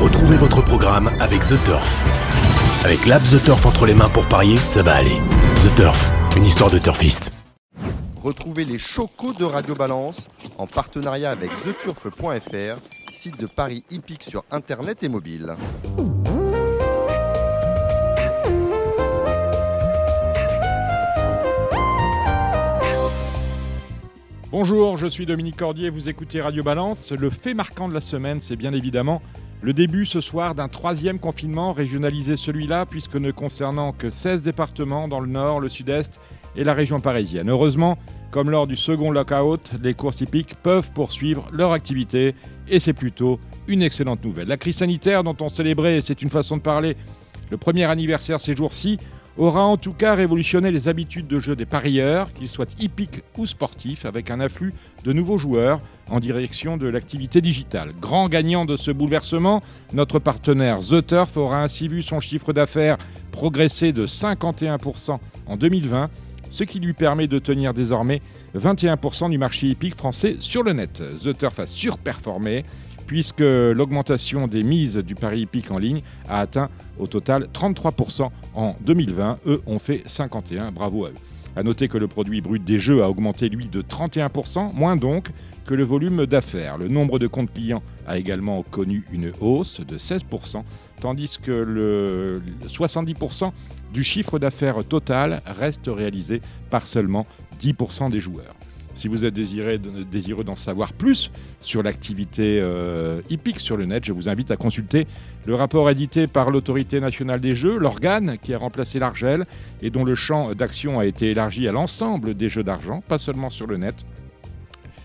Retrouvez votre programme avec The Turf. Avec l'app The Turf entre les mains pour parier, ça va aller. The Turf, une histoire de turfiste. Retrouvez les chocos de Radio Balance en partenariat avec theturf.fr, site de paris hippique sur internet et mobile. Bonjour, je suis Dominique Cordier, vous écoutez Radio Balance. Le fait marquant de la semaine, c'est bien évidemment le début ce soir d'un troisième confinement régionalisé celui-là, puisque ne concernant que 16 départements dans le nord, le sud-est et la région parisienne. Heureusement, comme lors du second lockout, les courses hippiques peuvent poursuivre leur activité et c'est plutôt une excellente nouvelle. La crise sanitaire dont on célébrait, c'est une façon de parler, le premier anniversaire ces jours-ci, aura en tout cas révolutionné les habitudes de jeu des parieurs, qu'ils soient hippiques ou sportifs, avec un afflux de nouveaux joueurs en direction de l'activité digitale. Grand gagnant de ce bouleversement, notre partenaire The Turf aura ainsi vu son chiffre d'affaires progresser de 51% en 2020, ce qui lui permet de tenir désormais 21% du marché hippique français sur le net. The Turf a surperformé puisque l'augmentation des mises du pari hippique en ligne a atteint au total 33% en 2020. Eux ont fait 51%. Bravo à eux. A noter que le produit brut des jeux a augmenté lui de 31%, moins donc que le volume d'affaires. Le nombre de comptes clients a également connu une hausse de 16%, tandis que le 70% du chiffre d'affaires total reste réalisé par seulement 10% des joueurs. Si vous êtes désireux d'en savoir plus sur l'activité euh, hippique sur le net, je vous invite à consulter le rapport édité par l'Autorité nationale des jeux, l'organe qui a remplacé l'Argel et dont le champ d'action a été élargi à l'ensemble des jeux d'argent, pas seulement sur le net.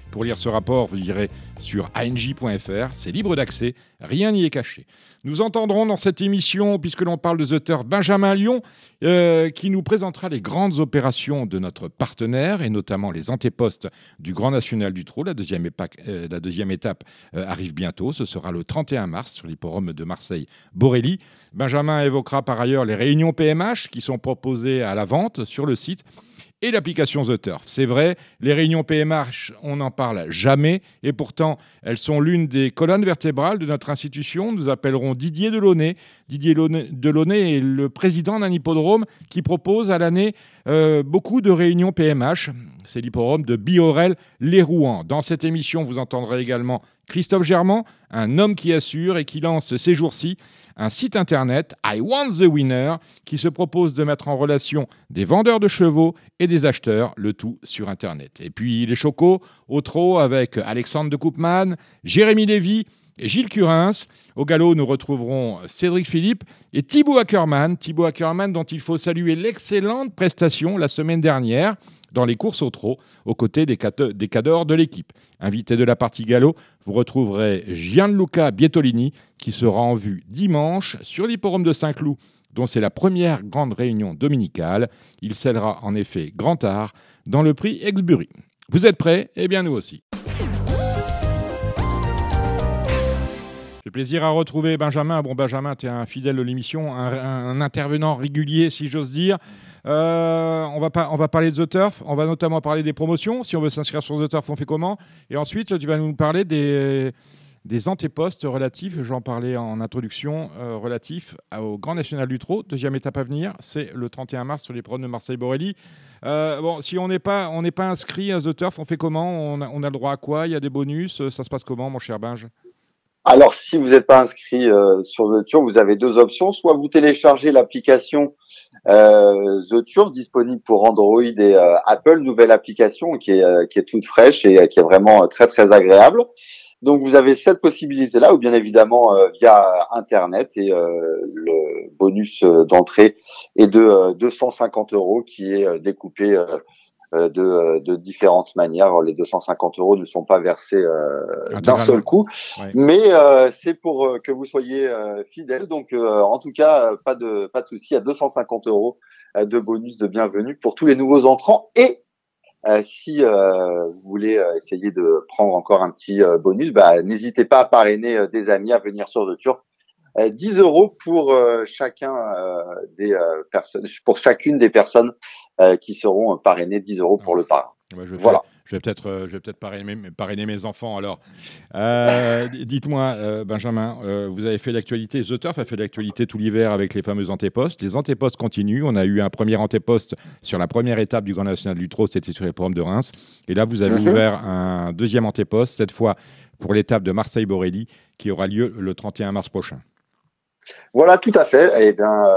Pour lire ce rapport, vous irez sur ang.fr, c'est libre d'accès, rien n'y est caché. Nous entendrons dans cette émission, puisque l'on parle de Turf, Benjamin Lyon, euh, qui nous présentera les grandes opérations de notre partenaire, et notamment les antépostes du Grand National du Trot. La deuxième, euh, étape euh, arrive bientôt, ce sera le 31 mars sur l'hipporome de Marseille-Borelli. Benjamin évoquera par ailleurs les réunions PMH qui sont proposées à la vente sur le site et l'application The Turf. C'est vrai, les réunions PMH, on n'en parle jamais, et pourtant, elles sont l'une des colonnes vertébrales de notre institution. Nous appellerons Didier Delaunay. Didier Delaunay est le président d'un hippodrome qui propose à l'année euh, beaucoup de réunions PMH. C'est l'hippodrome de Biorel les Rouen. Dans cette émission, vous entendrez également Christophe Germain, un homme qui assure et qui lance ces jours-ci un site internet, I Want the Winner, qui se propose de mettre en relation des vendeurs de chevaux et des acheteurs, le tout sur internet. Et puis les chocos au trot avec Alexandre de Koopman, Jérémy Lévy Gilles Curins. Au galop, nous retrouverons Cédric Philippe et Thibaut Ackerman. Thibaut Ackerman, dont il faut saluer l'excellente prestation la semaine dernière dans les courses au trot, aux côtés des, des cadors de l'équipe. Invité de la partie galop, vous retrouverez Gianluca Bietolini, qui sera en vue dimanche sur l'hipporome de Saint-Cloud, dont c'est la première grande réunion dominicale. Il scellera en effet grand art dans le prix Exbury. Vous êtes prêts? Eh bien, nous aussi. J'ai plaisir à retrouver Benjamin. Bon, Benjamin, tu es un fidèle de l'émission, un, intervenant régulier, si j'ose dire. Euh, on, va on va parler de The Turf, on va notamment parler des promotions. Si on veut s'inscrire sur The Turf, on fait comment? Et ensuite, tu vas nous parler des, des antépostes relatifs, j'en parlais en introduction, euh, relatifs au Grand National du Trot. Deuxième étape à venir, c'est le 31 mars sur les programmes de Marseille-Borelli. Euh, bon, si on n'est pas, pas inscrit à The Turf, on fait comment? On a, le droit à quoi? Il y a des bonus? Ça se passe comment, mon cher Binge? Alors, si vous n'êtes pas inscrit euh, sur The Turf, vous avez deux options. Soit vous téléchargez l'application euh, The Turf, disponible pour Android et euh, Apple, nouvelle application qui est, qui est toute fraîche et qui est vraiment très très agréable. Donc, vous avez cette possibilité-là, ou bien évidemment via Internet et le bonus d'entrée est de 250 euros qui est découpé euh, de, de, différentes manières. Les 250 euros ne sont pas versés euh, d'un seul coup, mais euh, c'est pour que vous soyez fidèle. Donc, en tout cas, pas de pas de souci. À 250 euros de bonus de bienvenue pour tous les nouveaux entrants et si vous voulez essayer de prendre encore un petit bonus, bah, n'hésitez pas à parrainer des amis à venir sur le Turf. 10 euros pour chacun des personnes, pour chacune des personnes euh, qui seront parrainés 10 euros pour le parrain. je vais je vais peut-être euh, peut parrainer, parrainer, mes enfants alors. Euh, dites-moi, euh, Benjamin, vous avez fait l'actualité, The Turf a fait l'actualité tout l'hiver avec les fameux antépostes. Les antépostes continuent. On a eu un premier antéposte sur la première étape du Grand National du Trot, c'était sur les programmes de Reims. Et là, vous avez mhm. ouvert un deuxième antéposte, cette fois pour l'étape de Marseille-Borelli, qui aura lieu le 31 mars prochain. Voilà, tout à fait. Eh bien,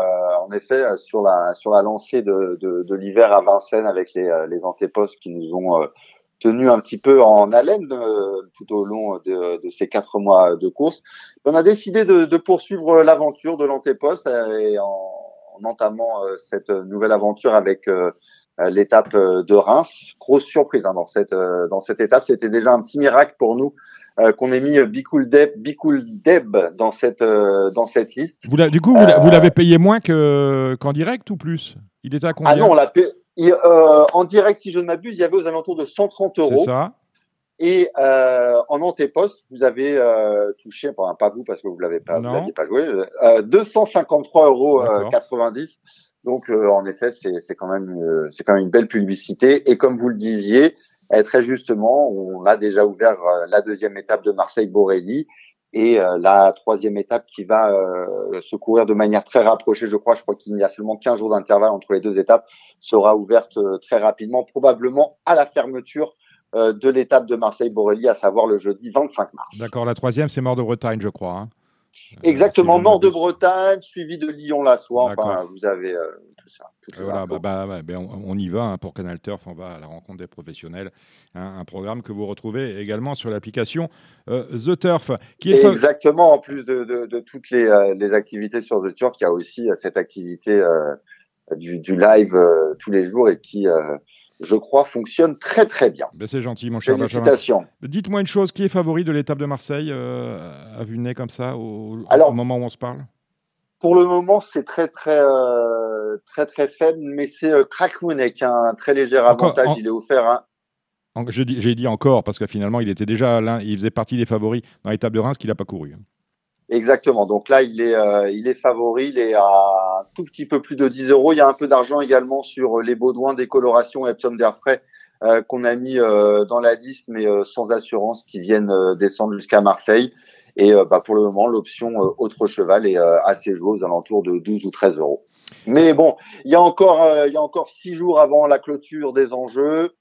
en effet, sur la sur la lancée de, de, l'hiver à Vincennes avec les, les antépostes qui nous ont tenu un petit peu en haleine euh, tout au long de, de, ces quatre mois de course. On a décidé de, de poursuivre l'aventure de l'antéposte euh, et en, en, entamant euh, cette nouvelle aventure avec l'étape de Reims. Grosse surprise hein, dans cette dans cette étape. C'était déjà un petit miracle pour nous qu'on ait mis Bicoul Deb, dans cette dans cette liste. Vous du coup, vous l'avez payé moins que qu'en direct ou plus? Il était à combien? Ah non, on l'a payé. Euh, en direct, si je ne m'abuse, il y avait aux alentours de 130 euros. C'est ça. Et euh, en antéposte, vous avez euh, touché, enfin, pas vous parce que vous l'avez pas, l'aviez pas joué, 253 euros 90. Donc en effet, c'est quand même c'est quand même une belle publicité. Et comme vous le disiez, très justement, on a déjà ouvert la deuxième étape de Marseille-Borelli et euh, la troisième étape qui va euh, se courir de manière très rapprochée, je crois, je crois qu'il y a seulement 15 jours d'intervalle entre les deux étapes, sera ouverte euh, très rapidement, probablement à la fermeture de l'étape de Marseille-Borelli, à savoir le jeudi 25 mars. D'accord, la troisième, c'est Mort de Bretagne, je crois. Hein. Exactement, Mort de Bretagne, suivi de Lyon-la-Soie. Enfin, vous avez voilà, bah, bah, ben, on, y va hein, pour Canal Turf, on va à la rencontre des professionnels. Hein, un programme que vous retrouvez également sur l'application euh, The Turf. Qui est Exactement, en plus de, toutes euh, les, activités sur The Turf, il y a aussi euh, cette activité du, live tous les jours et qui je crois, fonctionne très très bien. Ben, c'est gentil, mon cher Félicitations. Dites-moi une chose, qui est favori de l'étape de Marseille à vue de nez comme ça, au, moment où on se parle? Pour le moment, c'est très très très très faible, mais c'est euh, qui a un très léger avantage. Il est offert un. J'ai dit encore parce que finalement, il était déjà il faisait partie des favoris dans l'étape de Reims qu'il n'a pas couru. Exactement. Donc là, il est, euh, il est favori. Il est à tout petit peu plus de 10 euros. Il y a un peu d'argent également sur les Baudouins, décoloration Epsom d'air frais euh, qu'on a mis euh, dans la liste, mais sans assurance, qui viennent descendre jusqu'à Marseille. Et bah, pour le moment, l'option autre cheval est assez jouée aux alentours de 12 ou 13 euros. Mais bon, il y a encore, euh, il y a encore six jours avant la clôture des enjeux.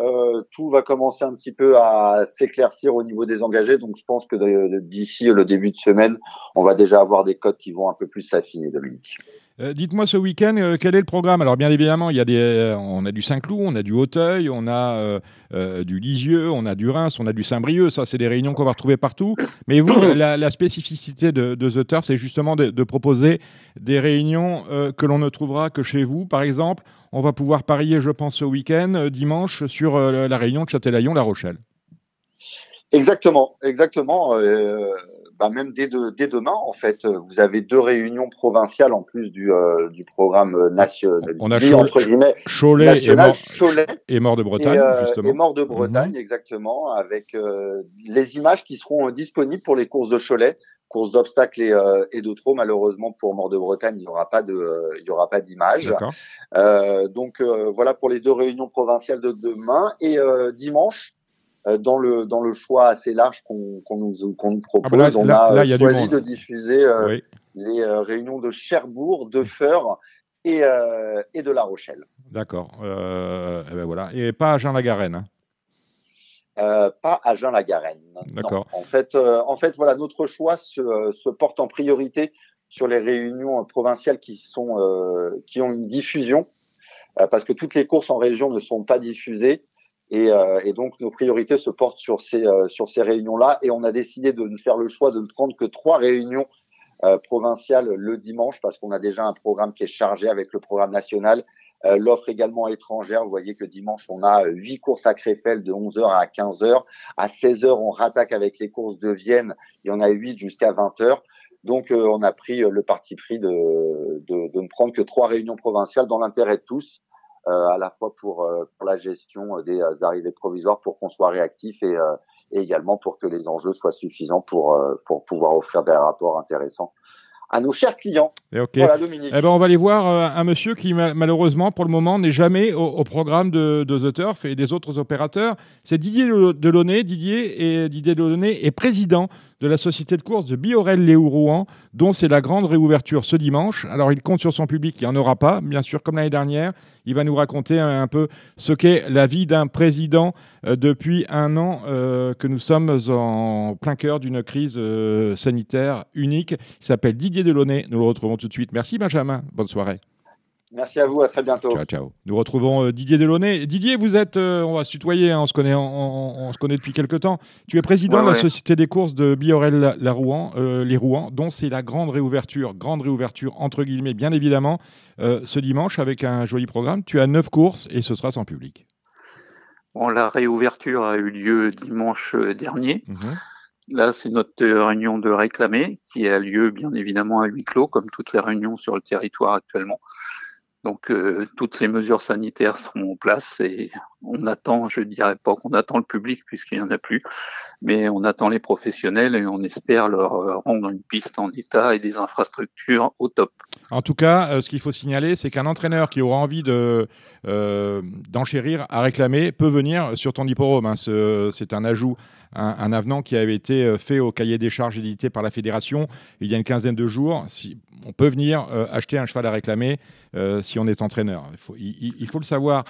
Euh, tout va commencer un petit peu à s'éclaircir au niveau des engagés. Donc, je pense que d'ici le début de semaine, on va déjà avoir des codes qui vont un peu plus s'affiner, Dominique. Euh, dites-moi ce week-end, euh, quel est le programme? Alors bien évidemment, il y a des, on a du Saint-Cloud, on a du Hauteuil, on a du Lisieux, on a du Reims, on a du Saint-Brieuc. Ça, c'est des réunions qu'on va retrouver partout. Mais vous, la, spécificité de, The Turf, c'est justement de, proposer des réunions que l'on ne trouvera que chez vous. Par exemple, on va pouvoir parier, je pense, ce week-end, dimanche, sur la réunion de Châtelaillon-La Rochelle. Exactement, exactement. Bah, même dès, dès, demain, en fait, vous avez deux réunions provinciales en plus du, euh, du programme national. On a Cholet, et, mort, de Bretagne, euh, justement. Et mort de Bretagne, mhm. exactement, avec euh, les images qui seront disponibles pour les courses de Cholet, courses d'obstacles et, et de trop. Malheureusement, pour mort de Bretagne, il n'y aura pas de, il y aura pas d'image. donc voilà pour les deux réunions provinciales de demain et dimanche. Euh, dans le dans le choix assez large qu'on nous nous ah, bah propose, on a choisi de diffuser euh, les euh, réunions de Cherbourg, de Feur et et de La Rochelle. D'accord. et ben voilà. Et pas à Jean-Lagarenne. Hein. Pas à Jean-Lagarenne. D'accord. En fait, en fait, voilà, notre choix se, se, porte en priorité sur les réunions provinciales qui sont qui ont une diffusion, parce que toutes les courses en région ne sont pas diffusées. Euh, et, donc nos priorités se portent sur ces euh, sur ces réunions-là, et on a décidé de faire le choix de ne prendre que trois réunions euh, provinciales le dimanche parce qu'on a déjà un programme qui est chargé avec le programme national. L'offre également étrangère, vous voyez que dimanche on a huit courses à Krefeld de 11h à 15h. À 16h on rattaque avec les courses de Vienne, il y en a huit jusqu'à 20h. Donc on a pris le parti pris de, de, de ne prendre que trois réunions provinciales dans l'intérêt de tous. Euh, à la fois pour, euh, pour la gestion des euh, arrivées provisoires, pour qu'on soit réactif et, et, également pour que les enjeux soient suffisants pour, pour pouvoir offrir des rapports intéressants à nos chers clients. Et Voilà, Dominique. Eh ben, on va aller voir euh, un monsieur qui, malheureusement, pour le moment, n'est jamais au, programme de, The Turf et des autres opérateurs. C'est Didier Delaunay. Didier, et, Didier Delaunay est président de la société de course de Biorel Léo Rouen, dont c'est la grande réouverture ce dimanche. Alors, il compte sur son public, il n'y en aura pas, bien sûr, comme l'année dernière. Il va nous raconter un, peu ce qu'est la vie d'un président depuis un an euh, que nous sommes en plein cœur d'une crise sanitaire unique. Il s'appelle Didier Delaunay. Nous le retrouvons tout de suite. Merci Benjamin. Bonne soirée. Merci à vous, à très bientôt. Ciao, ciao. Nous retrouvons euh, Didier Delaunay. Didier, vous êtes, euh, on va se tutoyer, hein, on, se connaît, on, se connaît depuis quelques temps. Tu es président de la Société des courses de Biorel la Rouen, euh, les Rouen, dont c'est la grande réouverture, grande réouverture entre guillemets, bien évidemment, ce dimanche avec un joli programme. Tu as neuf courses et ce sera sans public. Bon, la réouverture a eu lieu dimanche dernier. Mhm. Là, c'est notre réunion de réclamé qui a lieu bien évidemment à huis clos, comme toutes les réunions sur le territoire actuellement. Donc euh, toutes les mesures sanitaires seront en place et on attend, je dirais pas qu'on attend le public puisqu'il n'y en a plus, mais on attend les professionnels et on espère leur euh, rendre une piste en état et des infrastructures au top. En tout cas, euh, ce qu'il faut signaler, c'est qu'un entraîneur qui aura envie de d'enchérir à réclamer peut venir sur ton hippodrome. Hein. C'est un ajout un, avenant qui avait été fait au cahier des charges édité par la fédération il y a une quinzaine de jours. Si, on peut venir acheter un cheval à réclamer si on est entraîneur. Il faut, il, faut le savoir.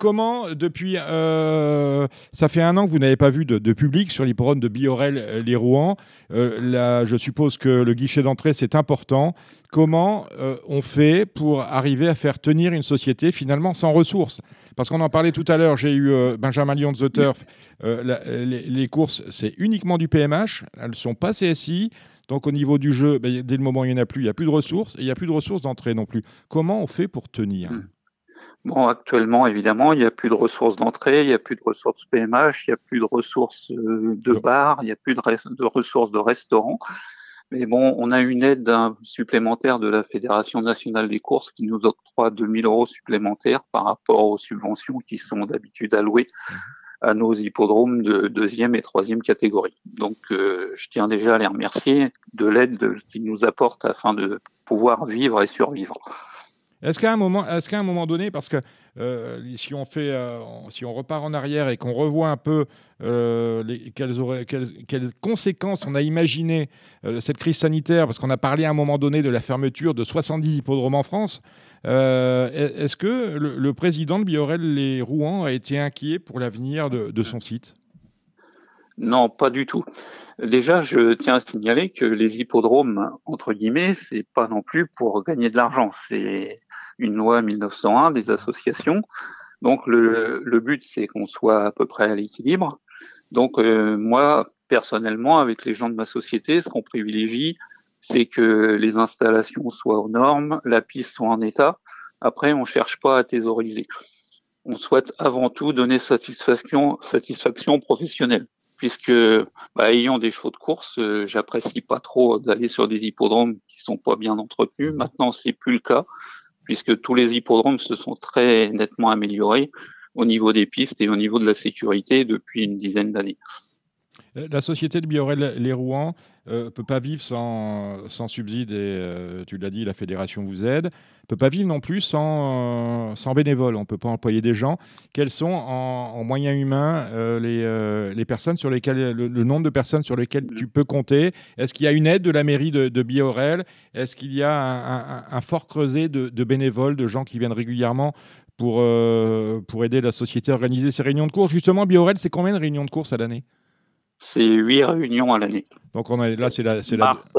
comment depuis. Euh, ça fait un an que vous n'avez pas vu de, public sur l'hippodrome de Biorel-les euh. Euh, là, je suppose que le guichet d'entrée, c'est important. Comment on fait pour arriver à faire tenir une société finalement sans ressources? Parce qu'on en parlait tout à l'heure, j'ai eu Benjamin Lyon de The Turf. les, courses, c'est uniquement du PMH. Elles ne sont pas CSI. Donc au niveau du jeu, ben, dès le moment où il n'y en a plus, il n'y a plus de ressources et il n'y a plus de ressources d'entrée non plus. Comment on fait pour tenir? Hmm. Bon, actuellement, évidemment, il n'y a plus de ressources d'entrée, il n'y a plus de ressources PMH, il n'y a plus de ressources euh, de bar, il n'y a plus de, de, ressources de restaurant. Mais bon, on a une aide supplémentaire de la Fédération nationale des courses qui nous octroie 2000 euros supplémentaires par rapport aux subventions qui sont d'habitude allouées à nos hippodromes de deuxième et troisième catégorie. Donc, euh, je tiens déjà à les remercier de l'aide qu'ils nous apportent afin de pouvoir vivre et survivre. Est-ce qu'à un moment, est-ce un moment donné, parce que euh, si on fait, euh, si on repart en arrière et qu'on revoit un peu euh, les, quelles, conséquences on a imaginé cette crise sanitaire, parce qu'on a parlé à un moment donné de la fermeture de 70 hippodromes en France, est-ce que le, président de Biorel les Rouen a été inquiet pour l'avenir de, son site? Non, pas du tout. Déjà, je tiens à signaler que les hippodromes, entre guillemets, c'est pas non plus pour gagner de l'argent. Une loi 1901 des associations. Donc le, but, c'est qu'on soit à peu près à l'équilibre. Donc euh, moi, personnellement, avec les gens de ma société, ce qu'on privilégie, c'est que les installations soient aux normes, la piste soit en état. Après, on cherche pas à thésauriser. On souhaite avant tout donner satisfaction, satisfaction professionnelle puisque bah, ayant des chevaux de course, euh, j'apprécie pas trop d'aller sur des hippodromes qui sont pas bien entretenus. Maintenant, c'est plus le cas puisque tous les hippodromes se sont très nettement améliorés au niveau des pistes et au niveau de la sécurité depuis une dizaine d'années. Euh, la société de Biorel Les Rouen ne euh, peut pas vivre sans, sans subside et euh, tu l'as dit, la fédération vous aide. Ne peut pas vivre non plus sans, sans bénévoles. On ne peut pas employer des gens. Quels sont en, moyens humains les, les, personnes sur lesquelles le, nombre de personnes sur lesquelles tu peux compter? Est-ce qu'il y a une aide de la mairie de, de Biorel? Est-ce qu'il y a un, fort creuset de, bénévoles, de gens qui viennent régulièrement pour, pour aider la société à organiser ces réunions de course Justement, Biorel, c'est combien de réunions de course à l'année? C'est huit réunions à l'année. Donc on a, là, c'est la, mars,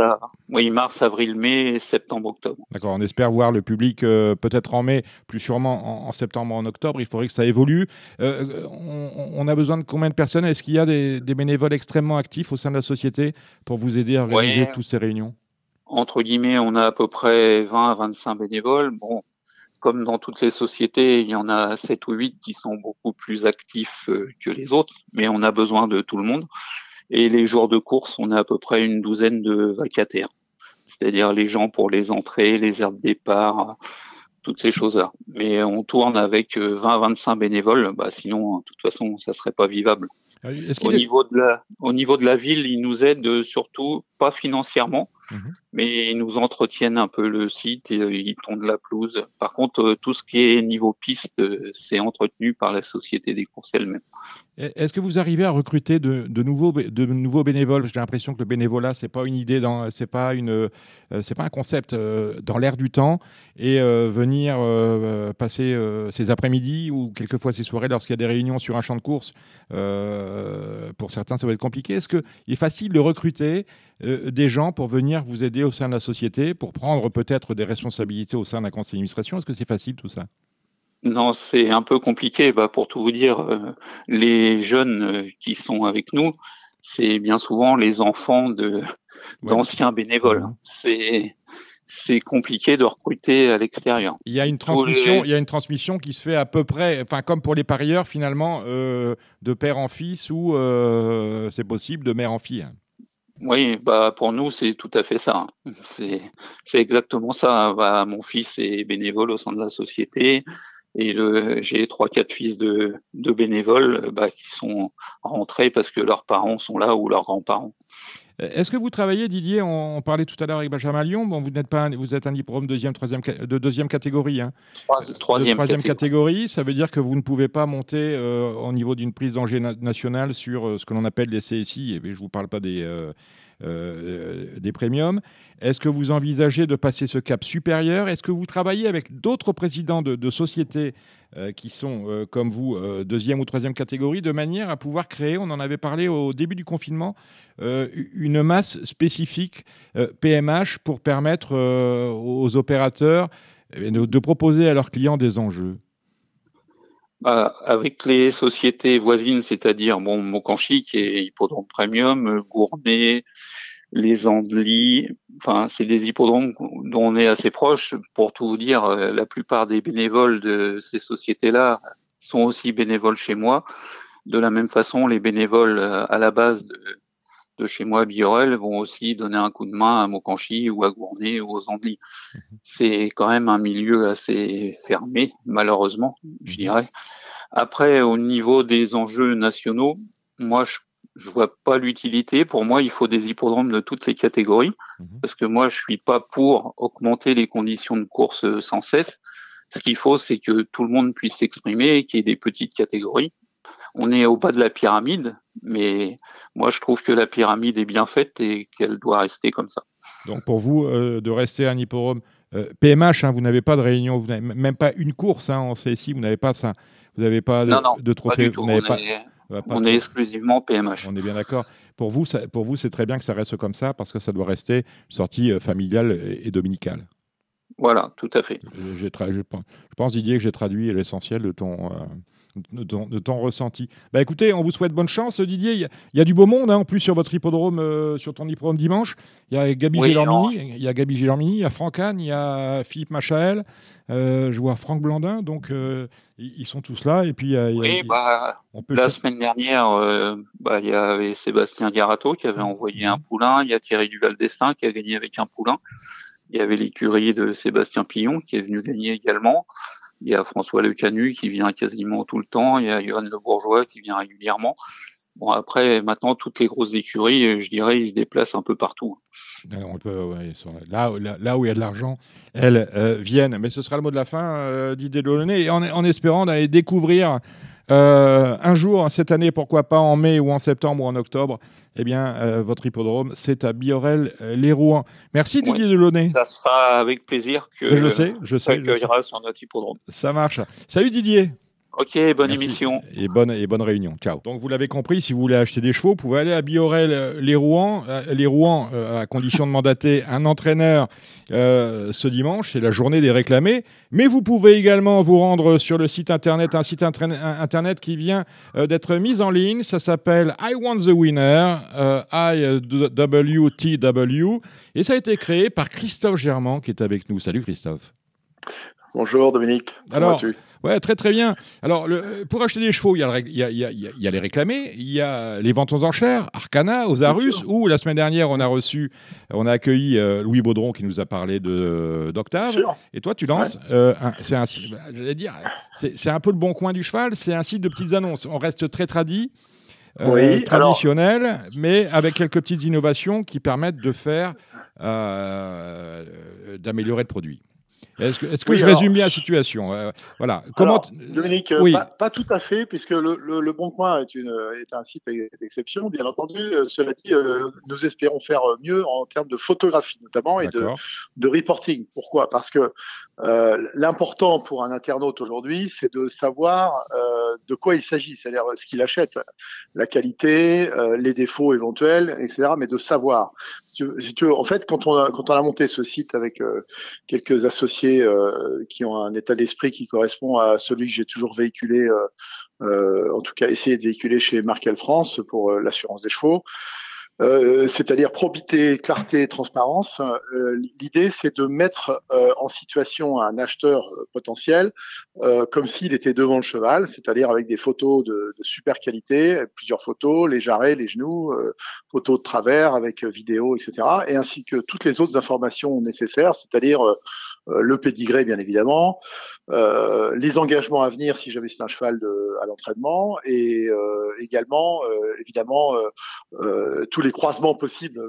oui, mars, avril, mai, septembre, octobre. D'accord. On espère voir le public euh, peut-être en mai, plus sûrement en, septembre, en octobre. Il faudrait que ça évolue. Euh, on, a besoin de combien de personnes? Est-ce qu'il y a des, bénévoles extrêmement actifs au sein de la société pour vous aider à organiser toutes ces réunions? Entre guillemets, on a à peu près 20 à 25 bénévoles. Bon, comme dans toutes les sociétés, il y en a 7 ou 8 qui sont beaucoup plus actifs euh, que les autres, mais on a besoin de tout le monde. Et les jours de course, on a à peu près une douzaine de vacataires, c'est-à-dire les gens pour les entrées, les aires de départ, toutes ces choses-là. Mais on tourne avec 20 euh, à 25 bénévoles, bah sinon, de toute façon, ça serait pas vivable. Ah, au, niveau de la, au niveau de la ville, ils nous aident surtout, pas financièrement, Mhm. Mais ils nous entretiennent un peu le site et ils tondent la pelouse. Par contre, tout ce qui est niveau piste, c'est entretenu par la société des courses elle-même. Est-ce que vous arrivez à recruter de, nouveaux, de nouveaux bénévoles? J'ai l'impression que le bénévolat, c'est pas une idée, c'est pas une, c'est pas un concept dans l'air du temps. Et venir passer ces après-midi ou quelquefois ces soirées lorsqu'il y a des réunions sur un champ de course, pour certains, ça va être compliqué. Est-ce qu'il est facile de recruter des gens pour venir vous aider au sein de la société, pour prendre peut-être des responsabilités au sein d'un conseil d'administration Est-ce que c'est facile tout ça? Non, c'est un peu compliqué. Bah, pour tout vous dire, euh, les jeunes euh, qui sont avec nous, c'est bien souvent les enfants de d'anciens bénévoles. C'est c'est compliqué de recruter à l'extérieur. Il y a une transmission, il y a une transmission qui se fait à peu près, enfin comme pour les parieurs finalement, euh, de père en fils ou c'est possible de mère en fille. Oui, bah pour nous c'est tout à fait ça. C'est c'est exactement ça. Bah, mon fils est bénévole au sein de la société. Et j'ai trois, quatre fils de, de bénévoles bah, qui sont rentrés parce que leurs parents sont là ou leurs grands-parents. Est-ce que vous travaillez, Didier On parlait tout à l'heure avec Benjamin Lyon. Bon, vous n'êtes pas, vous êtes un diplôme deuxième, troisième, de deuxième catégorie. Hein. troisième, troisième catégorie. Ça veut dire que vous ne pouvez pas monter euh, au niveau d'une prise d'enjeu nationale sur euh, ce que l'on appelle les CSI. Et je ne vous parle pas des, euh, des premiums. Est-ce que vous envisagez de passer ce cap supérieur? Est-ce que vous travaillez avec d'autres présidents de, sociétés euh, qui sont, euh, comme vous, deuxième ou troisième catégorie, de manière à pouvoir créer, on en avait parlé au début du confinement, une masse spécifique PMH pour permettre aux opérateurs eh de proposer à leurs clients des enjeux? Avec les sociétés voisines, c'est-à-dire bon, Mokanchi qui est hippodrome premium, Gournay, les Andelys, enfin c'est des hippodromes dont on est assez proche. Pour tout vous dire, euh, la plupart des bénévoles de ces sociétés-là sont aussi bénévoles chez moi. De la même façon, les bénévoles euh, à la base de, de chez moi à Biorel vont aussi donner un coup de main à Mokanchi ou à Gournay ou aux Andelys. Mhm. C'est quand même un milieu assez fermé, malheureusement, je mhm. dirais. Après, au niveau des enjeux nationaux, moi, je je vois pas l'utilité. Pour moi, il faut des hippodromes de toutes les catégories, mhm. parce que moi, je suis pas pour augmenter les conditions de course sans cesse. Ce qu'il faut, c'est que tout le monde puisse s'exprimer, qu'il y ait des petites catégories on est au bas de la pyramide, mais moi je trouve que la pyramide est bien faite et qu'elle doit rester comme ça. Donc pour vous, euh, de rester un hippodrome PMH, hein, vous n'avez pas de réunion, vous n'avez même pas une course hein, en CSI, vous n'avez pas ça, vous n'avez pas de, non, non, de trophée. on, est, on est, exclusivement PMH. On est bien d'accord. Pour vous, pour vous, c'est très bien que ça reste comme ça parce que ça doit rester sortie euh, familiale et, dominicale. Voilà, tout à fait. Je, pense, Didier, que j'ai traduit l'essentiel de ton, euh, de ton, ressenti. Bah écoutez, on vous souhaite bonne chance, Didier. Il y a, du beau monde hein, en plus sur votre hippodrome, euh, sur ton hippodrome dimanche. Il y a Gabi oui, il y a Gabi Gélormini, il y a Franck Anne, il y a Philippe Machael. Euh, je vois Franck Blandin, donc ils sont tous là. Et puis, oui, bah, la semaine dernière, bah, il y avait Sébastien Garato qui avait envoyé un poulain. Il y a Thierry Duval d'Estaing qui a gagné avec un poulain. Il y avait l'écurie de Sébastien Pillon qui est venu gagner également. Il y a François Le Canu qui vient quasiment tout le temps. Il y a Johan Le Bourgeois qui vient régulièrement. Bon, après, maintenant, toutes les grosses écuries, je dirais, ils se déplacent un peu partout. Peut, là, là, où il y a de l'argent, elles euh, viennent. Mais ce sera le mot de la fin, euh, Didier Delaunay, en espérant d'aller découvrir euh, un jour, cette année, pourquoi pas en mai ou en septembre ou en octobre, eh bien, euh, votre hippodrome, c'est à Biorel-les Rouen. Merci Didier Delaunay. Ça sera avec plaisir que je sais, je sais, accueillera sur notre hippodrome. Ça marche. Salut Didier. Ok, bonne émission. Et bonne, et bonne réunion. Ciao. Donc, vous l'avez compris, si vous voulez acheter des chevaux, vous pouvez aller à Biorel euh, les Rouen, euh, les Rouen à condition de mandater un entraîneur ce dimanche. C'est la journée des réclamés. Mais vous pouvez également vous rendre sur le site internet, un site internet qui vient d'être mis en ligne. Ça s'appelle I Want the Winner, IWTW. Et ça a été créé par Christophe Germain qui est avec nous. Salut Christophe. Bonjour Dominique. Comment Alors, Ouais, très très bien. Alors, le, pour acheter des chevaux, il y, a, il, y a, il, y a, les réclamés, il y a les ventes aux enchères, Arcana, Osarus, où la semaine dernière, on a reçu, on a accueilli euh, Louis Baudron qui nous a parlé d'Octave. Et toi, tu lances, euh, c'est un, dire, c'est un peu le bon coin du cheval, c'est un site de petites annonces. On reste très tradit. euh, traditionnel, mais avec quelques petites innovations qui permettent de faire, euh, d'améliorer le produit. Est-ce que, je résume bien la situation euh, Voilà. Comment Dominique, oui. pas, tout à fait, puisque le, Bon Coin est, une, est un site d'exception, bien entendu. Euh, cela dit, euh, nous espérons faire mieux en termes de photographie, notamment, et de, de, reporting. Pourquoi? Parce que l'important pour un internaute aujourd'hui, c'est de savoir de quoi il s'agit, c'est-à-dire ce qu'il achète, la qualité, les défauts éventuels, etc., mais de savoir. Si tu veux, en fait, quand on, a, quand on a monté ce site avec quelques associés, euh, qui ont un état d'esprit qui correspond à celui que j'ai toujours véhiculé, euh, euh, en tout cas essayé de véhiculer chez Markel France pour l'assurance des chevaux. C'est-à-dire probité, clarté, transparence. L'idée, c'est de mettre en situation un acheteur potentiel comme s'il était devant le cheval, c'est-à-dire avec des photos de, super qualité, plusieurs photos, les jarrets, les genoux, photos de travers avec vidéo, etc. Et ainsi que toutes les autres informations nécessaires, c'est-à-dire le pédigré, bien évidemment, euh, les engagements à venir si jamais c'est un cheval de, à l'entraînement et euh, également euh, évidemment tous les croisements possibles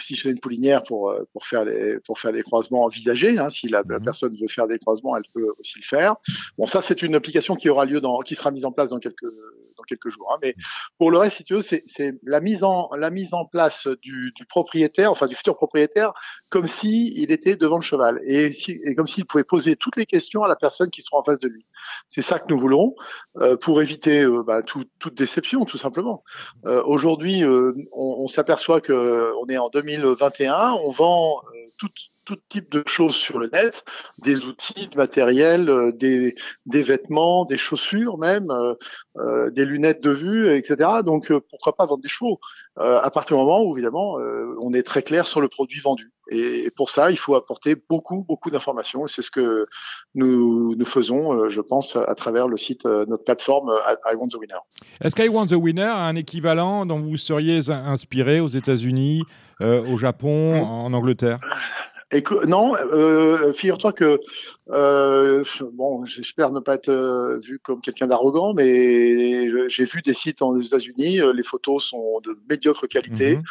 si je fais une poulinière pour pour faire les pour faire des croisements envisagés hein, si la, mhm. personne veut faire des croisements elle peut aussi le faire. Bon ça c'est une application qui aura lieu dans qui sera mise en place dans quelques dans quelques jours hein, mais pour le reste si tu veux c'est c'est la mise en la mise en place du, du propriétaire enfin du futur propriétaire comme si il était devant le cheval. Et, si, et comme s'il pouvait poser toutes les questions à la personnes qui seront en face de lui. C'est ça que nous voulons euh, pour éviter euh, bah, toute déception, tout simplement. Euh, aujourd'hui, on, on s'aperçoit que on est en 2021, on vend toute tout type de choses sur le net, des outils, de matériel, euh, des, des vêtements, des chaussures même, euh, euh, des lunettes de vue, etc. Donc pourquoi pas vendre des chevaux? À partir du moment où évidemment on est très clair sur le produit vendu. Et pour ça, il faut apporter beaucoup, beaucoup d'informations. Et c'est ce que nous, nous faisons, je pense, à travers le site, notre plateforme I Want the Winner. Est-ce qu'I Want the Winner a un équivalent dont vous seriez inspiré aux États-Unis, au Japon, en Angleterre? Non, euh, figure-toi que euh, bon, j'espère ne pas être euh, vu comme quelqu'un d'arrogant, mais j'ai vu des sites aux États-Unis, les photos sont de médiocre qualité. Mhm.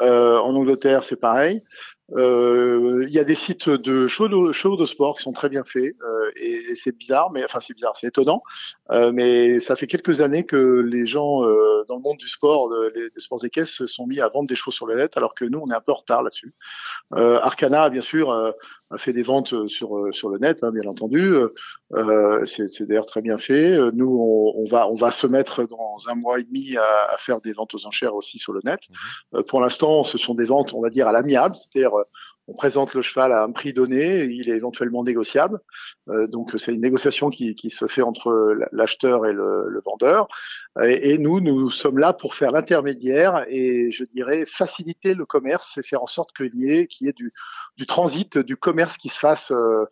en Angleterre, c'est pareil. Il y a des sites de shows de, de, sport qui sont très bien faits et, c'est bizarre, mais enfin c'est bizarre, c'est étonnant, mais ça fait quelques années que les gens dans le monde du sport, des sports équestres, se sont mis à vendre des chevaux sur le net, alors que nous on est un peu en retard là-dessus. Arcana, bien sûr, a fait des ventes euh, sur euh, sur le net, hein, bien entendu. Euh, c'est d'ailleurs très bien fait. Nous, on, on, va on va se mettre dans un mois et demi à, à faire des ventes aux enchères aussi sur le net. Mmh. pour l'instant, ce sont des ventes, on va dire à l'amiable, c'est-à-dire on présente le cheval à un prix donné, il est éventuellement négociable. Euh, donc c'est une négociation qui, se fait entre l'acheteur et le, vendeur. Et, nous, nous sommes là pour faire l'intermédiaire et je dirais faciliter le commerce et faire en sorte qu'il y ait, du, transit, du commerce qui se fasse euh,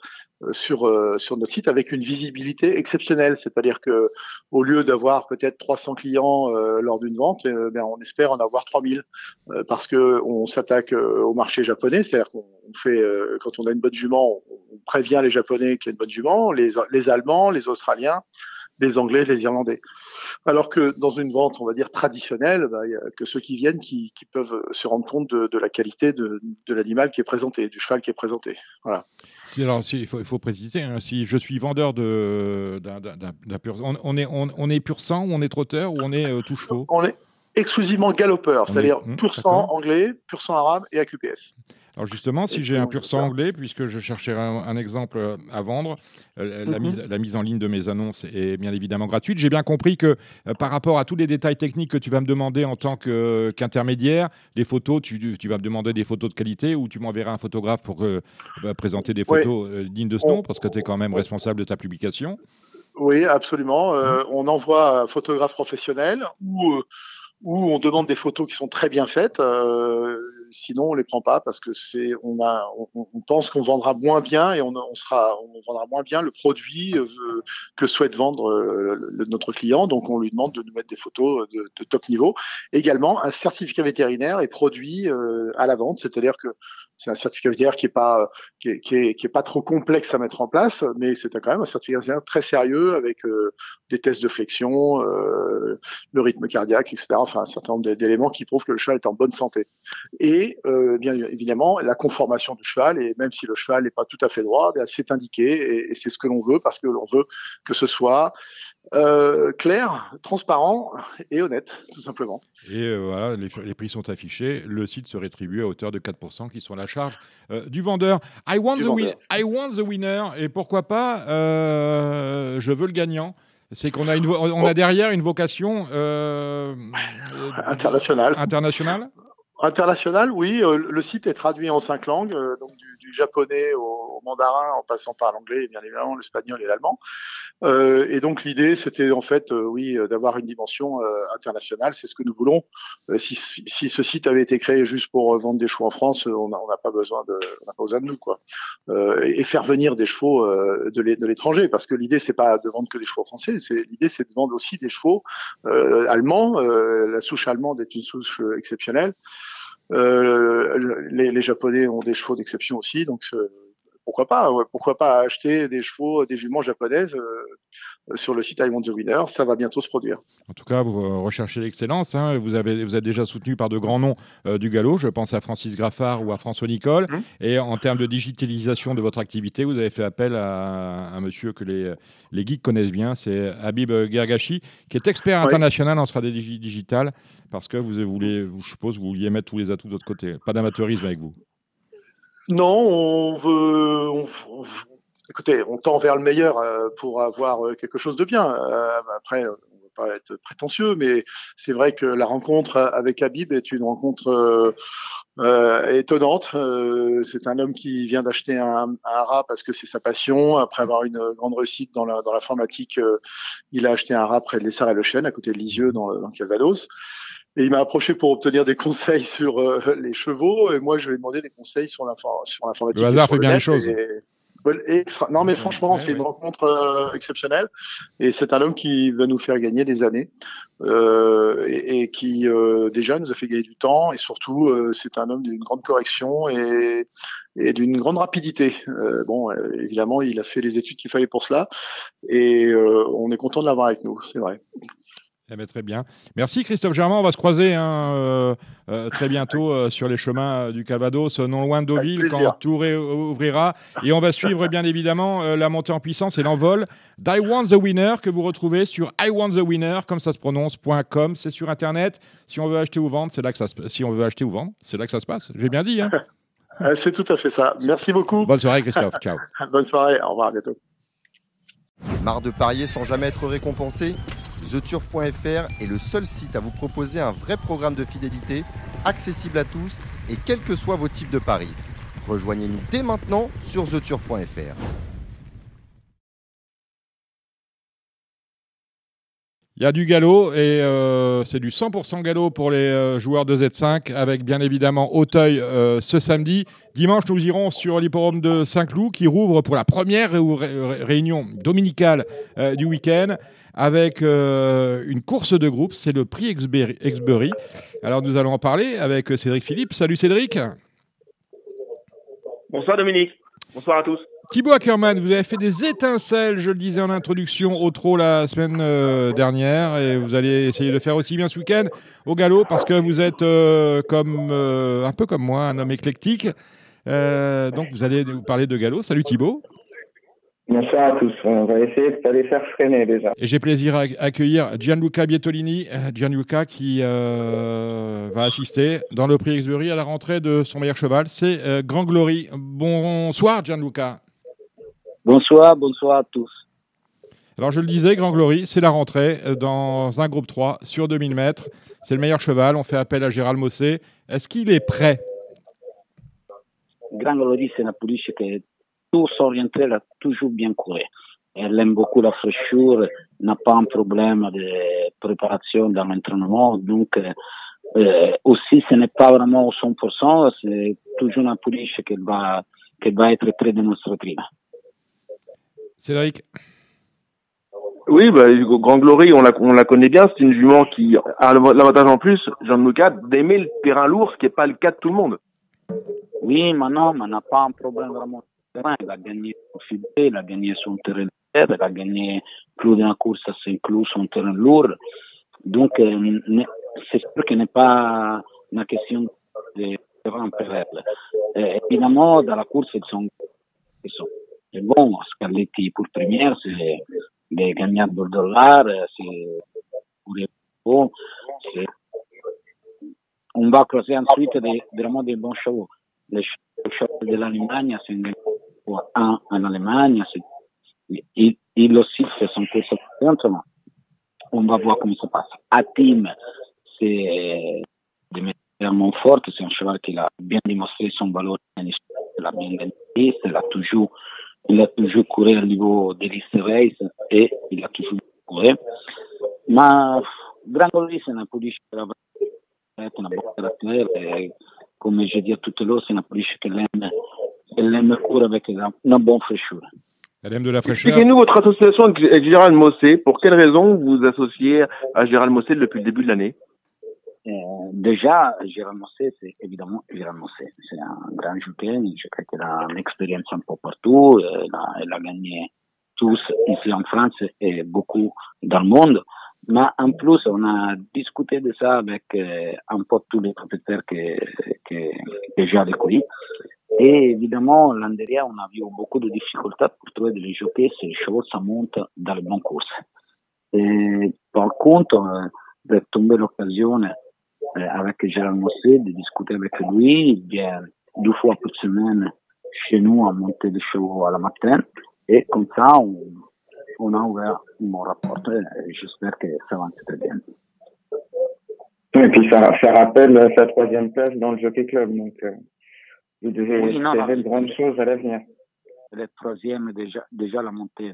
sur, euh, sur notre site avec une visibilité exceptionnelle. C'est-à-dire que au lieu d'avoir peut-être 300 clients euh, lors d'une vente, euh, ben, on espère en avoir 3000 parce que on s'attaque au marché japonais. C'est-à-dire qu'on fait, quand on a une bonne jument, on, prévient les Japonais qu'il y a une bonne jument, les, les Allemands, les Australiens les Anglais, les Irlandais. Alors que dans une vente, on va dire traditionnelle, bah, n'y a que ceux qui viennent qui, peuvent se rendre compte de, la qualité de, l'animal qui est présenté, du cheval qui est présenté. Voilà. Si, alors, il, faut, préciser, hein, si je suis vendeur d'un pur, on, est, on, est pur sang, ou on est trotteur, ou on est euh, tout chevaux? On est exclusivement galopeur, c'est-à-dire hmm, pur sang anglais, pur sang arabe et AQPS. Alors justement, si j'ai un pur sang anglais, puisque je cherchais un, exemple euh, à vendre, euh, la, mhm. mise, la mise en ligne de mes annonces est bien évidemment gratuite. J'ai bien compris que euh, par rapport à tous les détails techniques que tu vas me demander en tant qu'intermédiaire, les photos, tu, vas me demander des photos de qualité ou tu m'enverras un photographe pour bah, présenter des photos dignes de ce nom, parce que tu es quand même responsable de ta publication. Oui, absolument. Mhm. On envoie un photographe professionnel ou où on demande des photos qui sont très bien faites. Euh, sinon, on les prend pas parce que c'est, on a, on, pense qu'on vendra moins bien et on, on, sera, on vendra moins bien le produit euh, que souhaite vendre euh, notre client. Donc, on lui demande de nous mettre des photos de, de top niveau. Également, un certificat vétérinaire est produit à la vente, c'est-à-dire que c'est un certificat vétérinaire qui est pas qui est, qui est, qui est, pas trop complexe à mettre en place, mais c'est quand même un certificat vétérinaire très sérieux avec des tests de flexion, le rythme cardiaque, etc. Enfin, un certain nombre d'éléments qui prouvent que le cheval est en bonne santé. Et bien évidemment, la conformation du cheval, et même si le cheval n'est pas tout à fait droit, eh c'est indiqué, et, c'est ce que l'on veut, parce que l'on veut que ce soit clair, transparent et honnête, tout simplement. Et voilà, les, prix sont affichés. Le site se rétribue à hauteur de 4% qui sont à la charge du vendeur. I want, the I want the winner. Et pourquoi pas, je veux le gagnant. C'est qu'on a, une on a derrière une vocation internationale. Internationale? International, oui. Euh, le site est traduit en cinq langues, euh, donc du, japonais au, mandarin, en passant par l'anglais, bien évidemment, l'espagnol et l'allemand. Euh, et donc l'idée, c'était en fait, oui, d'avoir une dimension internationale. C'est ce que nous voulons. Si, ce site avait été créé juste pour vendre des chevaux en France, on n'a pas besoin de, nous, quoi. et faire venir des chevaux de l'étranger, parce que l'idée, c'est pas de vendre que des chevaux français. L'idée, c'est de vendre aussi des chevaux allemands. la souche allemande est une souche exceptionnelle. Euh, les, Japonais ont des chevaux d'exception aussi, donc pourquoi pas Pourquoi pas acheter des chevaux, des juments japonaises euh, sur le site I Want the Winner Ça va bientôt se produire. En tout cas, vous recherchez l'excellence. Hein. Vous, avez, vous êtes déjà soutenu par de grands noms euh, du galop. Je pense à Francis Graffard ou à François Nicole. Mmh. Et en termes de digitalisation de votre activité, vous avez fait appel à un monsieur que les, les geeks connaissent bien, c'est Habib Gergachi, qui est expert international en stratégie digitale parce que vous voulez, je suppose, vous vouliez mettre tous les atouts de votre côté. Pas d'amateurisme avec vous. Non, on veut. écoutez, on tend vers le meilleur euh, pour avoir euh, quelque chose de bien. Euh, après, on ne va pas être prétentieux, mais c'est vrai que la rencontre avec Habib est une rencontre étonnante. c'est un homme qui vient d'acheter un, rat parce que c'est sa passion. Après avoir une grande réussite dans l'informatique, il a acheté un rat près de l'Essar et le Chêne, à côté de Lisieux, dans, Calvados. Et il m'a approché pour obtenir des conseils sur euh, les chevaux. Et moi, je lui ai demandé des conseils sur l'informatique. Le hasard fait bien les choses. non, mais franchement, c'est une rencontre euh, exceptionnelle. Et c'est un homme qui va nous faire gagner des années. Euh, et, et, qui, euh, déjà, nous a fait gagner du temps. Et surtout, euh, c'est un homme d'une grande correction et, et d'une grande rapidité. bon, évidemment, il a fait les études qu'il fallait pour cela. Et on est content de l'avoir avec nous, c'est vrai. Eh ben, très bien. Merci Christophe Germain. On va se croiser hein, euh, euh, très bientôt euh, sur les chemins du Calvados, non loin de Deauville, quand tout ouvrira. Et on va suivre bien évidemment la montée en puissance et l'envol d'I Want the Winner que vous retrouvez sur I Want the Winner, comme ça se prononce.com. C'est sur Internet. Si on veut acheter ou vendre, c'est là que ça se Si on veut acheter ou vendre, c'est là que ça se passe. J'ai bien dit. Hein c'est tout à fait ça. Merci beaucoup. Bonne soirée Christophe. Ciao. Bonne soirée. Au revoir. À bientôt. Marre de parier sans jamais être récompensé? TheTurf.fr est le seul site à vous proposer un vrai programme de fidélité, accessible à tous et quels que soient vos types de paris. Rejoignez-nous dès maintenant sur TheTurf.fr. Il y a du galop et euh, c'est du 100% galop pour les euh, joueurs de Z5 avec bien évidemment Auteuil euh, ce samedi. Dimanche, nous irons sur l'hipporome de Saint-Cloud qui rouvre pour la première réunion dominicale du week-end avec euh, une course de groupe. C'est le prix Exbury. Alors nous allons en parler avec Cédric Philippe. Salut Cédric. Bonsoir Dominique. Bonsoir à tous. Thibaut Ackerman, vous avez fait des étincelles, je le disais en introduction, au trot la semaine euh, dernière, et vous allez essayer de faire aussi bien ce week-end au galop, parce que vous êtes euh, comme un peu comme moi, un homme éclectique. donc vous allez nous parler de galop. Salut Thibaut. Bonsoir à tous. On va essayer de ne pas les faire freiner déjà. Et j'ai plaisir à accueillir Gianluca Bietolini, euh, Gianluca qui euh, va assister dans le prix Exbury à la rentrée de son meilleur cheval. C'est euh, Grand Glory. Bonsoir Gianluca. Bonsoir, bonsoir à tous. Alors je le disais, Grand Glory, c'est la rentrée dans un groupe 3 sur 2000 mètres. C'est le meilleur cheval. On fait appel à Gérald Mossé. Est-ce qu'il est prêt? Grand Glory, c'est une pouliche qui est tout s'orienter, elle a toujours bien couru. Elle aime beaucoup la fraîcheur, n'a pas un problème de préparation dans l'entraînement. Donc, euh, euh, aussi, ce n'est pas vraiment au 100%, c'est toujours une pouliche qui va, qui va être très démonstrative. Cédric? Oui, bah, Grand Glory, on la, on la connaît bien. C'est une jument qui a l'avantage en plus, Jean-Luc, d'aimer le terrain lourd, ce qui n'est pas le cas de tout le monde. Oui, mais non, mais on n'a pas un problème vraiment il a gagné son fidèle, il a gagné son terrain Elle a gagné plus d'une course à Saint-Cloud sur terrain lourd. Donc, c'est sûr que n'est pas une question de pour elle. évidemment, dans la course, ils sont, ils sont bon. Scarletti pour première, c'est de gagner de dollars, c'est bon. On va croiser ensuite des, vraiment des bons chevaux. Les chevaux de l'Allemagne, c'est un en Allemagne, il, il aussi fait son course maintenant. On va voir comment ça passe. Team, c'est extrêmement forte. C'est un cheval qui a bien démontré son valeur Il a bien gagné. Il a toujours, il a toujours couru au niveau des listes race et il a toujours couru. Ma Grangoli, c'est un police qui a un bon caractère. Et, comme je dis tout à l'heure, c'est un police qui aime, elle aime courir avec une bonne fraîcheur. Elle aime de la fraîcheur. Expliquez-nous votre association avec Gérald Mossé. Pour quelle raison vous vous associez à Gérald Mossé depuis le début de l'année? Euh, déjà, Jérôme Mossé, c'est évidemment Jérôme Mossé. C'est un grand jockey. Je crois qu'il a une expérience un peu partout. Il a, il a, gagné tous ici en France et beaucoup dans le monde. Mais en plus, on a discuté de ça avec euh, un peu tous les propriétaires que, que, que j'ai. Et évidemment, l'an dernier, on a vu beaucoup de difficultés pour trouver des jockeys si les chevaux ça monte dans les bonnes courses. Et par contre, euh, de tomber l'occasion euh, avec Gérald Mossé, de discuter avec lui. Il vient deux fois par semaine chez nous à monter des chevaux à la matin. Et comme ça, on, on a ouvert mon rapport. J'espère que ça va très bien. Et puis ça, ça rappelle sa troisième place dans le Jockey Club. Donc, euh, vous devez oui, espérer de grandes choses à l'avenir. Le troisième, déjà, déjà la montée.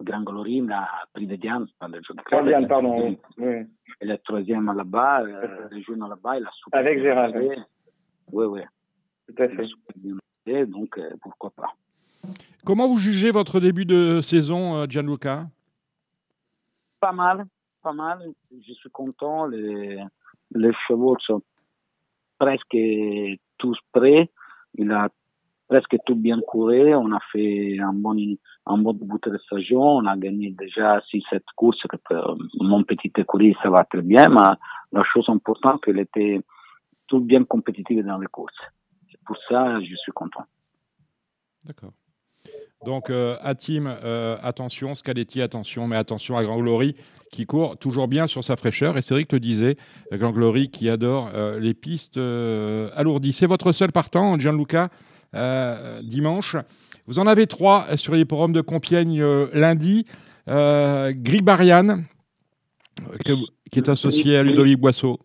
Grand Glory a pris de Diane par le Jockey Club. Troisième, pardon. Oui et le troisième là-bas, euh, le jeune là-bas, il a super Avec Gérald. Oui, oui. Tout à fait. donc euh, pourquoi pas. Comment vous jugez votre début de saison, euh, Gianluca? Pas mal, pas mal. Je suis content. Les, les chevaux sont presque tous prêts. Il a presque tout bien couru. On a fait un bon, un bon début de saison. On a gagné déjà 6-7 courses. Mon petit écurie, ça va très bien. Mais la chose importante, qu'elle était tout bien compétitive dans les courses. Pour ça je suis content. D'accord. Donc, euh, team, euh, attention, Scaletti, attention, mais attention à Grand Glory qui court toujours bien sur sa fraîcheur. Et Cédric le disait, Grand Glory qui adore euh, les pistes alourdies. C'est votre seul partant, Gianluca dimanche. Vous en avez trois sur les forums de Compiègne lundi. Gribarian, qui est associé à Ludovic Boisseau.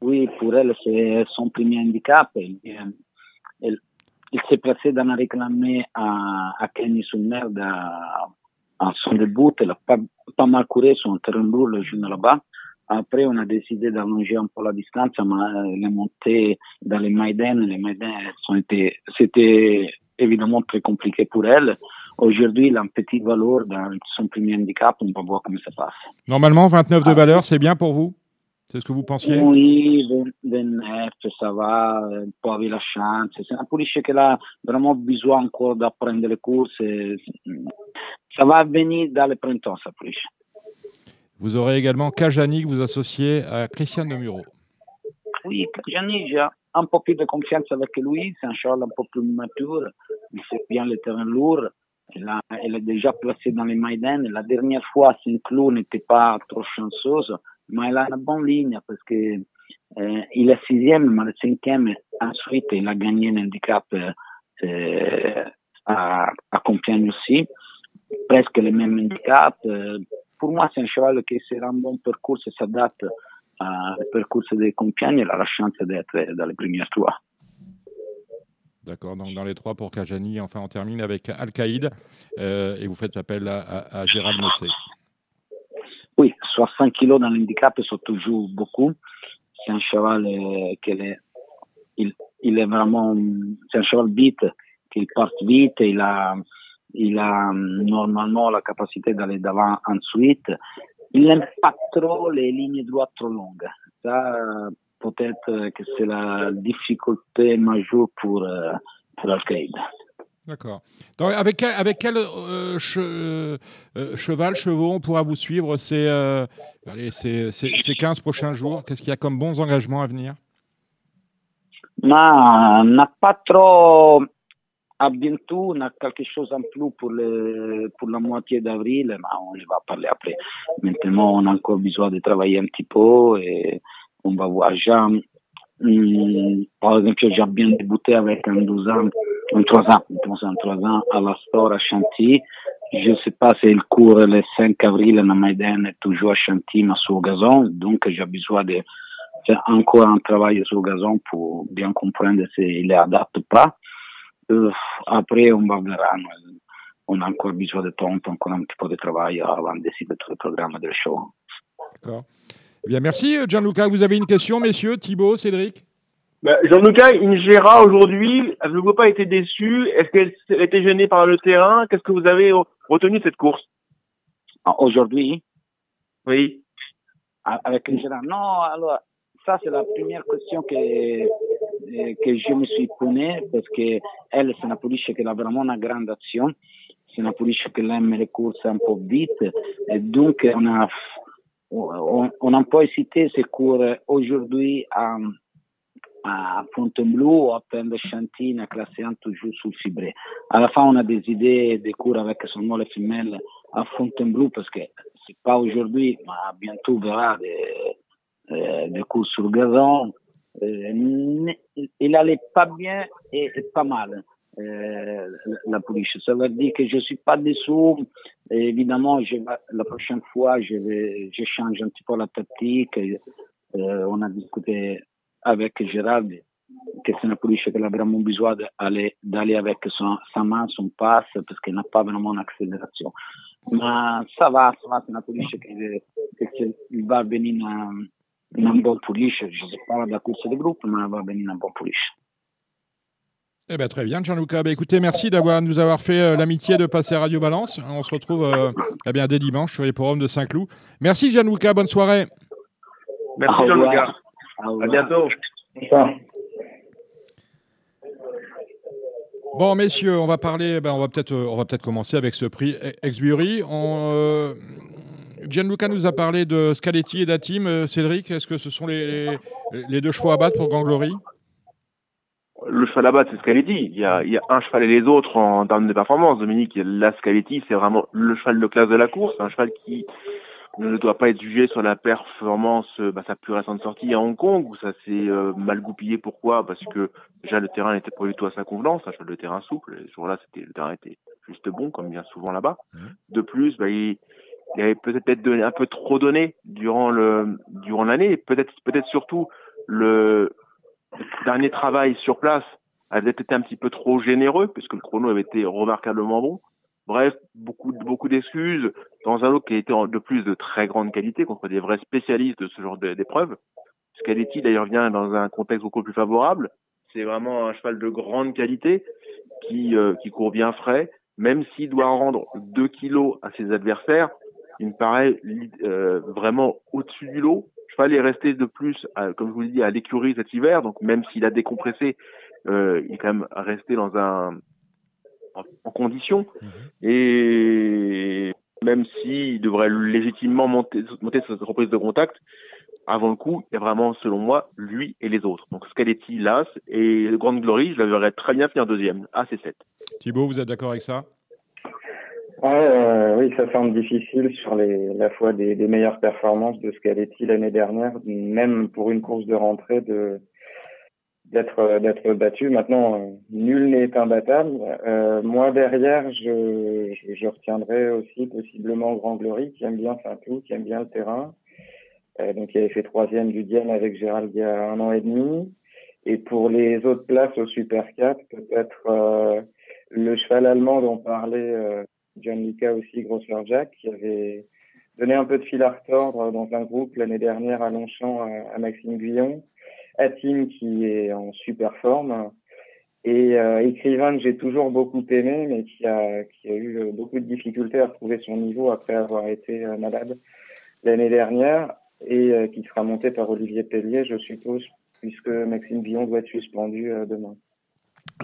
Oui, pour elle, c'est son premier handicap. Il, s'est placé dans la réclamée à, à Kenny Sumner à, son début. Elle a pas, pas mal couru sur un terrain lourd le jour là-bas. Après, on a décidé d'allonger un peu la distance, mais les montées dans les Maïden, les Maïden, c'était évidemment très compliqué pour elle. Aujourd'hui, il a un petit valeur dans son premier handicap. On va voir comment ça passe. Normalement, 29 de ah. valeur, c'est bien pour vous? C'est ce que vous pensiez? Oui, 29, ça va. On peut avoir la chance. C'est un police qui a vraiment besoin encore d'apprendre les courses. Ça va venir dans le printemps, ça police. Vous aurez également Kajani que vous associez à Christian de Muro. Oui, Kajani, j'ai un peu plus de confiance avec lui. C'est un cheval un peu plus mature. Il fait bien le terrain lourd. Elle, est déjà placée dans les Maïden. La dernière fois, Saint-Cloud n'était pas trop chanceuse, mais elle a une bonne ligne parce que euh, il est sixième, mais le cinquième, ensuite, il a gagné un handicap euh, à, à Compiègne aussi. Presque le même handicap. Euh, pour moi, c'est un cheval qui sera un bon parcours et s'adapte au parcours des Compiègne. Il a la chance d'être dans les premiers trois. D'accord, donc dans les trois pour Kajani, enfin on termine avec Al-Qaïd euh, et vous faites appel à, Gérald Mossé. Oui, 60 kilos dans l'handicap, c'est toujours beaucoup. C'est un cheval euh, qui est, il, est vraiment, c'est un cheval vite, qui part vite, il a, il a normalement la capacité d'aller devant ensuite. Il n'aime pas trop les lignes droites trop longues. Ça, peut-être que c'est la difficulté majeure pour, euh, pour Al-Qaïda. D'accord. Avec, avec quel euh, euh, cheval, chevaux, on pourra vous suivre ces, allez, ces, ces, ces 15 prochains jours? Qu'est-ce qu'il y a comme bons engagements à venir? Ma n'a pas trop à bientôt, on a quelque chose en plus pour, pour la moitié d'avril, mais on y va parler après. Maintenant, on a encore besoin de travailler un petit peu et on va voir. Jean, hum, par exemple, j'ai bien débuté avec un 12 ans, un 3 ans, un 3 ans à la store à Chantilly. Je ne sais pas si il court le 5 avril à Maïden toujours à Chantilly, mais sur gazon. Donc, j'ai besoin de faire encore un travail sur gazon pour bien comprendre s'il est adapté ou pas. Euh, après, on va voir. On a encore besoin de temps, encore un petit peu de travail avant de décider le programme de show. D'accord. Eh bien, merci Gianluca. Vous avez une question, messieurs? Thibaut, Cédric? Bah, Jean-Luc Ingera aujourd'hui, ne pas été déçue? Est-ce qu'elle était gênée par le terrain? Qu'est-ce que vous avez retenu de cette course? Ah, Aujourd'hui? Oui. Ah, avec Ingera Non, alors, ça c'est la première question que, euh, que je me suis posée parce que elle, c'est une police qui a vraiment une grande action. C'est une police qui aime les courses un peu vite. Et donc, on a, on, on a un peu hésité ces cours aujourd'hui à, à Fontainebleau à Chantilly, à classé toujours sous fibré. À la fin, on a des idées de cours avec son mot femelle à Fontainebleau parce que c'est pas aujourd'hui, mais bientôt on verra des, des cours sur gazon. Euh, il allait pas bien et, pas mal. Euh, la police. Ça veut dire que je suis pas dessous. évidemment, je, la prochaine fois, je vais, je change un petit peu la tactique. Euh, on a discuté avec Gérald que c'est une police qui a vraiment besoin d'aller, d'aller avec son, sa main, son passe, parce qu'elle n'a pas vraiment d'accélération. Mais ça va, ça va, c'est une police qui, va venir une, une bonne police. Je ne sais pas la course de groupe, mais elle va venir une bonne police. Eh bien, très bien, Gianluca. Bah, écoutez, merci d'avoir nous avoir fait euh, l'amitié de passer à Radio Balance. On se retrouve euh, eh bien, dès dimanche sur les forums de Saint-Cloud. Merci, Gianluca. Bonne soirée. Merci, Gianluca. À bientôt. Bon, messieurs, on va parler. Ben, on va peut-être, on va peut-être commencer avec ce prix Exbury. On, euh, Gianluca nous a parlé de Scaletti et d'Atim. Euh, Cédric, est-ce que ce sont les, les, deux chevaux à battre pour Ganglory Le cheval à battre, c'est Scaletti. Il y, a, il y a un cheval et les autres en termes de performance. Dominique, la Scaletti, c'est vraiment le cheval de classe de la course. Un cheval qui ne doit pas être jugé sur la performance, euh, bah, sa plus récente sortie à Hong Kong, où ça s'est euh, mal goupillé. Pourquoi? Parce que déjà le terrain n'était pas du tout à sa convenance, de terrain souple. Ce jour-là, c'était le terrain était juste bon, comme bien souvent là-bas. Mmh. De plus, bah, il, il avait peut-être donné un peu trop donné durant le durant l'année, peut-être peut-être surtout le dernier travail sur place avait été un petit peu trop généreux puisque le chrono avait été remarquablement bon. Bref, beaucoup beaucoup d'excuses dans un lot qui été de plus de très grande qualité contre des vrais spécialistes de ce genre d'épreuve. Scaletti d'ailleurs vient dans un contexte beaucoup plus favorable. C'est vraiment un cheval de grande qualité qui euh, qui court bien frais, même s'il doit en rendre 2 kilos à ses adversaires il me paraît euh, vraiment au-dessus du lot. Je fallait rester de plus, comme je vous l'ai dit, à l'écurie cet hiver. Donc même s'il a décompressé, euh, il est quand même resté dans un en, condition. Mhm. Et même s'il devrait légitimement monter, monter cette reprise de contact, avant le coup, il y a vraiment, selon moi, lui et les autres. Donc Scaletti, Las et Grande Glory, je la verrais très bien finir deuxième, à C7. Thibaut, vous êtes d'accord avec ça? Euh, oui, ça semble difficile sur les, la fois des, des meilleures performances de Scaletti l'année dernière, même pour une course de rentrée, de d'être d'être battu. Maintenant, nul n'est imbattable. Euh, moi derrière, je, je, je, retiendrai aussi possiblement Grand Glory, qui aime bien Saint-Cloud, qui aime bien le terrain. Euh, donc, il avait fait troisième du Dienne avec Gérald il y a un an et demi. Et pour les autres places au Super 4, peut-être euh, le cheval allemand dont parlait euh, John Lika aussi, Grossler Jack, qui avait donné un peu de fil à retordre dans un groupe l'année dernière à Longchamp à, Maxime Guyon. Atim qui est en super forme. Et euh, écrivain que j'ai toujours beaucoup aimé, mais qui a, qui a eu beaucoup de difficultés à retrouver son niveau après avoir été euh, malade l'année dernière, et euh, qui sera monté par Olivier Pellier, je suppose, puisque Maxime Guillon doit être suspendu demain.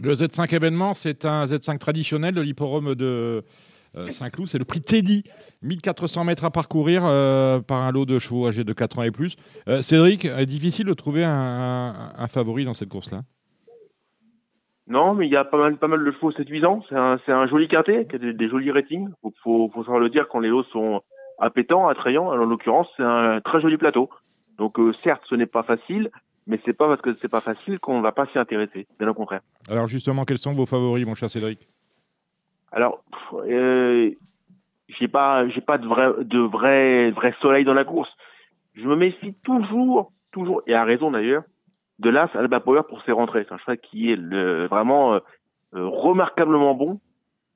Le Z5 événement, c'est un Z5 traditionnel de l'hipporome de Saint-Cloud. C'est le prix Teddy. 1400 mètres à parcourir par un lot de chevaux âgés de 4 ans et plus. Cédric, est difficile de trouver un favori dans cette course-là? Non, mais il y a pas mal, pas mal de chevaux séduisants. C'est un, c'est un joli quintet, qui a des, jolis ratings. Il faut, faut savoir le dire quand les lots sont appétants, attrayants. En l'occurrence, c'est un très joli plateau. Donc, euh, certes, ce n'est pas facile, mais c'est pas parce que c'est pas facile qu'on ne va pas s'y intéresser. Bien au contraire. Alors, justement, quels sont vos favoris, mon cher Cédric? Alors, euh, j'ai pas, j'ai pas de vrai, de vrai, vrai soleil dans la course. Je me méfie toujours, toujours, et à raison d'ailleurs, de l'As Alba Power pour ses rentrées. C'est un cheval qui est vraiment euh, euh, remarquablement bon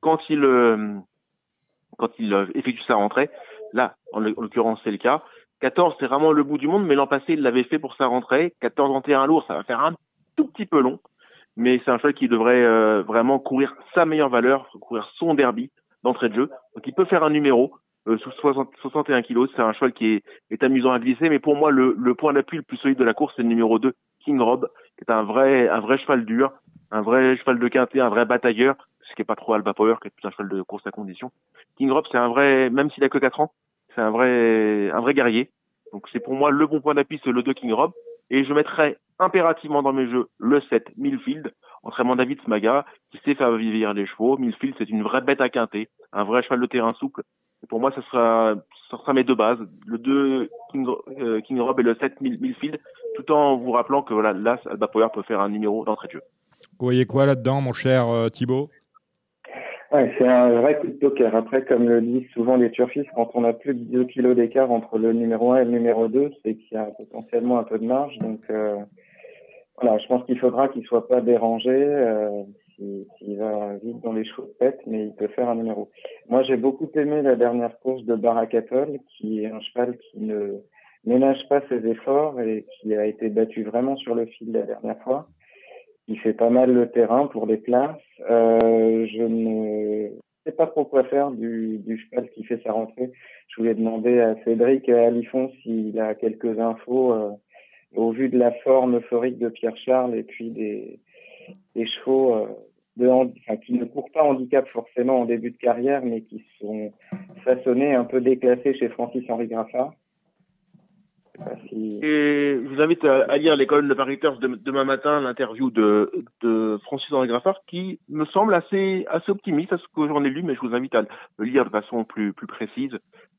quand il euh, quand il effectue sa rentrée. Là, en, l'occurrence, c'est le cas. 14, c'est vraiment le bout du monde, mais l'an passé, il l'avait fait pour sa rentrée. 14 en terrain lourd, ça va faire un tout petit peu long, mais c'est un cheval qui devrait vraiment courir sa meilleure valeur, courir son derby d'entrée de jeu. Donc, il peut faire un numéro sous 61 kilos. C'est un cheval qui est, est, amusant à glisser, mais pour moi, le, le point d'appui le plus solide de la course, c'est le numéro 2, King Rob, qui est un vrai, un vrai cheval dur, un vrai cheval de quintet, un vrai batailleur, ce qui est pas trop Alba Power, qui est plus un cheval de course à condition. King Rob, c'est un vrai, même s'il a que 4 ans, c'est un vrai, un vrai guerrier. Donc c'est pour moi le bon point d'appui, c'est le 2 King Rob. Et je mettrai impérativement dans mes jeux le 7 Millfield, entraînement David Smaga, qui sait faire vivre les chevaux. Millfield, c'est une vraie bête à quinter, un vrai cheval de terrain souple. Et pour moi, ce sera, ça sera mes deux bases, le 2 King, euh, King Rob et le 7 Millfield, tout en vous rappelant que voilà, là, Alba Power peut faire un numéro d'entrée de jeu. Vous voyez quoi là-dedans, mon cher euh, Thibaut? Ouais, C'est un vrai coup de poker. Après, comme le disent souvent les turfistes, quand on a plus de 2 kilos d'écart entre le numéro 1 et le numéro 2, c'est qu'il y a potentiellement un peu de marge. Donc, euh, voilà, je pense qu'il faudra qu'il soit pas dérangé. Euh, s'il va vite dans les tête, mais il peut faire un numéro. Moi, j'ai beaucoup aimé la dernière course de Barakatol, qui est un cheval qui ne ménage pas ses efforts et qui a été battu vraiment sur le fil la dernière fois. Il fait pas mal le terrain pour les places. Euh, je ne sais pas trop quoi faire du, cheval qui fait sa rentrée. Je voulais demander à Cédric Alifon s'il a quelques infos euh, au vu de la forme euphorique de Pierre Charles et puis des, chevaux euh, qui ne courent pas handicap forcément en début de carrière, mais qui sont façonnés un peu déclassés chez Francis-Henri Graffard. Et je vous invite à, lire les colonnes de Paris de, demain matin, l'interview de, de Francis-Henri Graffard, qui me semble assez, assez optimiste à ce que j'en ai lu, mais je vous invite à le lire de façon plus, plus précise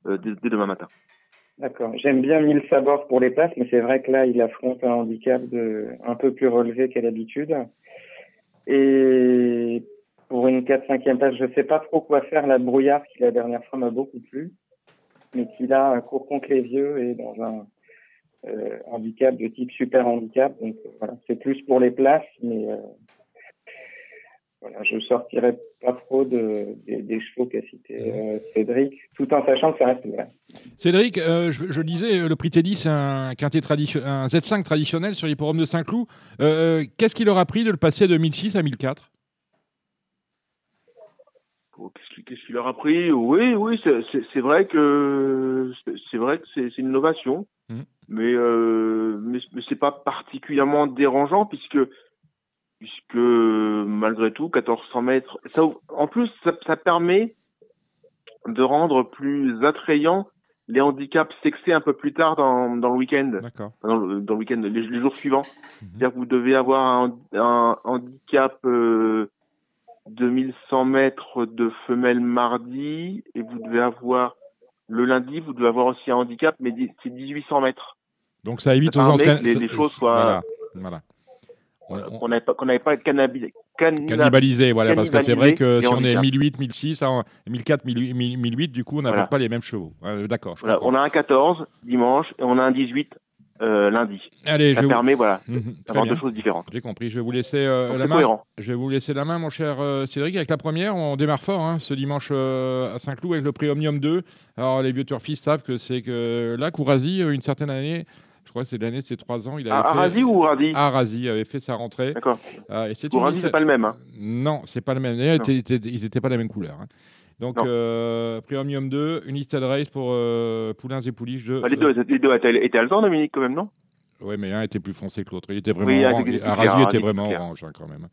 euh, dès, demain matin. D'accord. J'aime bien mille sabords pour les passes, mais c'est vrai que là, il affronte un handicap de, un peu plus relevé qu'à l'habitude. Et pour une 4-5e place, je ne sais pas trop quoi faire. La brouillard, qui la dernière fois m'a beaucoup plu, mais qui là court contre les vieux et dans un euh, handicap de type super handicap. Donc voilà, c'est plus pour les places, mais euh, voilà, je sortirai pas trop de, des, chevaux qu'a cité Cédric, tout en sachant que ça reste vrai. Cédric, je, disais, le prix Teddy, c'est un, quintet un Z5 traditionnel sur l'hipporome de Saint-Cloud. Qu'est-ce qu'il leur a pris de le passer de 1006 à 1004 Qu'est-ce qu'il leur a pris? Oui, oui, c'est vrai que c'est vrai que c'est une innovation, mmh. mais euh, mais, c'est pas particulièrement dérangeant puisque puisque malgré tout 1400 mètres, ça, en plus ça, permet de rendre plus attrayant les handicaps sexés un peu plus tard dans, dans le week-end, dans, le, dans le week-end, les, jours suivants. Mmh. C'est-à-dire que vous devez avoir un, un handicap euh, 2100 mètres de femelle mardi et vous devez avoir le lundi, vous devez avoir aussi un handicap, mais c'est 1800 mètres. Donc ça évite aux entraîneurs les, les choses soient voilà, voilà. Qu'on n'avait pas, qu pas cannibalisé, cannibalisé, voilà, parce que c'est vrai que si on est 1008, 1006, 1004, 1008, du coup, on n'a pas les mêmes chevaux. D'accord. Voilà, on a un 14 dimanche et on a un 18 euh, lundi. Allez, ça je permet voilà, mhm, d'avoir deux choses différentes. J'ai compris. Je vais vous laisser euh, la main. Je vais vous laisser la main, mon cher euh, Cédric, avec la première. On démarre fort hein, ce dimanche à Saint-Cloud avec le prix Omnium 2. Alors, les vieux turfistes savent que c'est que là, Courasi, une certaine année, je crois que c'est l'année de ses trois ans. Il avait ah, fait... ou Ah, Razi avait fait sa rentrée. D'accord. et c'est c'est pas le même. Hein. Non, c'est pas le même. Ils n'étaient pas la même couleur. Hein. Donc, euh, Premium 2, une listed race pour Poulains et Pouliches. Bah, les, deux, les deux étaient Alzan, Dominique, quand même, non? Oui, mais un était plus foncé que l'autre. Il était vraiment orange. Arazi était vraiment orange hein, quand même.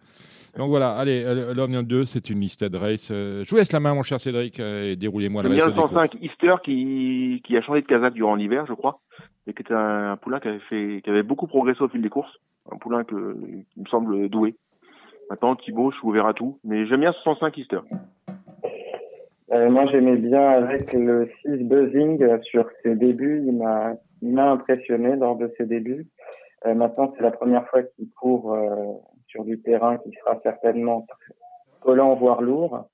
Donc voilà, allez, euh, l'Omnium 2, c'est une listed race. je vous laisse la main, mon cher Cédric, et déroulez-moi la race. Il y a le 105 Easter qui, qui a changé de casaque durant l'hiver, je crois, et qui était un, poulain qui avait, fait, qui avait beaucoup progressé au fil des courses. Un poulain que, qui me semble doué. Maintenant, Thibaut, je vous verrai tout. Mais j'aime bien ce 105 Easter. Euh, moi, j'aimais bien avec le 6 Buzzing sur ses débuts. Il m'a, m'a impressionné lors de ses débuts. Euh, maintenant, c'est la première fois qu'il court euh, sur du terrain qui sera certainement collant, voire lourd.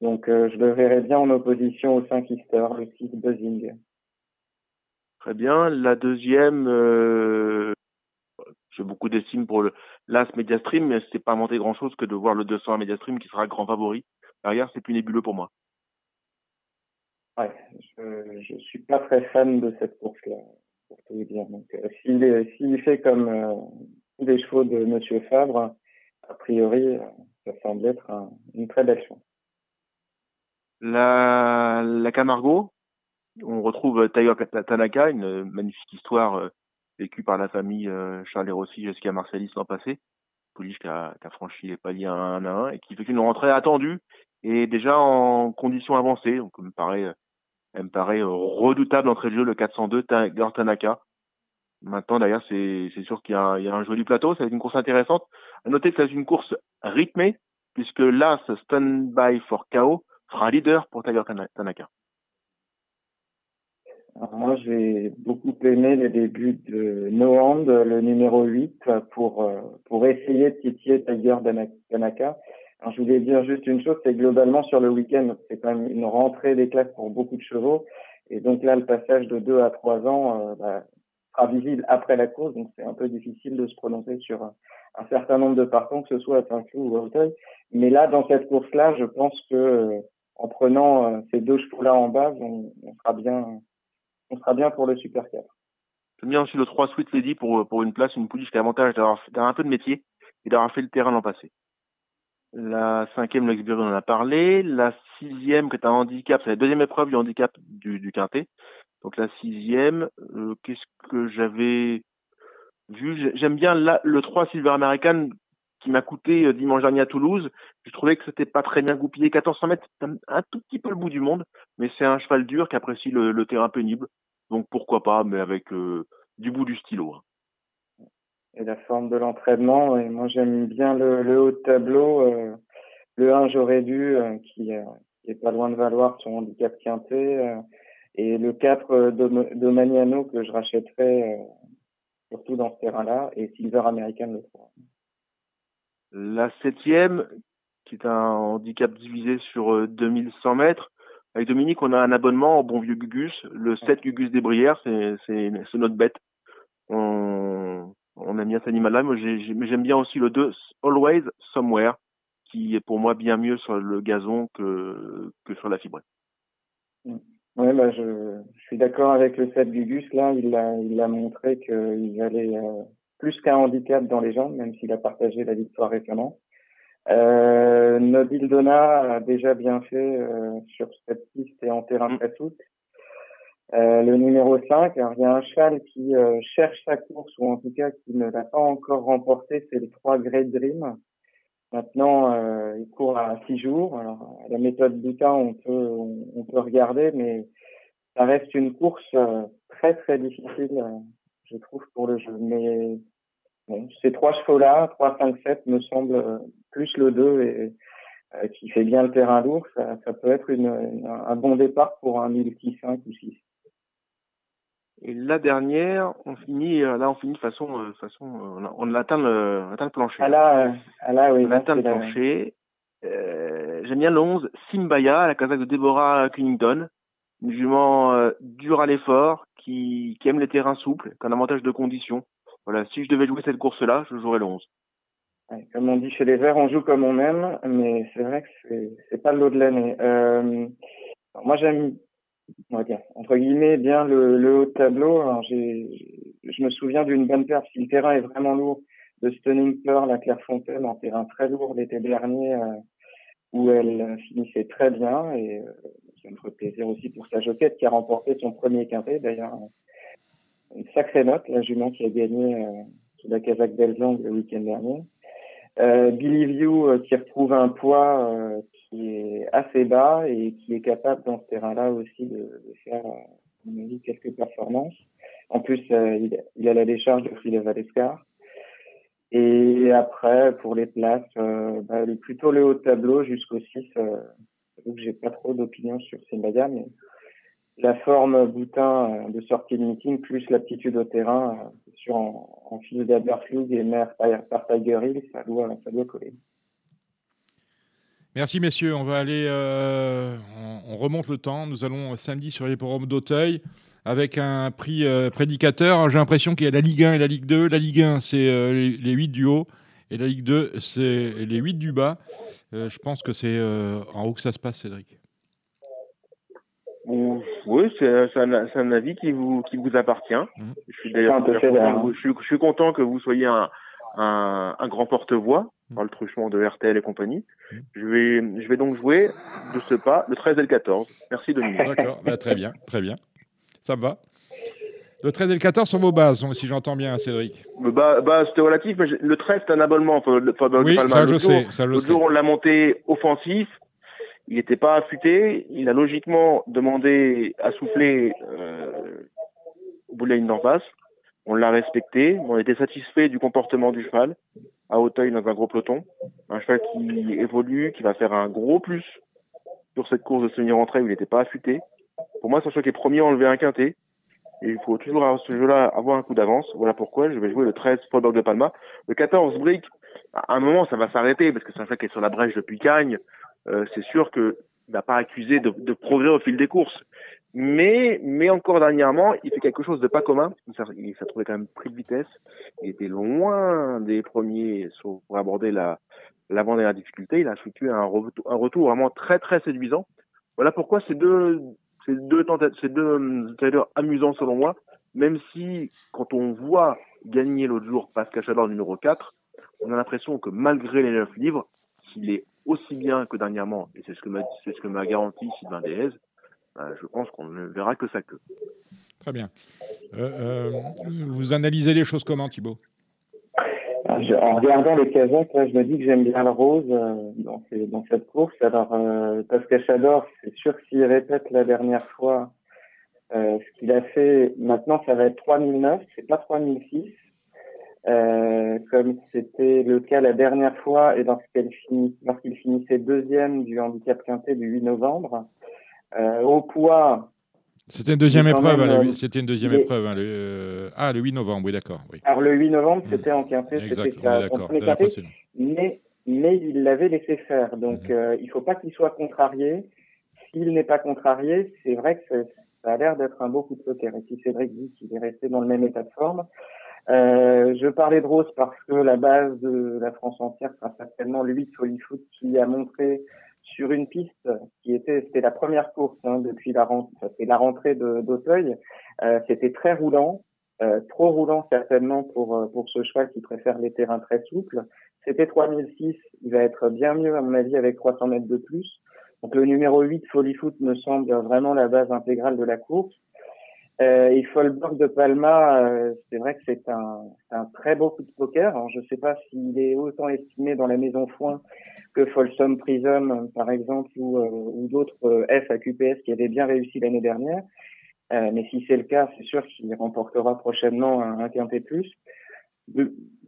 Donc, euh, je le verrai bien en opposition au 5 Easter, le 6 Buzzing. Très bien. La deuxième, j'ai beaucoup d'estime pour le l'As Mediastream, mais c'est pas monté grand chose que de voir le 200 Mediastream qui sera grand favori. Derrière, c'est plus nébuleux pour moi. Ouais, je, je suis pas très fan de cette course-là, pour tout vous dire. Donc, euh, s'il fait comme euh, les chevaux de Monsieur Fabre, a priori, ça semble être une très belle chance. La, la Camargo, on retrouve Tiger Tanaka, une magnifique histoire euh, vécu par la famille euh, Charles Rossi jusqu'à Marcelis l'an passé. Pouliche qui a, qui a, franchi les paliers un à un et qui fait une rentrée attendue et déjà en conditions avancées. Donc, me paraît, elle me paraît redoutable d'entrée de jeu le 402 Tanaka. Maintenant, d'ailleurs, c'est, sûr qu'il y y a un joli plateau. Ça va être une course intéressante. À noter que c'est une course rythmée puisque là, ce stand-by for KO sera leader pour Tiger Tanaka moi, j'ai beaucoup aimé les débuts de Noand, le numéro 8, pour, euh, pour essayer de titiller Tiger Danaka. Alors, je voulais dire juste une chose, c'est globalement sur le week-end, c'est quand même une rentrée des classes pour beaucoup de chevaux. Et donc là, le passage de 2 à 3 ans euh, bah, sera visible après la course, donc c'est un peu difficile de se prononcer sur un, certain nombre de partants, que ce soit à Saint-Cloud ou à Hauteuil. Mais là, dans cette course-là, je pense que euh, en prenant ces deux chevaux-là en base, on, on sera bien on sera bien pour le Super 4. J'aime bien aussi le 3 Sweet Lady pour, pour une place, une pouliche qui a l'avantage d'avoir un peu de métier et d'avoir fait le terrain l'an passé. La cinquième, l'expérience on en a parlé. La sixième, qui est un handicap, c'est la deuxième épreuve du handicap du, du quintet. Donc la sixième, euh, qu'est-ce que j'avais vu? J'aime bien la, le 3 Silver American qui m'a coûté euh, dimanche dernier à Toulouse. Je trouvais que c'était pas très bien goupillé. 1400 mètres, un tout petit peu le bout du monde, mais c'est un cheval dur qui apprécie le, terrain pénible. Donc pourquoi pas, mais avec euh, du bout du stylo. Hein. Et la forme de l'entraînement, et moi j'aime bien le, haut de tableau. Euh, le 1, j'aurais dû, qui, est pas loin de valoir son handicap quintet. et le 4, Domaniano, que je rachèterais surtout dans ce terrain-là. Et Silver American, le 3. La septième, qui est un handicap divisé sur 2100 euh, mètres. Avec Dominique, on a un abonnement au bon vieux Gugus. Le 7 Gugus des Brières, c'est notre bête. On, on aime bien cet animal-là. Moi, j'aime bien aussi le 2, Always Somewhere, qui est pour moi bien mieux sur le gazon que, que sur la fibre. Ouais, bah je, je suis d'accord avec le 7 Gugus. Là, il a, il a montré qu'il allait euh, plus qu'un handicap dans les jambes, même s'il a partagé la victoire récemment. Euh, Nobil Donna a déjà bien fait euh, sur cette piste et en terrain mm. très souple. Euh, le numéro 5, alors il y a un cheval qui euh, cherche sa course, ou en tout cas qui ne l'a pas encore remporté, c'est le 3 Great Dream. Maintenant, euh, il court à 6 jours. Alors, la méthode Buta, on peut, on, on, peut regarder, mais ça reste une course très très difficile je trouve, pour le jeu. Mais bon, ces trois chevaux-là, 3, 5, 7, me semble euh, plus le 2 et euh, qui fait bien le terrain lourd, ça, ça peut être une, un bon départ pour un multi 5 ou 6. Et la dernière, on finit, euh, là, on finit de façon, façon, on, atteint le, on atteint le plancher. Ah là, ah là, oui. On atteint le plancher. Euh, J'aime bien le 11, Simbaya, la casaque de Deborah Cunnington. Une jument euh, dure à l'effort, qui, aime les terrains souples, qui a un avantage de condition. Voilà, si je devais jouer cette course-là, je jouerais le 11. comme on dit chez les Verts, on joue comme on aime, mais c'est vrai que c'est, pas l'eau de l'année. Euh, moi, j'aime, on entre guillemets, bien le, le haut de tableau. Alors, je me souviens d'une bonne perte. Si le terrain est vraiment lourd, de Stunning Pearl à Clairefontaine en terrain très lourd l'été dernier, euh, où elle finissait très bien euh, ça me ferait plaisir aussi pour sa joquette qui a remporté son premier quintet. D'ailleurs, une sacrée note, la jument qui a gagné euh, la Kazakh d'Elzang le week-end dernier. Euh, Believe You qui retrouve un poids qui est assez bas et qui est capable dans ce terrain-là aussi de, faire quelques performances. En plus, il, a la décharge de Philippe Valescar. Et après, pour les places, euh, bah, plutôt le haut de tableau jusqu'au 6. Euh, j'ai pas trop d'opinion sur médias, mais la forme boutin euh, de sortie de meeting plus l'aptitude au terrain euh, sur en, en fil d'Aberflug et mer par Tiger Hill, ça doit, ça doit coller. Merci messieurs, on va aller, euh, on, on, remonte le temps. Nous allons samedi sur les forums d'Auteuil avec un prix euh, prédicateur. J'ai l'impression qu'il y a la Ligue 1 et la Ligue 2. La Ligue 1, c'est euh, les, 8 du haut, et la Ligue 2, c'est les 8 du bas. Euh, je pense que c'est en haut que ça se passe, Cédric. Oui, c'est un, un, avis qui vous, qui vous appartient. Mmh. Je suis d'ailleurs content, je, je suis content que vous soyez un, un, un grand porte-voix par le truchement de RTL et compagnie. Mmh. Je vais, je vais donc jouer de ce pas le 13 et le 14. Merci Dominique. D'accord, bah, très bien, très bien. Ça va? Le 13 et le 14 sont vos bases, si j'entends bien, Cédric. Bah, bah c'était relatif, mais le 13, c'est un abonnement. oui, ça je, sais, ça je sais. jour, on l'a monté offensif. Il n'était pas affûté. Il a logiquement demandé à souffler euh, au bout de la ligne d'en face. On l'a respecté. On était satisfait du comportement du cheval à Hauteuil dans un gros peloton. Un cheval qui évolue, qui va faire un gros plus sur cette course de semi-rentrée où il n'était pas affûté. Pour moi, sachant qu'il est premier à enlever un quintet, il faut toujours à ce jeu-là avoir un coup d'avance. Voilà pourquoi je vais jouer le 13 Fallback de Palma. Le 14 Brick, à un moment, ça va s'arrêter parce que c'est un chat qui est sur la brèche depuis Cagne. Euh, c'est sûr qu'il n'a pas accusé de, de, progrès au fil des courses. Mais, mais encore dernièrement, il fait quelque chose de pas commun. Il s'est trouvé quand même pris de vitesse. Il était loin des premiers pour aborder la, l'avant-dernière difficulté. Il a effectué un retour, un retour vraiment très, très séduisant. Voilà pourquoi ces deux, c'est deux c'est deux traders amusants selon moi, même si quand on voit gagner l'autre jour Pascal Chador numéro 4, on a l'impression que malgré les 9 livres, s'il est aussi bien que dernièrement, et c'est ce que m'a c'est ce que m'a garanti Sylvain Déhez, bah, je pense qu'on ne verra que ça que. Très bien. Euh, euh, vous analysez les choses comment, Thibault? En regardant les Kazakhs, je me dis que j'aime bien le rose euh, dans, cette course. Alors, euh, Pascal Chador, c'est sûr que s'il répète la dernière fois euh, ce qu'il a fait, maintenant ça va être 3009, c'est pas 3006, euh, comme c'était le cas la dernière fois et lorsqu'il finissait deuxième du handicap quintet du 8 novembre. Au poids, c'était une deuxième épreuve. Hein, euh, c'était une deuxième épreuve. Hein, le, euh, ah, le 8 novembre, oui, d'accord. Oui. Alors le 8 novembre, mmh. c'était en quintet, c'était mais mais il l'avait laissé faire. Donc mmh. euh, il faut pas qu'il soit contrarié. S'il n'est pas contrarié, c'est vrai que ça a l'air d'être un beau coup de poker. Et si Cédric dit qu'il est resté dans le même état de forme, euh, je parlais de Rose parce que la base de la France entière sera certainement lui, Foot, qui a montré sur une piste qui était, c'était la première course hein, depuis la rentrée, la rentrée d'Auteuil. Euh, c'était très roulant, euh, trop roulant certainement pour euh, pour ce cheval qui préfère les terrains très souples. C'était 3006, il va être bien mieux à mon avis avec 300 mètres de plus. Donc le numéro 8, Foot, me semble vraiment la base intégrale de la course. Euh, et Folberg de Palma, euh, c'est vrai que c'est un, un, très beau coup de poker. Alors, je ne sais pas s'il est autant estimé dans la maison foin que Folsom Prism, par exemple, ou, euh, ou d'autres euh, F qui avaient bien réussi l'année dernière. mais si c'est le cas, c'est sûr qu'il remportera prochainement un, un quintet plus.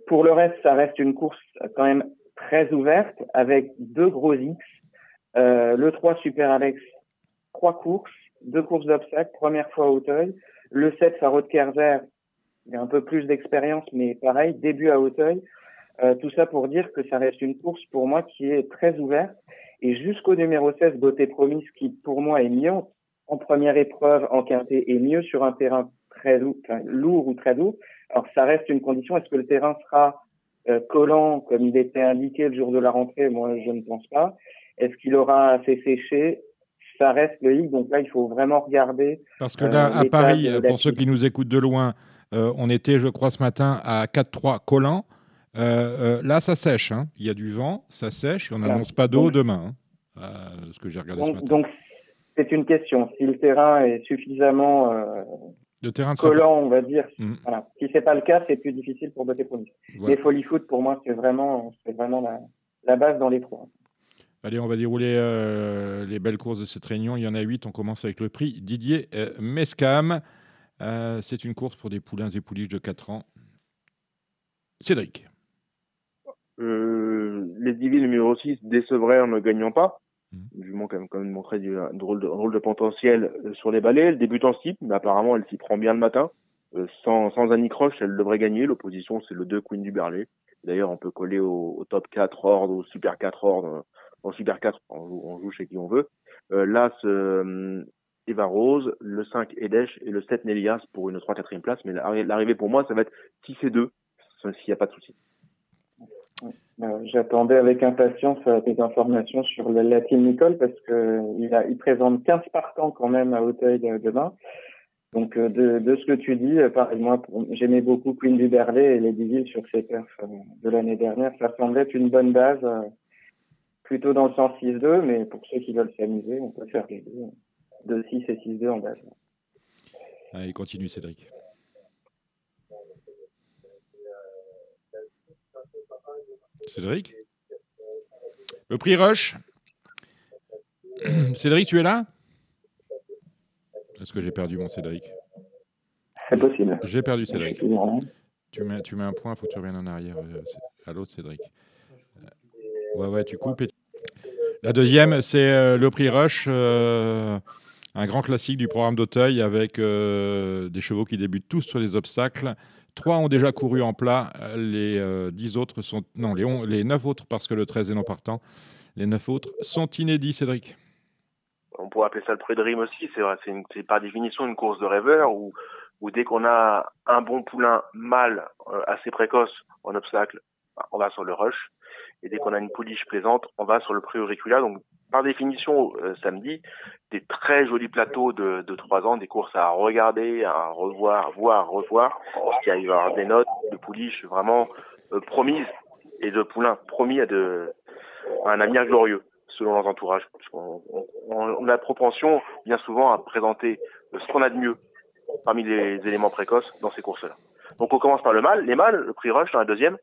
pour le reste, ça reste une course quand même très ouverte avec deux gros X. le 3 Super Alex, trois courses deux courses d'obstacles, première fois à Hauteuil. Le 7, Faro de Kerzer, il a un peu plus d'expérience, mais pareil, début à Hauteuil. Euh, tout ça pour dire que ça reste une course pour moi qui est très ouverte. Et jusqu'au numéro 16, Beauté Promise, qui pour moi est mieux en première épreuve en quintet et mieux sur un terrain très lourd, lourd ou très lourd. Alors ça reste une condition. Est-ce que le terrain sera euh, collant comme il était indiqué le jour de la rentrée? Moi, je ne pense pas. Est-ce qu'il aura assez séché? Ça reste le hic. Donc là, il faut vraiment regarder. Parce que là, euh, à Paris, pour ceux qui nous écoutent de loin, euh, on était, je crois, ce matin à 4-3 collant. Euh, là, ça sèche. Hein. Il y a du vent, ça sèche. Et on n'annonce pas d'eau demain. Hein. ce que j'ai regardé donc, ce matin. Donc, c'est une question. Si le terrain est suffisamment terrain collant, on va dire. Mm. Voilà. Si c'est pas le cas, c'est plus difficile pour Beauté Promise. Les Folly Foot, pour moi, c'est vraiment, c'est vraiment la, la, base dans les trois. Allez, on va dérouler euh, les belles courses de cette réunion. Il y en a huit. On commence avec le prix Didier euh, Mescam. Euh, c'est une course pour des poulains et pouliches de 4 ans. Cédric. les Divis numéro 6 décevraient en ne gagnant pas. Mmh. Du quand même, quand même montrer du, un, drôle de, un drôle de potentiel sur les balais. Elle débute en slip, mais apparemment elle s'y prend bien le matin. sans, sans Annie Croche, elle devrait gagner. L'opposition, c'est le 2 Queen du Berlay. D'ailleurs, on peut coller au, au, top 4 ordre, au super 4 ordre en Super 4, on joue, chez qui on veut. Euh, L'As euh, Eva Rose, le 5 Edesh et le 7 Nelias pour une 3-4e place. Mais l'arrivée pour moi, ça va être 6 et 2, s'il n'y a pas de souci. Euh, j'attendais avec impatience tes informations sur le Latin Nicole parce que il, présente 15 partants quand même à Hauteuil demain. Donc de, de, ce que tu dis, pareil, moi j'aimais beaucoup Queen du Berlay et les Villes sur ses perfs de l'année dernière. Ça semblait être une bonne base plutôt dans le sens 6-2, mais pour ceux qui veulent s'amuser, on peut faire les deux. 2-6 et 6-2 en base. Allez, continue Cédric. Cédric? Le prix Rush? Cédric, tu es là? Est-ce que j'ai perdu mon Cédric? C'est possible. J'ai perdu Cédric. Tu mets, tu mets un point, il faut que tu reviennes en arrière euh, à l'autre Cédric. Ouais, ouais, tu coupes et la deuxième, c'est euh, le prix Rush, euh, un grand classique du programme d'Auteuil avec euh, des chevaux qui débutent tous sur les obstacles. Trois ont déjà couru en plat, les dix autres sont non les, neuf autres parce que le 13 est non partant. Les neuf autres sont inédits, Cédric. On pourrait appeler ça le Rime aussi. C'est par définition une course de rêveur où, où dès qu'on a un bon poulain mâle assez précoce en obstacle, on va sur le rush. Et dès qu'on a une pouliche plaisante, on va sur le prix auriculaire. Donc, par définition, euh, samedi, des très jolis plateaux de, de 3 ans, des courses à regarder, à revoir, voir, revoir, parce qu'il va y avoir des notes de pouliches vraiment euh, promises et de poulains promis à, de, un avenir glorieux, selon leurs entourages. On, on, a propension, bien souvent, à présenter ce qu'on a de mieux parmi les éléments précoces dans ces courses-là. Donc on commence par le mâle, les mâles, le prix rush dans la deuxième,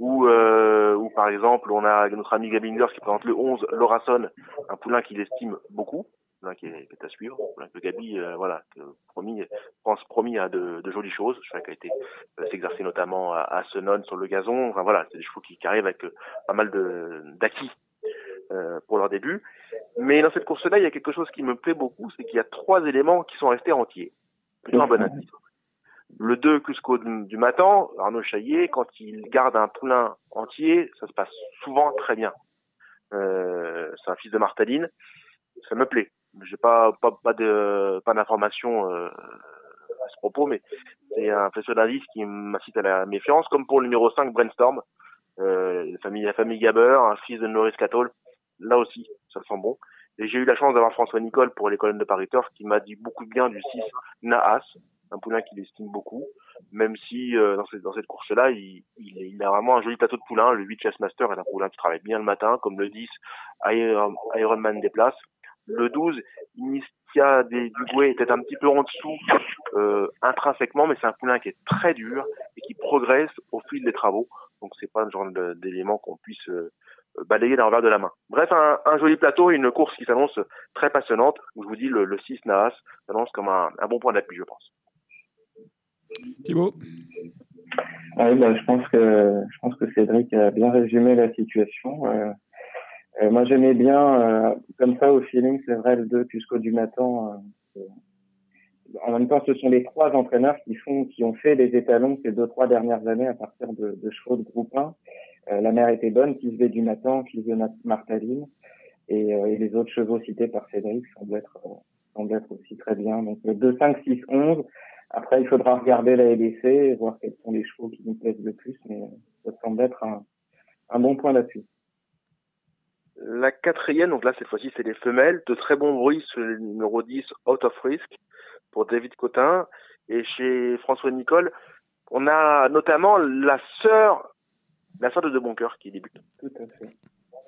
euh, où par exemple on a notre ami Gabinger qui présente le 11 Lorason, un poulain qu'il estime beaucoup, un poulain qui est, qui est à suivre, un poulain que Gabi, euh, voilà, que, promis, pense promis à de, de jolies choses, je sais qu'il a été euh, s'exercer notamment à, à Senon sur le gazon, enfin voilà, c'est des chevaux qui, qui arrivent avec euh, pas mal de d'acquis pour leur début. Mais dans cette course-là, il y a quelque chose qui me plaît beaucoup, c'est qu'il y a trois éléments qui sont restés entiers. Plutôt un bon indice. Le 2 Cusco du matin, Arnaud Chaillet, quand il garde un poulain entier, ça se passe souvent très bien. Euh, c'est un fils de Martaline, ça me plaît. J'ai pas pas pas de pas d'informations euh, à ce propos, mais c'est un faisceau d'indices qui m'incite à la méfiance, comme pour le numéro 5 Brainstorm, euh, la famille la famille Gaber, un fils de Maurice Catol, là aussi ça sent bon. Et j'ai eu la chance d'avoir François Nicole pour les colonnes de Paris Turf qui m'a dit beaucoup de bien du 6 Naas, un poulain qu'il estime beaucoup, même si euh, dans cette, dans cette course-là, il, il, a vraiment un joli plateau de poulain. Le 8 Chessmaster est un poulain qui travaille bien le matin, comme le 10 Iron, Ironman déplace. Le 12 Initia des Dugoué était un petit peu en dessous euh, intrinsèquement, mais c'est un poulain qui est très dur et qui progresse au fil des travaux. Donc c'est pas le genre d'élément qu'on puisse euh, balayer d'un revers de la main. Bref, un, un, joli plateau et une course qui s'annonce très passionnante. je vous dis, le, le 6 Naas s'annonce comme un, un bon point d'appui, je pense. Thibaut ah bah, je pense que je pense que Cédric a bien résumé la situation. Euh, euh, moi, j'aimais bien euh, comme ça au feeling, c'est vrai le 2 Cusco du matin. en même temps, ce sont les trois entraîneurs qui font, qui ont fait les étalons ces deux trois dernières années à partir de, chevaux de groupe 1. la mère était bonne, de du matin, fils de Martaline, et, et, les autres chevaux cités par Cédric semblent être semblent être aussi très bien. Donc 2, 5, 6, 11. Après, il faudra regarder la et voir quels sont les chevaux qui nous plaisent le plus, mais ça semble être un, un bon point là-dessus. La quatrième, donc là cette fois-ci c'est les femelles, de très bon bruit sur le numéro 10, Out of Risk, pour David Cotin. Et chez François Nicole, on a notamment la sœur, la sœur de De Boncoeur qui débute. Tout à fait.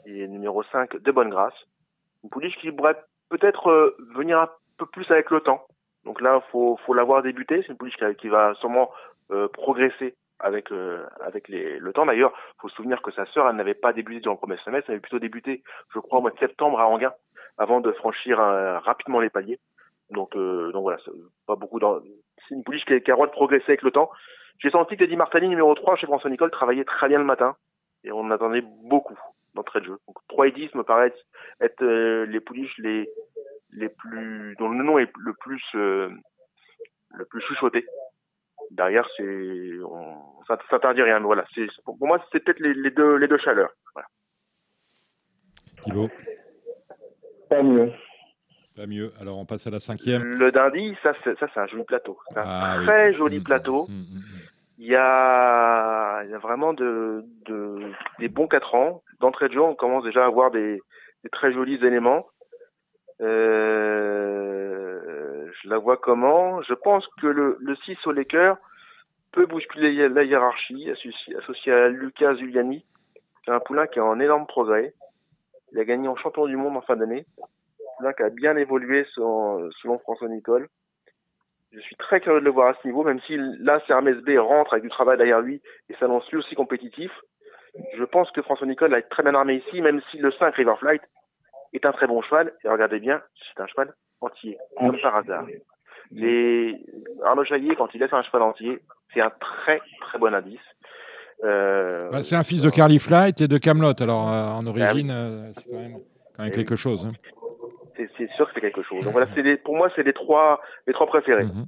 Et numéro 5, De Bonne Grâce. Une pouliche qui pourrait peut-être euh, venir un peu plus avec le temps Donc là, faut faut l'avoir débuté. C'est une pouliche qui, va sûrement euh, progresser avec euh, avec les, le temps. D'ailleurs, faut se souvenir que sa sœur, elle n'avait pas débuté dans le premier semestre, elle avait plutôt débuté, je crois, au mois de septembre à Anguin, avant de franchir rapidement les paliers. Donc donc voilà, pas beaucoup. C'est une pouliche qui, qui a droit de progresser avec le temps. J'ai senti que Eddie Martani, numéro 3 chez François Nicole, travaillait très bien le matin et on attendait beaucoup d'entrée de jeu. Donc 3 et 10 me paraît être, euh, les pouliches les les plus dont le nom est le plus euh, le plus chuchoté. Derrière c'est ça s'interdit rien. Voilà, c'est pour moi c'est peut-être les, les, deux les deux chaleurs. Voilà. Thibaut? Pas mieux. Pas mieux. Alors on passe à la cinquième. Le Dindy, ça c'est ça c'est un joli plateau. C'est un ah très joli mmh, plateau. Mmh, mmh, il y a, il y a vraiment de, de, des bons 4 ans. D'entrée de jeu, on commence déjà à avoir des, des très jolis éléments. Euh, je la vois comment? Je pense que le, le 6 au Laker peut bousculer la hiérarchie, associé, associé à Lucas est un poulain qui est en énorme progrès. Il a gagné en champion du monde en fin d'année. Un poulain qui a bien évolué selon, François Nicole. Je suis très curieux de le voir à ce niveau, même si là, Hermès B rentre avec du travail derrière lui et s'annonce lui aussi compétitif. Je pense que François Nicole a été très bien armé ici, même si le 5 Riverflight est un très bon cheval. Et regardez bien, c'est un cheval entier, comme par hasard. Les... Arnaud Chaillet, quand il laisse un cheval entier, c'est un très très bon indice. Euh... Bah, c'est un fils de Carly Flight et de Camelot, alors euh, en origine, ah euh, c'est quand même, quand même quelque chose. Hein c'est sûr que c'est quelque chose. Donc voilà, c'est pour moi, c'est les trois, les trois préférés. Mhm.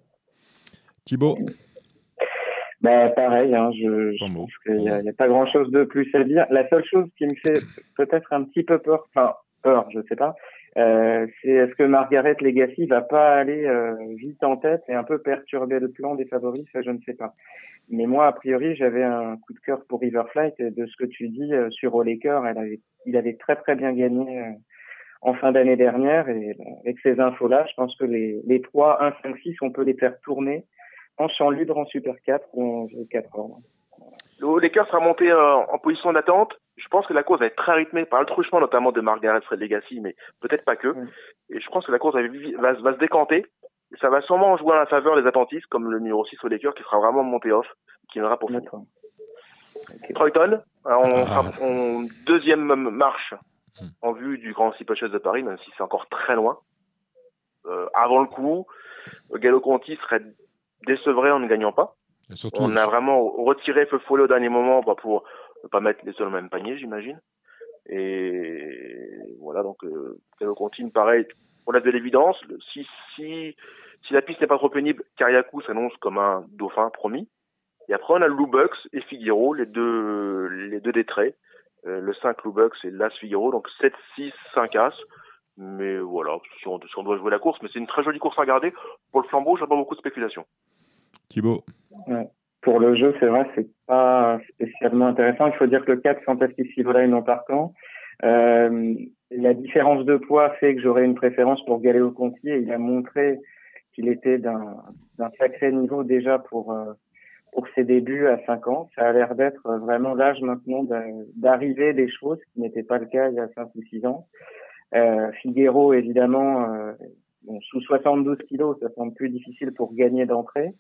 Thibaut? Bah, pareil, hein, je, pense qu'il n'y a, pas grand chose de plus à dire. La seule chose qui me fait peut-être un petit peu peur, enfin, peur, je sais pas, euh, c'est est-ce que Margaret Legacy va pas aller euh, vite en tête et un peu perturber le plan des favoris, ça je ne sais pas. Mais moi, a priori, j'avais un coup de cœur pour Riverflight et de ce que tu dis euh, sur Olaker, elle avait, il avait très très bien gagné euh, en fin d'année dernière. Et avec ces infos-là, je pense que les, les 3, 1, 5, 6, on peut les faire tourner en champ libre en Super 4 ou en 4 heures. L'écart sera monté euh, en position d'attente. Je pense que la course va être très rythmée par le truchement notamment de Margaret Fred Legacy, mais peut-être pas que. Et je pense que la course va, va, se décanter. Et ça va sûrement jouer à la faveur des attentistes, comme le numéro 6 au qui sera vraiment monté off, qui viendra pour finir. Okay. Troyton, on ah. en deuxième marche en vue du Grand Steeplechase de Paris, même si c'est encore très loin. Euh, avant le coup, Gallo Conti serait décevré en ne gagnant pas. on a vraiment retiré Feu Follet au dernier moment bah, pour ne pas mettre les deux dans le même panier, j'imagine. Et voilà, donc euh, Gallo Conti me paraît, on a de l'évidence. Si, si, si la piste n'est pas trop pénible, Kariakou s'annonce comme un dauphin promis. Et après, on a Lubux et Figuero, les deux, les deux détraits. Euh, le 5 Lubux et l'As Figaro, donc 7, 6, 5 As. Mais voilà, si on, doit jouer la course, mais c'est une très jolie course à regarder. Pour le flambeau, j'ai pas beaucoup de spéculation. Thibaut Pour le jeu, c'est vrai, c'est pas spécialement intéressant. Il faut dire que le 4 Fantastic Silverline en partant, euh, la différence de poids fait que j'aurais une préférence pour Galéo Conti et il a montré qu'il était d'un sacré niveau déjà pour, euh, pour ses débuts à 5 ans. Ça a l'air d'être vraiment l'âge maintenant d'arriver des choses qui n'était pas le cas il y a 5 ou 6 ans. Euh, Figuero, évidemment, euh, bon, sous 72 kilos, ça semble plus difficile pour gagner d'entrée.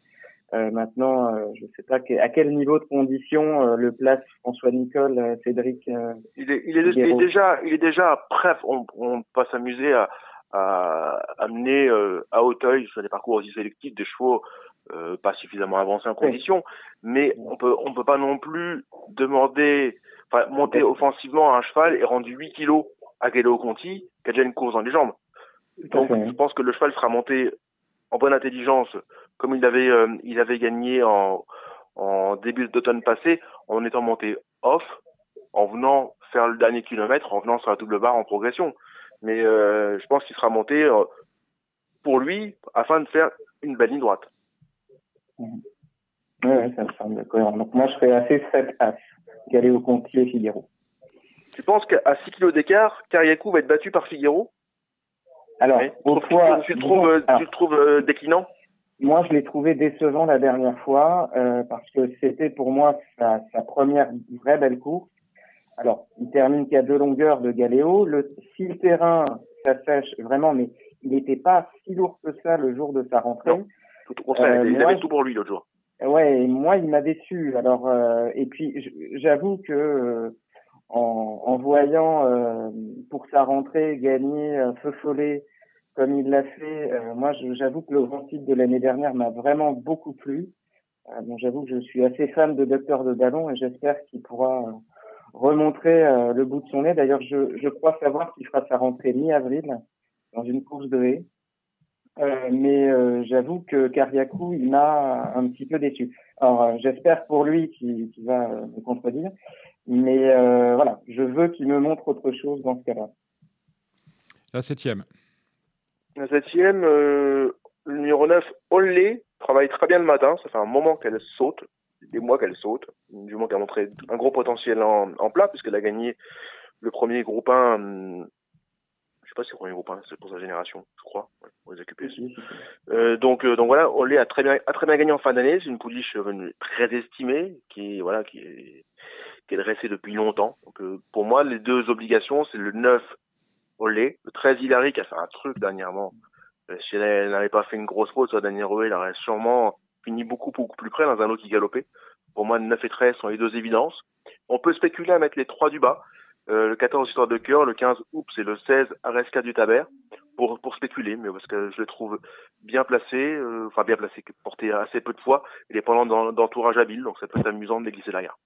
Euh, maintenant, euh, je ne sais pas à quel niveau de condition euh, le place François Nicole, Cédric. il, est, il, est, il, est, déjà, il est déjà prêt. On, on peut s'amuser à, à amener à Hauteuil sur des parcours aussi sélectifs des chevaux euh, pas suffisamment avancé en condition, mais on peut on peut pas non plus demander, enfin monter offensivement un cheval et rendre 8 kilos à Gallo Conti qui a déjà une course dans les jambes. Donc je pense que le cheval sera monté en bonne intelligence comme il avait euh, il avait gagné en en début d'automne passé en étant monté off, en venant faire le dernier kilomètre, en venant sur la double barre en progression. Mais euh, je pense qu'il sera monté euh, pour lui afin de faire une belle ligne droite. Oui, ça me semble cohérent. Donc moi, je serais assez 7 As, Galéo Conti et Figaro. Tu penses qu'à 6 kg d'écart, Kariakou va être battu par Figaro? Alors, autrefois, tu, tu, trouves, tu le trouves euh, déclinant? Moi, je l'ai trouvé décevant la dernière fois euh, parce que c'était pour moi sa, sa, première vraie belle course. Alors, il termine qu'à deux longueurs de Galéo. Le, si le terrain s'assèche vraiment, mais il n'était pas si lourd que ça le jour de sa rentrée. tout au contraire, il avait tout pour lui l'autre jour. Ouais, moi, il m'a déçu. Alors, et puis, j'avoue que en, en, voyant pour sa rentrée gagner un feu follet comme il l'a fait, moi, j'avoue que le grand titre de l'année dernière m'a vraiment beaucoup plu. bon, j'avoue que je suis assez fan de Docteur de Ballon et j'espère qu'il pourra remontrer euh, le bout de son nez. D'ailleurs, je, je crois savoir qu'il fera sa rentrée mi-avril dans une course de haie. Euh, mais euh, j'avoue que Kariakou, il m'a un petit peu déçu. Alors, j'espère pour lui qu'il va me contredire. Mais voilà, je veux qu'il me montre autre chose dans ce cas-là. La septième. La septième, le numéro 9, Olé, travaille très bien le matin. Ça fait un moment qu'elle saute des mois qu'elle saute. Du moment qu'elle a montré un gros potentiel en, en plat, puisqu'elle a gagné le premier groupe 1. Hum, je sais pas si c'est le premier groupe 1, c'est pour sa génération, je crois, pour les occuper. Euh, donc, euh, donc voilà, Olé a très bien, a très bien gagné en fin d'année. C'est une pouliche très estimée, qui, voilà, qui est, qui est dressée depuis longtemps. Donc, euh, pour moi, les deux obligations, c'est le 9 Olé, le 13 Hilary qui a fait un truc dernièrement. Euh, si elle n'avait pas fait une grosse faute sur Daniel Rouet, elle aurait sûrement fini beaucoup, beaucoup plus près dans un lot qui galopait. Pour moi, 9 et 13 sont les deux évidences. On peut spéculer à mettre les trois du bas. Euh, le 14 Histoire de cœur, le 15 Oups et le 16 Aresca du Taber pour, pour spéculer, mais parce que je le trouve bien placé, euh, enfin bien placé, porté assez peu de fois, il est pendant d'entourage habile, donc ça peut être amusant de les glisser derrière.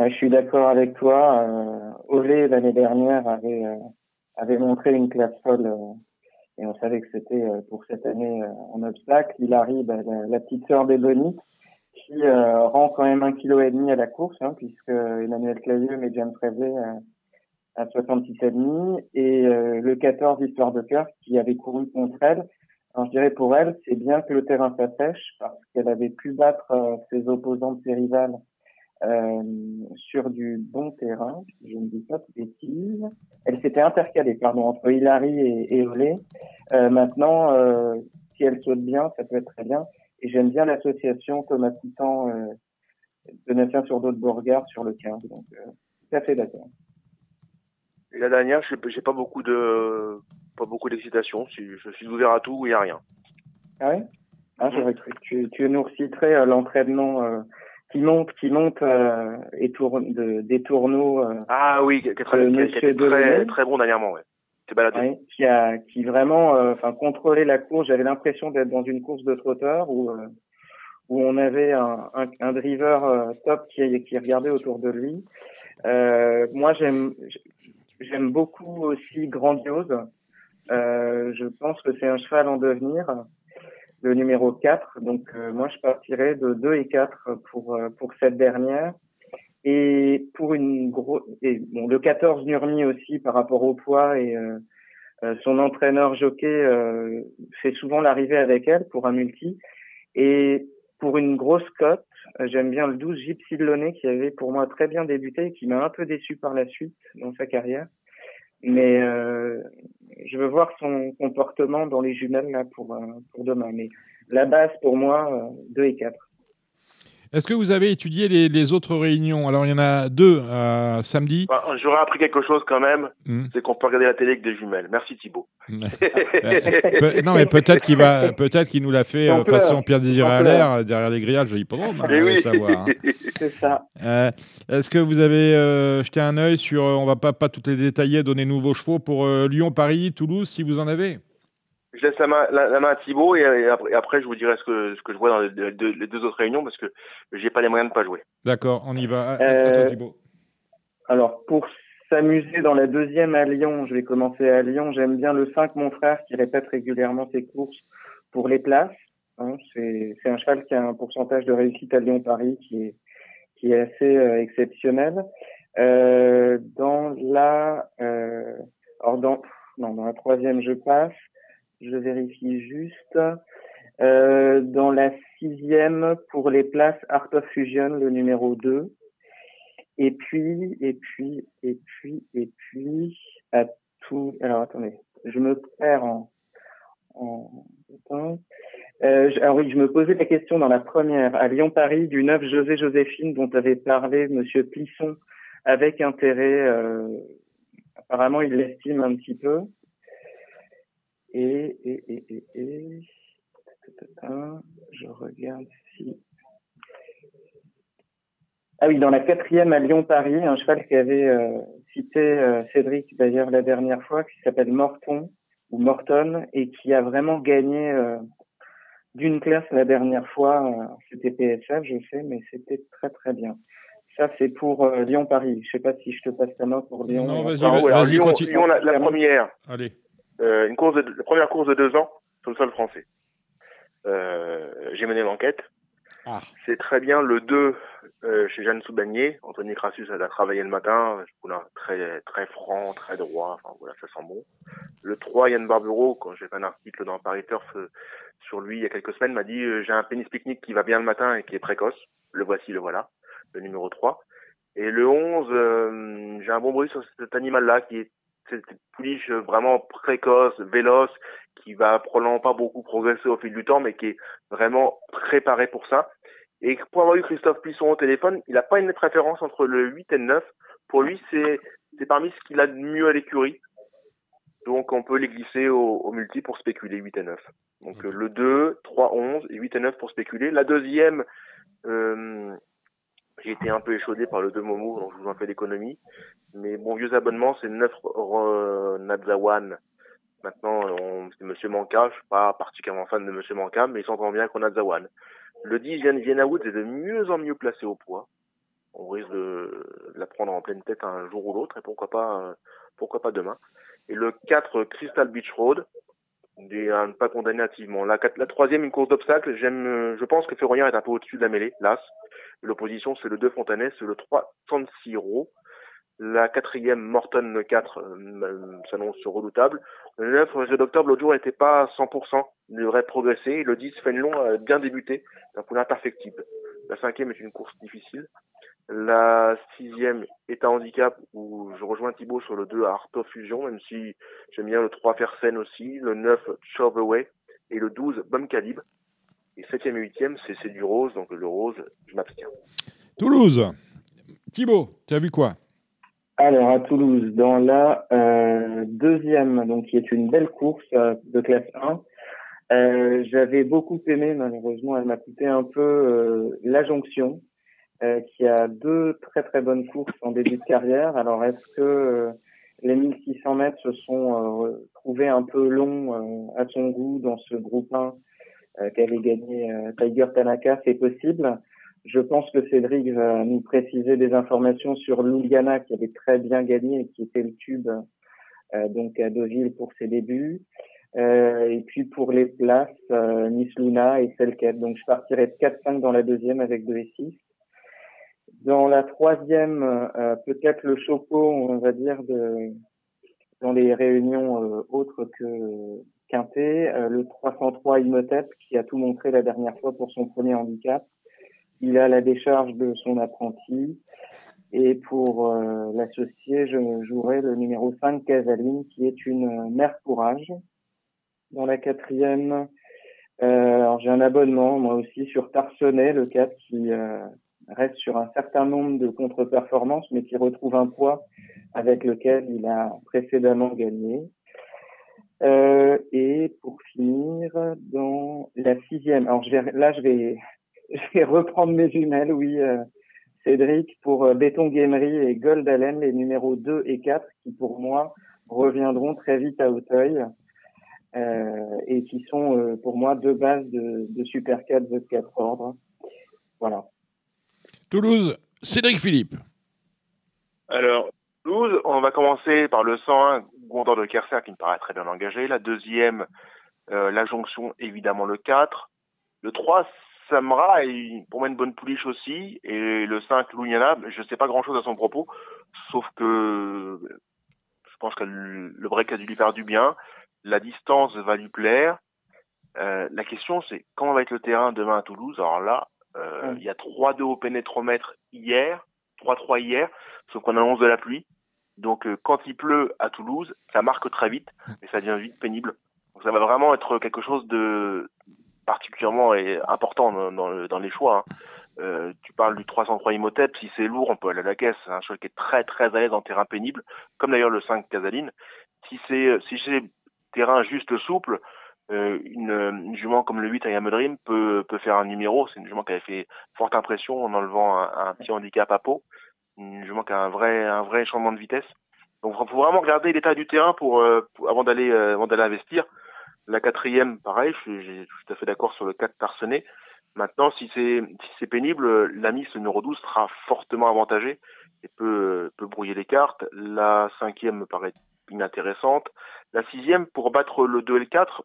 Euh, je suis d'accord avec toi. Euh, Olé l'année dernière avait, euh, avait montré une classe folle et on savait que c'était euh, pour cette année euh, en obstacle. Il arrive bah, la, petite sœur d'Ebony qui euh, rend quand même un kilo et demi à la course, hein, puisque Emmanuel Clayeux met James Frévé à 66,5 et le 14 Histoire de cœur qui avait couru contre elle. Alors je dirais pour elle, c'est bien que le terrain s'assèche parce qu'elle avait pu battre ses opposantes, ses rivales euh, sur du bon terrain, je ne dis pas de bêtises. Elle s'était intercalée, pardon, entre Hilary et, et Olé. Euh, maintenant, euh, si elle saute bien, ça peut être très bien. Et j'aime bien l'association Thomas Titan de Nation sur d'autres Beauregard sur le 15. Donc, tout à fait d'accord. Et la dernière, je j'ai pas beaucoup de pas beaucoup d'excitation. Je suis ouvert à tout ou il n'y a rien. Ah oui ah, J'aurais cru tu, tu nous reciterais l'entraînement qui monte, qui monte euh, et tourne de, des tourneaux. Euh, ah oui, qui très, très, très, bon dernièrement, ouais. Ouais, qui a qui vraiment euh, enfin contrôlé la course. J'avais l'impression d'être dans une course de trotteur où euh, où on avait un, un, un driver top qui qui regardait autour de lui. moi j'aime j'aime beaucoup aussi grandiose. je pense que c'est un cheval en devenir le numéro 4. Donc euh, moi, je partirais de 2 et 4 pour, euh, pour cette dernière. Et pour une grosse... Bon, le 14 Nurmi aussi par rapport au poids et euh, son entraîneur jockey fait souvent l'arrivée avec elle pour un multi. Et pour une grosse cote, j'aime bien le 12 Gypsy Loney qui avait pour moi très bien débuté et qui m'a un peu déçu par la suite dans sa carrière. Mais euh, je veux voir son comportement dans les jumelles là pour, euh, pour demain. Mais la base pour moi, 2 euh, et 4. Est-ce que vous avez étudié les, les, autres réunions? Alors, il y en a deux euh, samedi. Bah, J'aurais appris quelque chose quand même, hmm. c'est qu'on peut regarder la télé avec des jumelles. Merci Thibault. non, mais peut-être qu'il va, peut-être qu'il nous l'a fait euh, façon Pierre Désiré Allaire derrière les grillages de l'hippodrome. Hein, oui. savoir. Hein. c'est ça. Euh, Est-ce que vous avez euh, jeté un œil sur, on va pas pas toutes les détailler, donner nouveaux chevaux pour Lyon, Paris, Toulouse, si vous en avez? Je laisse la main, la, main à Thibaut et, après, je vous dirai ce que, ce que je vois dans les deux, autres réunions parce que j'ai pas les moyens de pas jouer. D'accord, on y va. Euh, Thibaut. Alors, pour s'amuser dans la deuxième à Lyon, je vais commencer à Lyon. J'aime bien le 5, mon frère, qui répète régulièrement ses courses pour les places. Hein, c'est un cheval qui a un pourcentage de réussite à Lyon-Paris qui est, qui est assez euh, exceptionnel. Euh, dans la, euh, alors dans, non, dans la troisième, je passe je vérifie juste. Euh, dans la sixième, pour les places Art of Fusion, le numéro 2. Et puis, et puis, et puis, et puis, à tout. Alors attendez, je me perds en. en... Euh, alors oui, je me posais la question dans la première, à Lyon-Paris, du 9 José Joséphine, dont avait parlé Monsieur Plisson avec intérêt. Euh, apparemment, il l'estime un petit peu. Et, et, et, et, et, je regarde si. Ah oui, dans la quatrième à Lyon-Paris, un cheval qui avait euh, cité euh, Cédric d'ailleurs la dernière fois, qui s'appelle Morton ou Morton et qui a vraiment gagné euh, d'une classe la dernière fois. c'était PSF, je sais, mais c'était très très bien. Ça, c'est pour Lyon-Paris. Je sais pas si je te passe la main pour Lyon. Non, vas-y, vas Lyon, Lyon, la, la, première. Allez. Une course de, la première course de deux ans sur le sol français. J'ai mené l'enquête. Ah. C'est très bien le 2 euh, chez Jeanne Soubanier. Anthony Crassus a travaillé le matin. très, très franc, très droit. Enfin, voilà, ça sent bon. Le 3, Yann Barbero, quand j'ai fait un article dans Paris Turf euh, sur lui il y a quelques semaines, m'a dit euh, j'ai un pénis pique-nique qui va bien le matin et qui est précoce. Le voici, le voilà. Le numéro 3. Et le 11, j'ai un bon bruit sur cet animal-là qui est cette pouliche vraiment précoce, véloce, qui va probablement pas beaucoup progresser au fil du temps, mais qui est vraiment préparé pour ça. Et pour avoir eu Christophe Puisson au téléphone, il n'a pas une préférence entre le 8 et le 9. Pour lui, c'est c'est parmi ce qu'il a de mieux à l'écurie. Donc on peut les glisser au, au, multi pour spéculer 8 et 9. Donc le 2, 3, 11 et 8 et 9 pour spéculer. La deuxième, euh, j'ai été un peu échaudé par le 2 Momo, donc je vous en fais l'économie. Mais mon vieux abonnement, c'est 9 euh, Nadzawan Maintenant, c'est Monsieur Manka. Je suis pas particulièrement fan de Monsieur Manka, mais il s'entend bien qu'on a Zawan. Le 10, Vienna Woods est de mieux en mieux placé au poids. On risque de, la prendre en pleine tête un jour ou l'autre, et pourquoi pas, pourquoi pas demain. Et le 4, Crystal Beach Road, des, à ne pas condamner activement. La, la troisième, une course d'obstacles. J'aime, je pense que Ferroyard est un peu au-dessus de la mêlée, l'As. L'opposition, c'est le 2 Fontanet, c'est le 3 San Siro. La quatrième, Morton 4, euh, s'annonce redoutable. Le 9, jeu d'octobre, l'autre jour, n'était pas à 100%. Il devrait progresser. Le 10, Fenlon a bien débuté. C'est un poulain imperfectible. La cinquième est une course difficile. La sixième est un handicap où je rejoins Thibaut sur le 2 à Arto Fusion, même si j'aime bien le 3 Fersen aussi, le 9 Chove Away et le 12 Bomb Calibre. Et septième et huitième, c'est du rose, donc le rose, je m'abstiens. Toulouse. Thibaut, tu as vu quoi? Alors à Toulouse, dans la euh, deuxième, donc qui est une belle course euh, de classe 1, euh, j'avais beaucoup aimé, malheureusement elle m'a coûté un peu euh, la jonction, qui a deux très très bonnes courses en début de carrière. Alors est-ce que les 1600 mètres se sont trouvés un peu longs à son goût dans ce groupe 1 qu'avait gagné Tiger Tanaka C'est possible. Je pense que Cédric va nous préciser des informations sur Luliana qui avait très bien gagné et qui était le tube euh, donc à Deauville pour ses débuts. Euh, et puis pour les places, euh, Miss Luna et Selket. Donc je partirai de 4-5 dans la deuxième avec 2 et 6. Dans la troisième, euh, peut-être le Choco, on va dire, de, dans les réunions euh, autres que Quintet, le 303 Imhotep qui a tout montré la dernière fois pour son premier handicap il a la décharge de son apprenti. Et pour euh, l'associer, je jouerai le numéro 5, Casaline, qui est une mère courage. Dans la quatrième, euh, j'ai un abonnement, moi aussi, sur Tarsonnet, le 4, qui euh, reste sur un certain nombre de contre-performances, mais qui retrouve un poids avec lequel il a précédemment gagné. Euh, et pour finir, dans la sixième, alors je vais, là je vais je vais reprendre mes jumelles, oui, euh, Cédric, pour euh, Béton Gamery et Gold Allen, les numéros 2 et 4, qui pour moi reviendront très vite à Hauteuil. Euh, et qui sont euh, pour moi deux bases de, de Super 4 de 4 ordres. Voilà. Toulouse, Cédric Philippe. Alors, Toulouse, on va commencer par le 101, Gondor de Kerser, qui me paraît très bien engagé. La deuxième, euh, la jonction, évidemment le 4. Le 3, Samra est pour moi une bonne pouliche aussi. Et le 5, Lougnana, je ne sais pas grand-chose à son propos, sauf que je pense que le break a dû lui faire du bien. La distance va lui plaire. Euh, la question, c'est comment va être le terrain demain à Toulouse? Alors là, euh, il y a 3-2 au pénétromètre hier, 3-3 hier, sauf qu'on annonce de la pluie. Donc euh, quand il pleut à Toulouse, ça marque très vite, et ça devient vite pénible. Donc ça va vraiment être quelque chose de particulièrement important dans, dans, les choix. Hein. Euh, tu parles du 303 Imhotep, si c'est lourd, on peut aller à la caisse. C'est un cheval qui est très très à l'aise en terrain pénible, comme d'ailleurs le 5 Casaline. Si c'est si c'est terrain juste souple, euh, une, jument comme le 8 à Dream peut, peut faire un numéro. C'est une jument qui avait fait forte impression en enlevant un, petit handicap à peau. Jument qui a un vrai, un vrai changement de vitesse. Donc, il faut vraiment regarder l'état du terrain pour, euh, avant d'aller, euh, avant d'aller investir. La quatrième, pareil, je suis, tout à fait d'accord sur le 4 Tarsenet. Maintenant, si c'est, si c'est pénible, la mise numéro 12 sera fortement avantagée et peut, peut brouiller les cartes. La cinquième me paraît inintéressante. La sixième, pour battre le 2 et le 4,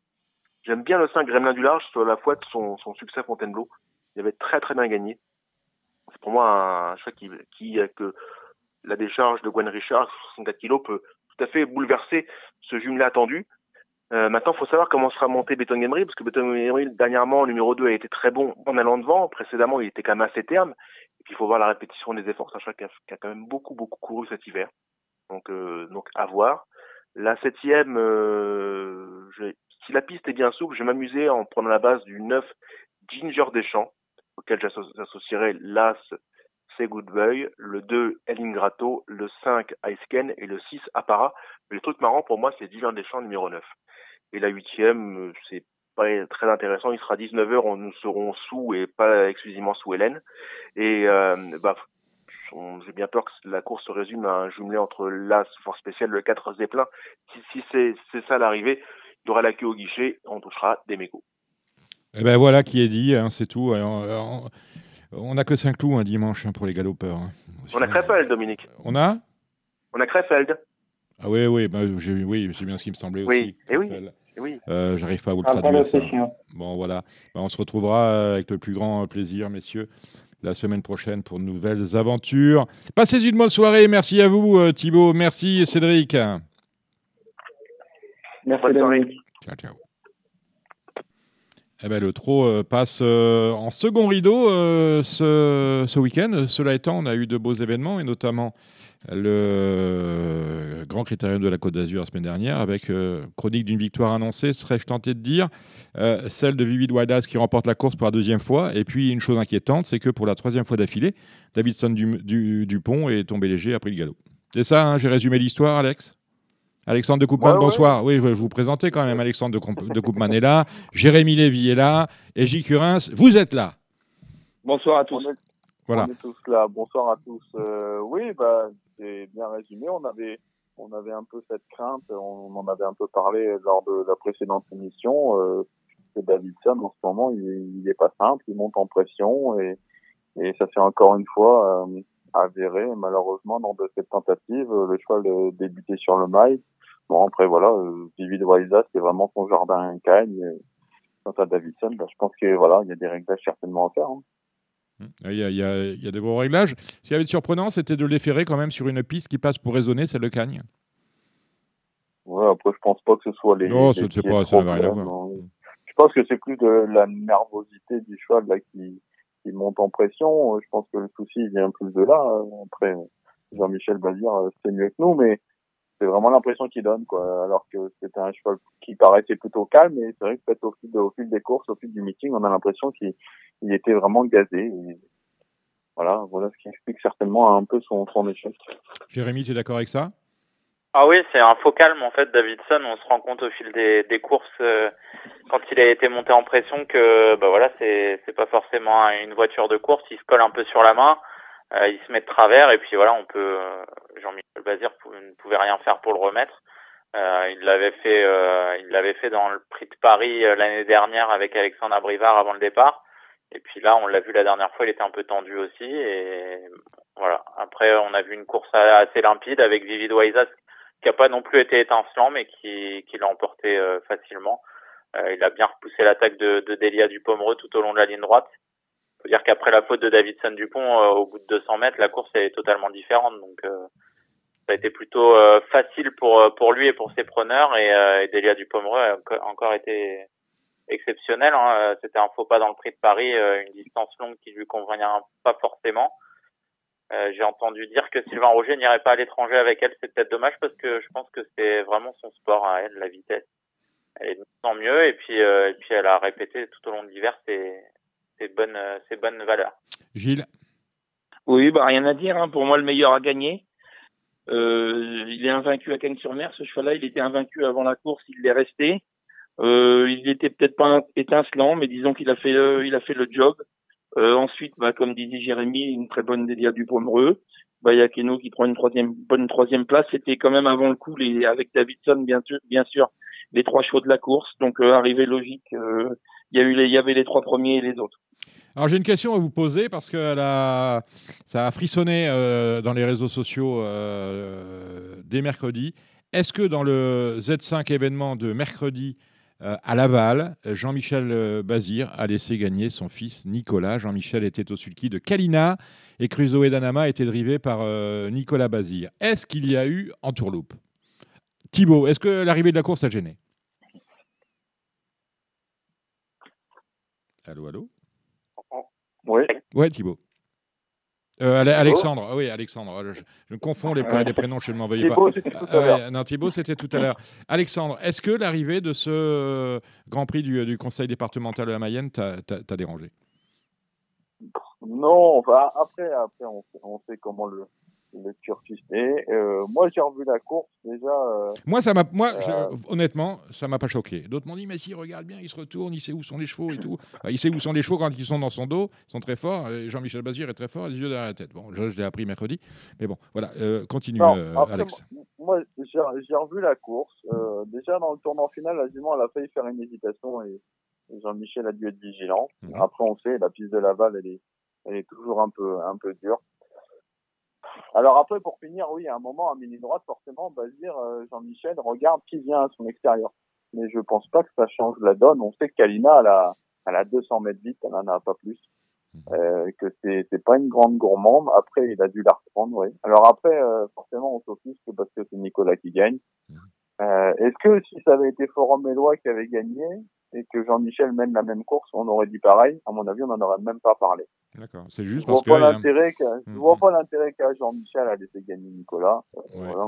j'aime bien le 5 Gremlin du Large sur la foi de son, son succès à Fontainebleau. Il avait très très bien gagné. C'est pour moi un choix qui, qui que la décharge de Gwen Richard, 64 kg, peut tout à fait bouleverser ce jumelé attendu. Euh, maintenant, il faut savoir comment sera monté Beton Gamery, parce que Beton Gamery, dernièrement, numéro 2, a été très bon en allant devant. Précédemment, il était quand même assez terne. Et puis, il faut voir la répétition des efforts, sachant qu'il a, a, quand même beaucoup, beaucoup couru cet hiver. Donc, euh, donc à voir. La septième, euh, si la piste est bien souple, je vais m'amuser en prenant la base du 9 Ginger Deschamps, auquel j'associerai l'As C'est Good Boy, le 2 El Ingrato, le 5 Ice et le 6 Apara. Le truc marrant pour moi, c'est Ginger Deschamps numéro 9. Et la huitième, c'est pas très intéressant. Il sera 19h, nous serons sous et pas exclusivement sous Hélène. Et euh, bah, j'ai bien peur que la course se résume à un jumelé entre l'As Force Spéciale, le 4 Zeppelin. Si, si c'est ça l'arrivée, il y aura la queue au guichet, on touchera des mégots. Eh ben voilà qui est dit, hein, c'est tout. On n'a que 5 clous un dimanche hein, pour les galopeurs. Hein. On a Krefeld, Dominique. On a On a Krefeld. Ah oui, oui, bah, oui, c'est bien ce qui me semblait oui. aussi. oui. oui. Euh, J'arrive pas à vous le traduire. Ça. Bon, voilà. Bah, on se retrouvera avec le plus grand plaisir, messieurs, la semaine prochaine pour de nouvelles aventures. Passez une bonne soirée. Merci à vous, euh, Thibaut. Merci, Cédric. Merci, Dominique. Ciao, ciao. Eh ben, le trot euh, passe euh, en second rideau euh, ce, ce week-end. Cela étant, on a eu de beaux événements et notamment le grand critérium de la Côte d'Azur la semaine dernière avec chronique d'une victoire annoncée, serais-je tenté de dire, celle de Vivid Waidas qui remporte la course pour la deuxième fois. Et puis une chose inquiétante, c'est que pour la troisième fois d'affilée, Davidson Dupont est tombé léger après le galop. C'est ça, hein, j'ai résumé l'histoire, Alex? Alexandre de Coupman, bonsoir. Oui, je vais vous présenter quand même. Alexandre de, de Coupman est là, Jérémy Lévy est là, et J. Curins, vous êtes là. Bonsoir à tous. Voilà. On est tous là. Bonsoir à tous. Euh, oui, bah, c'est bien résumé. On avait, on avait un peu cette crainte. On en avait un peu parlé lors de la précédente émission. Euh, que Davidson, en ce moment, il, il est pas simple. Il monte en pression et, et ça fait encore une fois euh, avéré. Malheureusement, dans de cette tentative, le cheval débuté sur le mail Bon, après, voilà, euh, Vivid Waiza, c'est vraiment son jardin cagne. Quant à Davidson, bah, je pense que voilà, il y a des réglages certainement à faire. Hein. Mmh. Il y, a, il, y a, il y, a, de bons réglages. Ce qui avait de surprenant, c'était de les ferrer quand même sur une piste qui passe pour raisonner, c'est le Cagne. Ouais, après, je pense pas que ce soit les. Non, ce n'est pas, ça n'a rien à voir. Je pense que c'est plus de la nervosité du cheval là, qui, qui monte en pression. Je pense que le souci vient plus de là. Après, Jean-Michel va dire c'est mieux que nous, mais c'est vraiment l'impression qu'il donne, quoi. Alors que c'était un cheval qui paraissait plutôt calme, et c'est vrai que peut-être au fil, au fil des courses, au fil du meeting, on a l'impression qu'il était vraiment gazé. voilà, voilà ce qui explique certainement un peu son, son échec. Jérémy, tu es d'accord avec ça? Ah oui, c'est un faux calme en fait, Davidson. On se rend compte au fil des, des courses euh, quand il a été monté en pression que bah voilà, c'est c'est pas forcément une voiture de course. Il se colle un peu sur la main. Euh, il se met de travers et puis voilà, on peut euh, Jean-Michel Bazir ne pouvait rien faire pour le remettre. Euh, il l'avait fait, euh, il l'avait fait dans le Prix de Paris l'année dernière avec Alexandre Abrivard avant le départ. Et puis là, on l'a vu la dernière fois, il était un peu tendu aussi. Et voilà. Après, on a vu une course assez limpide avec Vivid Waisas qui a pas non plus été étincelant, mais qui, qui l'a emporté facilement. il a bien repoussé l'attaque de, de Delia Dupomereux tout au long de la ligne droite faut dire qu'après la faute de Davidson Dupont, euh, au bout de 200 mètres, la course est totalement différente. Donc euh, ça a été plutôt euh, facile pour pour lui et pour ses preneurs. Et, euh, et Delia Dupomereux a encore été exceptionnel. Hein. C'était un faux pas dans le Prix de Paris, une distance longue qui lui convenait pas forcément. J'ai entendu dire que Sylvain Roger n'irait pas à l'étranger avec elle. C'est peut-être dommage parce que je pense que c'est vraiment son sport à elle, la vitesse. Elle est de mieux et puis et puis elle a répété tout au long de l'hiver ses, ces bonnes, ces bonnes valeurs. Gilles? Oui, bah, rien à dire. Hein. Pour moi, le meilleur a gagné. il est invaincu à Cagnes-sur-Mer. Ce cheval-là, il était invaincu avant la course, il l'est resté. il était peut-être pas étincelant, mais disons qu'il a fait, il a fait le job. Ensuite, bah, comme disait Jérémy, une très bonne délia du Pomereux. Bah, y a Keno qui prend une troisième, bonne troisième place. C'était quand même avant le coup, les, avec Davidson, bien sûr, bien sûr, les trois chevaux de la course. Donc, arrivée logique, il y y avait les trois premiers et les autres. Alors j'ai une question à vous poser parce que ça a frissonné euh, dans les réseaux sociaux euh, dès mercredi. Est-ce que dans le Z5 événement de mercredi euh, à Laval, Jean-Michel Bazir a laissé gagner son fils Nicolas Jean-Michel était au sulky de Kalina et Crusoe et Danama étaient drivés par Nicolas Bazir. Est-ce qu'il y a eu en tourloupe Thibaut, est-ce que l'arrivée de la course a gêné? Allô, allô? Oui. Ouais, Thibaut. Euh, Alexandre, oui, Alexandre. Je, je confonds les, les, prénoms, je ne m'en pas. Euh, non, Thibaut, c'était tout à l'heure. Alexandre, est-ce que l'arrivée de ce euh, Grand Prix du, du, Conseil départemental de la Mayenne t'a dérangé? Non, enfin, après, après on, on sait comment le, le Et euh, moi, j'ai revu la course déjà. Euh, moi, ça m'a, moi, euh, honnêtement, ça m'a pas choqué. D'autres m'ont dit, mais si, regarde bien, il se retourne, il sait où sont les chevaux et tout. il sait où sont les chevaux quand ils sont dans son dos, ils sont très forts. Jean-Michel Bazir est très fort, les yeux derrière la tête. Bon, je, l'ai appris mercredi, mais bon, voilà, continue, Alex. Moi, j'ai revu la course. déjà dans le tournant final, la jument, elle a failli faire une hésitation et, Jean-Michel a dû être vigilant. Mhm. Après, on sait, la piste de Laval, elle est, elle est toujours un peu, un peu dure. Alors après, pour finir, oui, à un moment, à mini droite, forcément, on va dire, euh, Jean-Michel, regarde qui vient à son extérieur. Mais je pense pas que ça change la donne. On sait que Kalina, elle a, elle a 200 mètres vite, elle en a pas plus. Mhm. Euh, que c'est c'est pas une grande gourmande. Après, il a dû la reprendre, oui. Alors après, euh, forcément, on s'offusque parce que c'est Nicolas qui gagne. Mhm. Est-ce que si ça avait été Forum Mélois qui avait gagné, et que Jean-Michel mène la même course, on aurait dit pareil. À mon avis, on n'en aurait même pas parlé. D'accord. C'est juste je parce que. Qu Je vois pas l'intérêt qu'a Jean-Michel à laisser gagner Nicolas. Euh, voilà.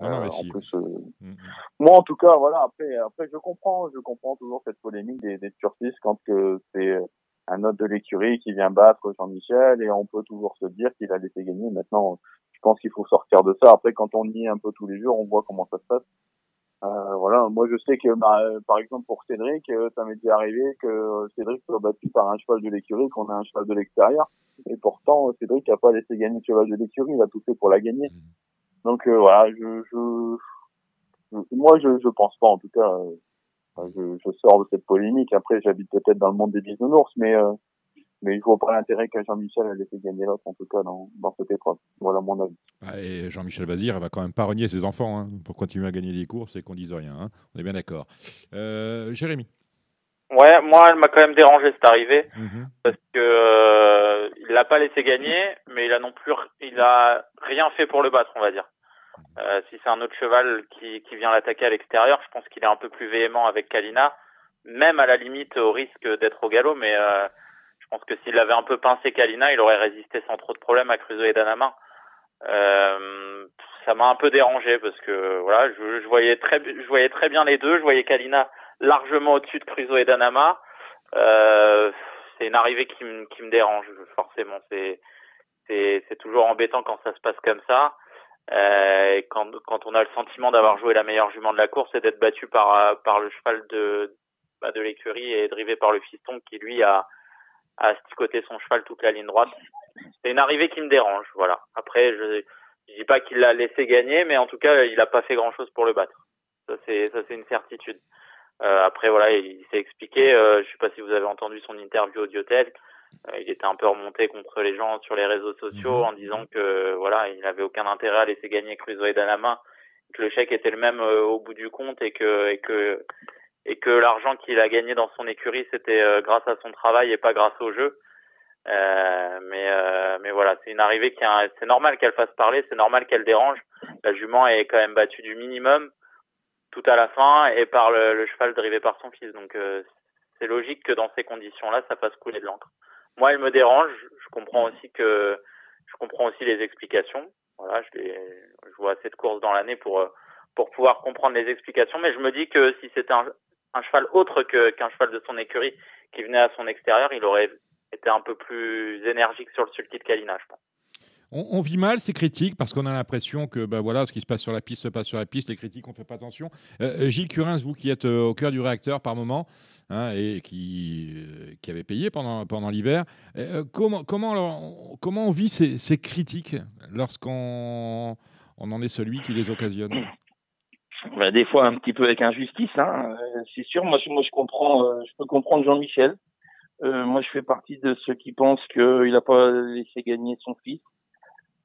Ah non, mais si. plus, euh... mm. Moi, en tout cas, voilà. Après, après, je comprends, je comprends toujours cette polémique des, des quand que c'est un autre de l'écurie qui vient battre Jean-Michel et on peut toujours se dire qu'il a laissé gagner. Maintenant, je pense qu'il faut sortir de ça. Après, quand on y est un peu tous les jours, on voit comment ça se passe. Euh, voilà, moi je sais que bah, par exemple pour Cédric, euh, ça m'est déjà arrivé que Cédric soit battu par un cheval de l'écurie, qu'on a un cheval de l'extérieur, et pourtant Cédric n'a pas laissé gagner le cheval de l'écurie, il a tout fait pour la gagner. Donc euh, voilà, je, je, moi je, je pense pas en tout cas, euh, je, je, sors de cette polémique. Après j'habite peut-être dans le monde des bisounours, mais mais il ne faut pas l'intérêt qu'à Jean-Michel ait fait gagner l'autre, en tout cas, dans, dans cette épreuve. Voilà mon avis. Bah, et Jean-Michel Bazir, il va quand même pas renier ses enfants hein, pour continuer à gagner des courses et qu'on dise rien. Hein. On est bien d'accord. Euh, Jérémy Ouais, moi, elle m'a quand même dérangé cette arrivée mmh parce que euh, il l'a pas laissé gagner, mais il a non plus, il a rien fait pour le battre, on va dire. Mmh euh, si c'est un autre cheval qui, qui vient l'attaquer à l'extérieur, je pense qu'il est un peu plus véhément avec Kalina, même à la limite au risque d'être au galop, mais euh, je pense que s'il avait un peu pincé Kalina, il aurait résisté sans trop de problèmes à Crusoe et Danama. Euh, ça m'a un peu dérangé parce que voilà, je, je, voyais très, je voyais très bien les deux. Je voyais Kalina largement au-dessus de Crusoe et Danama. Euh, c'est une arrivée qui me qui me dérange forcément. C'est c'est c'est toujours embêtant quand ça se passe comme ça. Euh, quand quand on a le sentiment d'avoir joué la meilleure jument de la course et d'être battu par par le cheval de bah, de l'écurie et drivé par le fiston qui lui a à côté son cheval toute la ligne droite. C'est une arrivée qui me dérange, voilà. Après, je, je dis pas qu'il l'a laissé gagner, mais en tout cas, il n'a pas fait grand chose pour le battre. Ça c'est ça c'est une certitude. Euh, après voilà, il, s'est expliqué. Euh, je sais pas si vous avez entendu son interview audiotel. Euh, il était un peu remonté contre les gens sur les réseaux sociaux mhm. en disant que voilà, il n'avait aucun intérêt à laisser gagner Crusoe et Danama, que le chèque était le même euh, au bout du compte et que et que et que l'argent qu'il a gagné dans son écurie c'était euh, grâce à son travail et pas grâce au jeu. Euh, mais euh, mais voilà, c'est une arrivée qui c'est normal qu'elle fasse parler, c'est normal qu'elle dérange. La jument est quand même battue du minimum tout à la fin et par le, le cheval drivé par son fils. Donc euh, c'est logique que dans ces conditions-là, ça fasse couler de l'encre. Moi, elle me dérange. Je comprends aussi que je comprends aussi les explications. Voilà, je, les, je vois assez de courses dans l'année pour pour pouvoir comprendre les explications. Mais je me dis que si c'était un, un cheval autre que qu'un cheval de son écurie qui venait à son extérieur, il aurait été un peu plus énergique sur le sulky de Kalina, je pense. On, vit mal ces critiques parce qu'on a l'impression que ben voilà, ce qui se passe sur la piste se passe sur la piste. Les critiques, on ne fait pas attention. Gilles Curins, vous qui êtes au cœur du réacteur par moment hein, et qui, qui avait payé pendant, pendant l'hiver, comment, comment, comment on vit ces, ces critiques lorsqu'on on en est celui qui les occasionne? Bah, des fois un petit peu avec injustice, hein. Euh, c'est sûr. Moi, je, moi, je comprends, euh, je peux comprendre Jean-Michel. Euh, moi, je fais partie de ceux qui pensent qu'il n'a pas laissé gagner son fils.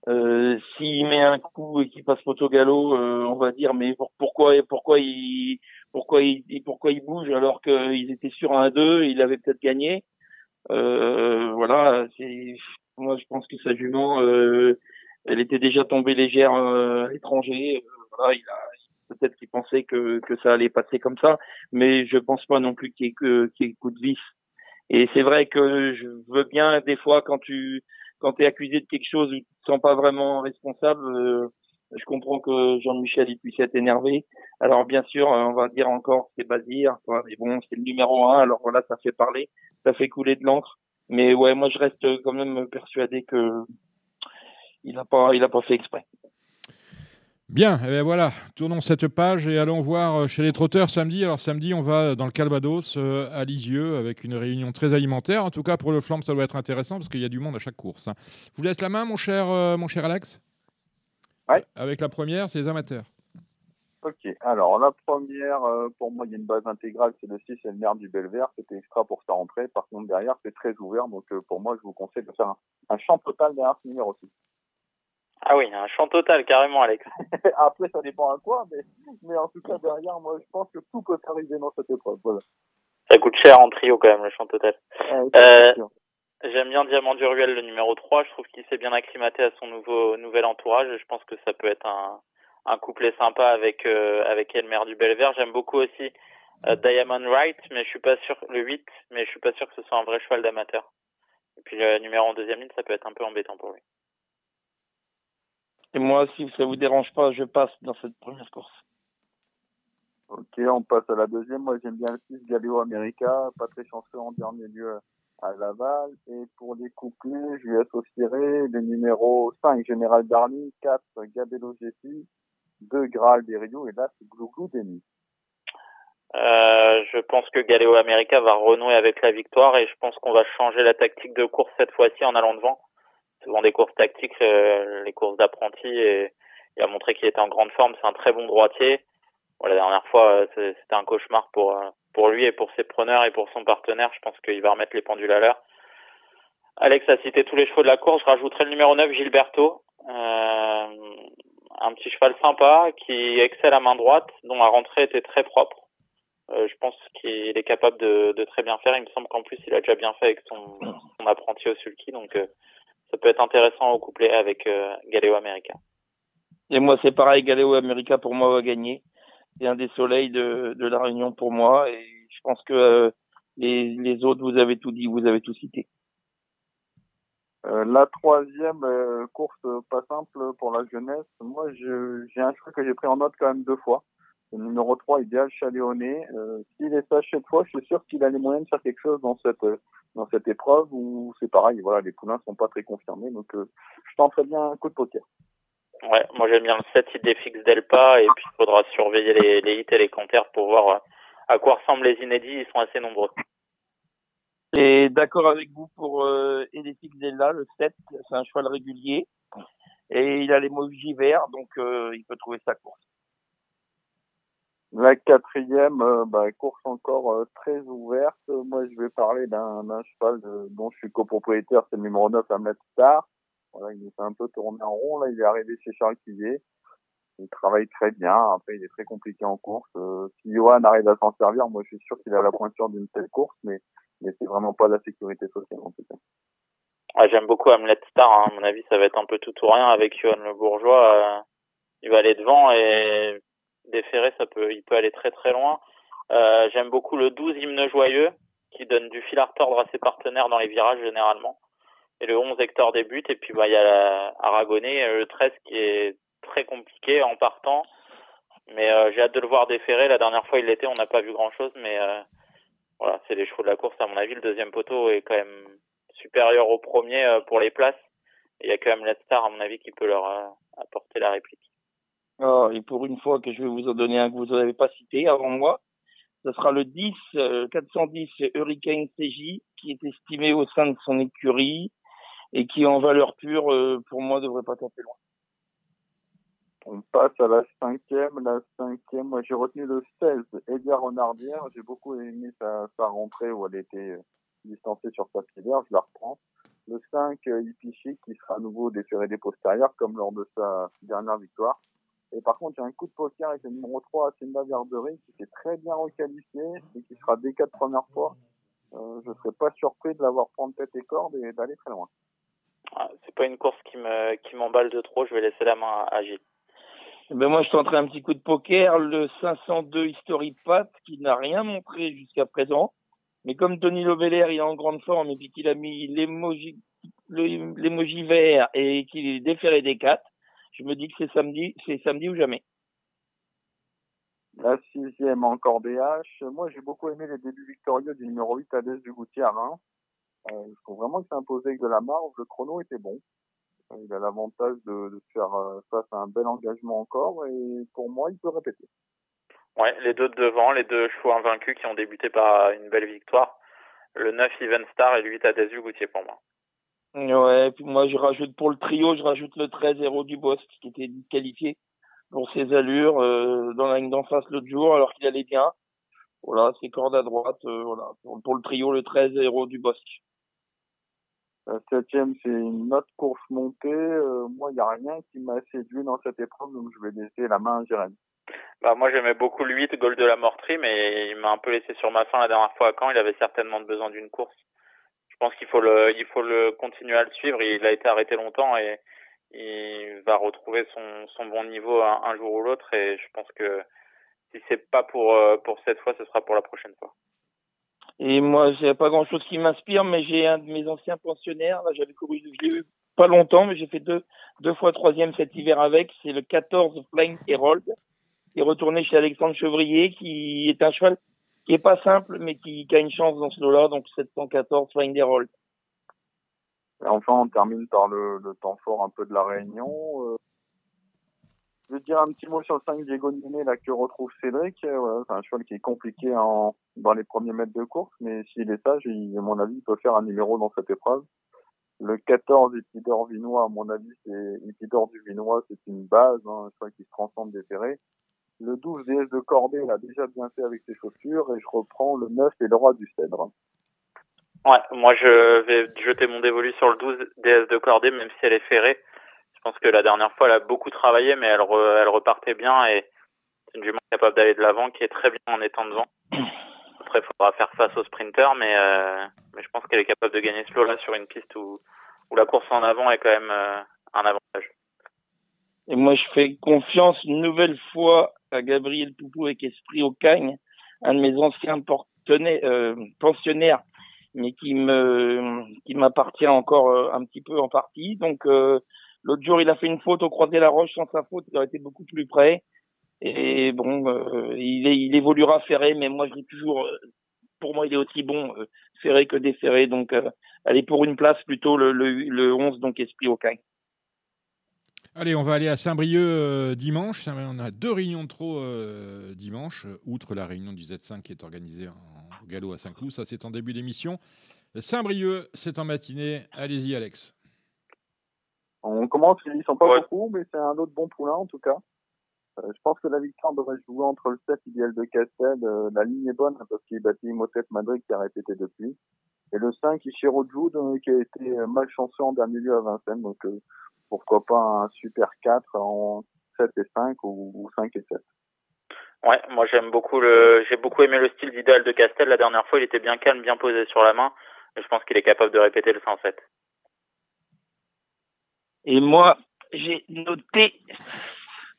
Euh, S'il met un coup et qu'il passe photo galop, on va dire mais pourquoi pourquoi il pourquoi il pourquoi il bouge alors qu'ils étaient sur un 2, il avait peut-être gagné. voilà, c'est moi je pense que sa jument, elle était déjà tombée légère à l'étranger. voilà, il a peut-être qu'il pensait que, que ça allait passer comme ça, mais je pense pas non plus qu'il y ait, que, qu'il y ait coup de vis. Et c'est vrai que je veux bien des fois quand tu quand es accusé de quelque chose où tu te sens pas vraiment responsable, euh, je comprends que Jean-Michel il puisse être énervé. Alors bien sûr, euh, on va dire encore c'est Bazir, mais bon c'est le numéro un, alors voilà ça fait parler, ça fait couler de l'encre. Mais ouais, moi je reste quand même persuadé que il a pas il a pas fait exprès. Bien, et eh bien voilà, tournons cette page et allons voir euh, chez les trotteurs samedi. Alors samedi, on va dans le Calvados euh, à Lisieux avec une réunion très alimentaire. En tout cas, pour le flambe, ça doit être intéressant parce qu'il y a du monde à chaque course. Hein. Je vous laisse la main, mon cher, euh, mon cher Alex. Avec la première, c'est les amateurs. Ok, alors la première, pour moi, il y a une base intégrale, c'est le 6 et le nerf du Belvert. C'était extra pour sa rentrée. Par contre, derrière, c'est très ouvert. Donc pour moi, je vous conseille de faire un, un champ total derrière ce numéro 6. Ah oui, un champ total, carrément, Alex. Après, ça dépend à quoi, mais, mais en tout cas, derrière, moi, je pense que tout peut arriver dans cette épreuve. Voilà. Ça coûte cher en trio, quand même, le champ total. euh, J'aime bien Diamant du Ruel, le numéro 3. Je trouve qu'il s'est bien acclimaté à son nouveau nouvel entourage. Je pense que ça peut être un, un couplet sympa avec euh, avec Elmer du Belvert. J'aime beaucoup aussi euh, Diamond Right, mais je suis pas sûr le 8, mais je suis pas sûr que ce soit un vrai cheval d'amateur. Et puis le numéro en deuxième ligne, ça peut être un peu embêtant pour lui. Et moi, si ça vous dérange pas, je passe dans cette première course. Ok, on passe à la deuxième. Moi, j'aime bien le 6 Galeo America, pas très chanceux en dernier lieu à Laval. Et pour les couplets, je lui associerai les numéros 5 Général Darny, 4 Gabello Gessi, 2 Graal des Rio et là, c'est Glouglou Denis. Euh, je pense que Galeo America va renouer avec la victoire et je pense qu'on va changer la tactique de course cette fois-ci en allant devant souvent des courses tactiques, euh, les courses d'apprenti, et il a montré qu'il était en grande forme. C'est un très bon droitier. la dernière fois, euh, c'était un cauchemar pour euh, pour lui et pour ses preneurs et pour son partenaire. Je pense qu'il va remettre les pendules à l'heure. Alex a cité tous les chevaux de la course. Je rajouterai le numéro 9, Gilberto. Euh, un petit cheval sympa qui excelle à main droite, dont la rentrée était très propre. Euh, je pense qu'il est capable de, de, très bien faire. Il me semble qu'en plus, il a déjà bien fait avec son, son apprenti au sulky. Donc, ça peut être intéressant au couplet avec euh, Galeo America. Et moi, c'est pareil, Galeo America pour moi va gagner. C'est un des soleils de, de la Réunion pour moi et je pense que euh, les, les autres, vous avez tout dit, vous avez tout cité. Euh, la troisième euh, course pas simple pour la jeunesse. Moi, j'ai un choix que j'ai pris en note quand même deux fois. Le numéro 3, Idéal Chaléoné. Euh, S'il est sage cette fois, je suis sûr qu'il a les moyens de faire quelque chose dans cette dans cette épreuve où c'est pareil. Voilà, les poulains sont pas très confirmés, donc euh, je tenterai bien un coup de poker. Ouais, moi j'aime bien le 7 Idéfix Delpa et puis il faudra surveiller les, les hits et les compteurs pour voir à quoi ressemblent les inédits. Ils sont assez nombreux. Et d'accord avec vous pour euh, Idéfix Delpa, le 7, c'est un cheval régulier et il a les mauvais verts, donc euh, il peut trouver sa course. La quatrième, euh, bah, course encore euh, très ouverte. Moi, je vais parler d'un cheval dont je suis copropriétaire, c'est le numéro 9 à Metz Star. Voilà, il est un peu tourné en rond. Là, il est arrivé chez Charles Cuvier. Il travaille très bien. Après, il est très compliqué en course. Euh, si Johan arrive à s'en servir, moi, je suis sûr qu'il a la pointure d'une telle course, mais, mais c'est vraiment pas la sécurité sociale en tout cas. Ah, J'aime beaucoup Hamlet Star. Hein. À mon avis, ça va être un peu tout ou rien avec Johan Le Bourgeois. il va aller devant et déféré, ça peut, il peut aller très très loin. Euh, J'aime beaucoup le 12 hymne joyeux qui donne du fil à retordre à ses partenaires dans les virages généralement. Et le 11 Hector débute et puis bah il y a Aragonais, euh, le 13 qui est très compliqué en partant. Mais euh, j'ai hâte de le voir déférer. La dernière fois il l'était, on n'a pas vu grand chose, mais euh, voilà, c'est les chevaux de la course à mon avis. Le deuxième poteau est quand même supérieur au premier pour les places. il y a quand même Star, à mon avis, qui peut leur apporter la réplique. Et pour une fois que je vais vous en donner un que vous n'avez pas cité avant moi, ce sera le 10 410 Hurricane CJ qui est estimé au sein de son écurie et qui en valeur pure pour moi devrait pas taper loin. On passe à la cinquième. La cinquième, moi j'ai retenu le 16, Edgar Renardière. J'ai beaucoup aimé sa, sa, rentrée où elle était distancée sur sa vert. Je la reprends. Le 5, Ipichi, qui sera à nouveau déféré des postérieurs, comme lors de sa dernière victoire. Et par contre, j'ai un coup de poker avec le numéro 3, Simba Verdery, qui s'est très bien requalifié et qui sera des quatre premières fois. Euh, je serais pas surpris de l'avoir prendre tête et corde et d'aller très loin. Ah, c'est pas une course qui me qui m'emballe de trop. Je vais laisser la main à Gilles. Eh ben moi, je tenterai un petit coup de poker, le 502 History Pat, qui n'a rien montré jusqu'à présent. Mais comme Tony Loveller, il est en grande forme et puis qu'il a mis l'emoji, l'emoji vert et qu'il est déféré des quatre, je me dis que c'est samedi, c'est samedi ou jamais. La sixième encore DH. Moi, j'ai beaucoup aimé les débuts victorieux du numéro 8 Adès du Goutier à Reims. Euh, je trouve vraiment que c'est imposé avec de la marge. Le chrono était bon. Il a l'avantage de, de, faire euh, face à un bel engagement encore et pour moi, il peut répéter. Ouais, les deux de devant, les deux chevaux invaincus qui ont débuté par une belle victoire. Le 9 Even Star et le 8 Adès du Goutier pour moi. Ouais, puis moi je rajoute pour le trio, je rajoute le 13 héros du Bosque qui était disqualifié pour ses allures euh, dans la ligne d'en face l'autre jour alors qu'il allait bien. Voilà, c'est corde à droite, euh, voilà. Pour, le trio, le 13 héros du Bosque. La septième, c'est une autre course montée. Euh, moi, il n'y a rien qui m'a séduit dans cette épreuve, donc je vais laisser la main à Jérémy. Bah, moi, j'aimais beaucoup le 8, Gold de la Morterie, mais il m'a un peu laissé sur ma fin la dernière fois à Caen. Il avait certainement besoin d'une course je pense qu'il faut le, il faut le continuer à le suivre. Il a été arrêté longtemps et il va retrouver son, son bon niveau un, jour ou l'autre. Et je pense que si c'est pas pour, euh, pour cette fois, ce sera pour la prochaine fois. Et moi, j'ai pas grand chose qui m'inspire, mais j'ai un de mes anciens pensionnaires. Là, j'avais couru, je l'ai pas longtemps, mais j'ai fait deux, deux fois troisième cet hiver avec. C'est le 14 Flying Herald. Il est retourné chez Alexandre Chevrier, qui est un cheval qui est pas simple, mais qui, a une chance dans ce lot-là, donc 714 Flying Roll. Et enfin, on termine par le, le, temps fort un peu de la réunion. Euh, je vais dire un petit mot sur le 5 Diego Nene, là, que retrouve Cédric. Euh, c'est un cheval qui est compliqué en, dans les premiers mètres de course, mais s'il est sage, il, à mon avis, il peut faire un numéro dans cette épreuve. Le 14 Epidor Vinois, à mon avis, c'est Epidor du Vinois, c'est une base, hein, un cheval qui se transforme déterré. Le 12 DS de Cordée, il a déjà bien fait avec ses chaussures. Et je reprends le 9 et le roi du cèdre. Ouais, moi je vais jeter mon dévolu sur le 12 DS de Cordée, même si elle est ferrée. Je pense que la dernière fois, elle a beaucoup travaillé, mais elle, elle repartait bien et c'est une jument capable d'aller de l'avant, qui est très bien en étant devant. Après, il faudra faire face au sprinter, mais, euh, mais je pense qu'elle est capable de gagner ce lot-là sur une piste où, où la course en avant est quand même euh, un avantage. Et moi, je fais confiance une nouvelle fois à Gabriel Poupou avec Esprit au Cagne, un de mes anciens euh, pensionnaires, mais qui m'appartient encore euh, un petit peu en partie. Donc euh, l'autre jour, il a fait une faute au croisé la roche sans sa faute, il aurait été beaucoup plus près. Et bon, il, il évoluera ferré, mais moi je dis toujours, pour moi il est aussi bon ferré que déferré. Donc allez pour une place plutôt le, le, le 11, donc Esprit au Cagne. Allez, on va aller à Saint-Brieuc euh, dimanche. On a deux réunions de trop euh, dimanche, outre la réunion du Z5 qui est organisée en, galop à Saint-Cloud. Ça, c'est en début d'émission. Saint-Brieuc, c'est en matinée. Allez-y, Alex. On commence, ils ne sont pas beaucoup, mais c'est un autre bon poulain en tout cas. Euh, je pense que la victoire devrait jouer entre le 7 idéal de Castel. la ligne est bonne parce qu'il battu Motet Madrid qui a répété depuis. Et le 5, Ishiro Jude, qui a été malchanceux en dernier lieu à Vincennes. Donc, pourquoi pas un Super 4 en 7 et 5 ou, 5 et 7. Ouais, moi j'aime beaucoup le, j'ai beaucoup aimé le style d'idéal de Castel. La dernière fois, il était bien calme, bien posé sur la main. Et je pense qu'il est capable de répéter le 107. Et moi, j'ai noté,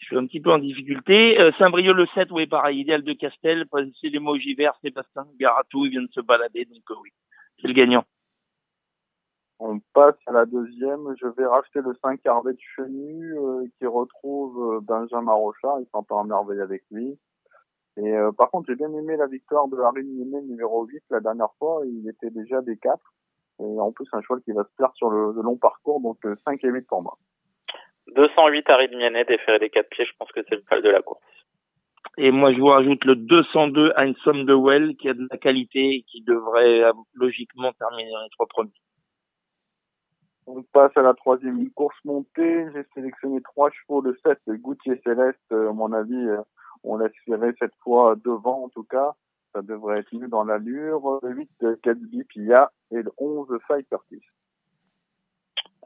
je suis un petit peu en difficulté, euh, Saint-Brieuc le 7, oui, pareil, idéal de Castel, c'est les mots verts, Sébastien Garatou, il vient de se balader, donc euh, oui, c'est le gagnant. On passe à la deuxième. Je vais racheter le 5 de Chenu euh, qui retrouve euh, Benjamin Rochard. Il s'entend à merveille avec lui. Et euh, par contre, j'ai bien aimé la victoire de Harry Niemé numéro 8 la dernière fois. Il était déjà des 4. Et en plus, un cheval qui va se faire sur le, long parcours, donc 5 et 8 pour moi. 208 Harry de Mianet, déféré des 4 pieds, je pense que c'est le cheval de la course. Et moi, je vous rajoute le 202 somme de Well, qui a de la qualité et qui devrait logiquement terminer dans les trois premiers. On passe à la troisième course montée. J'ai sélectionné trois chevaux. Le 7, Goutier Céleste. Euh, à mon avis, euh, on laisserait cette fois devant, en tout cas. Ça devrait être mieux dans l'allure. Le 8, Gatsby Pia. Et le 11, Fight Curtis.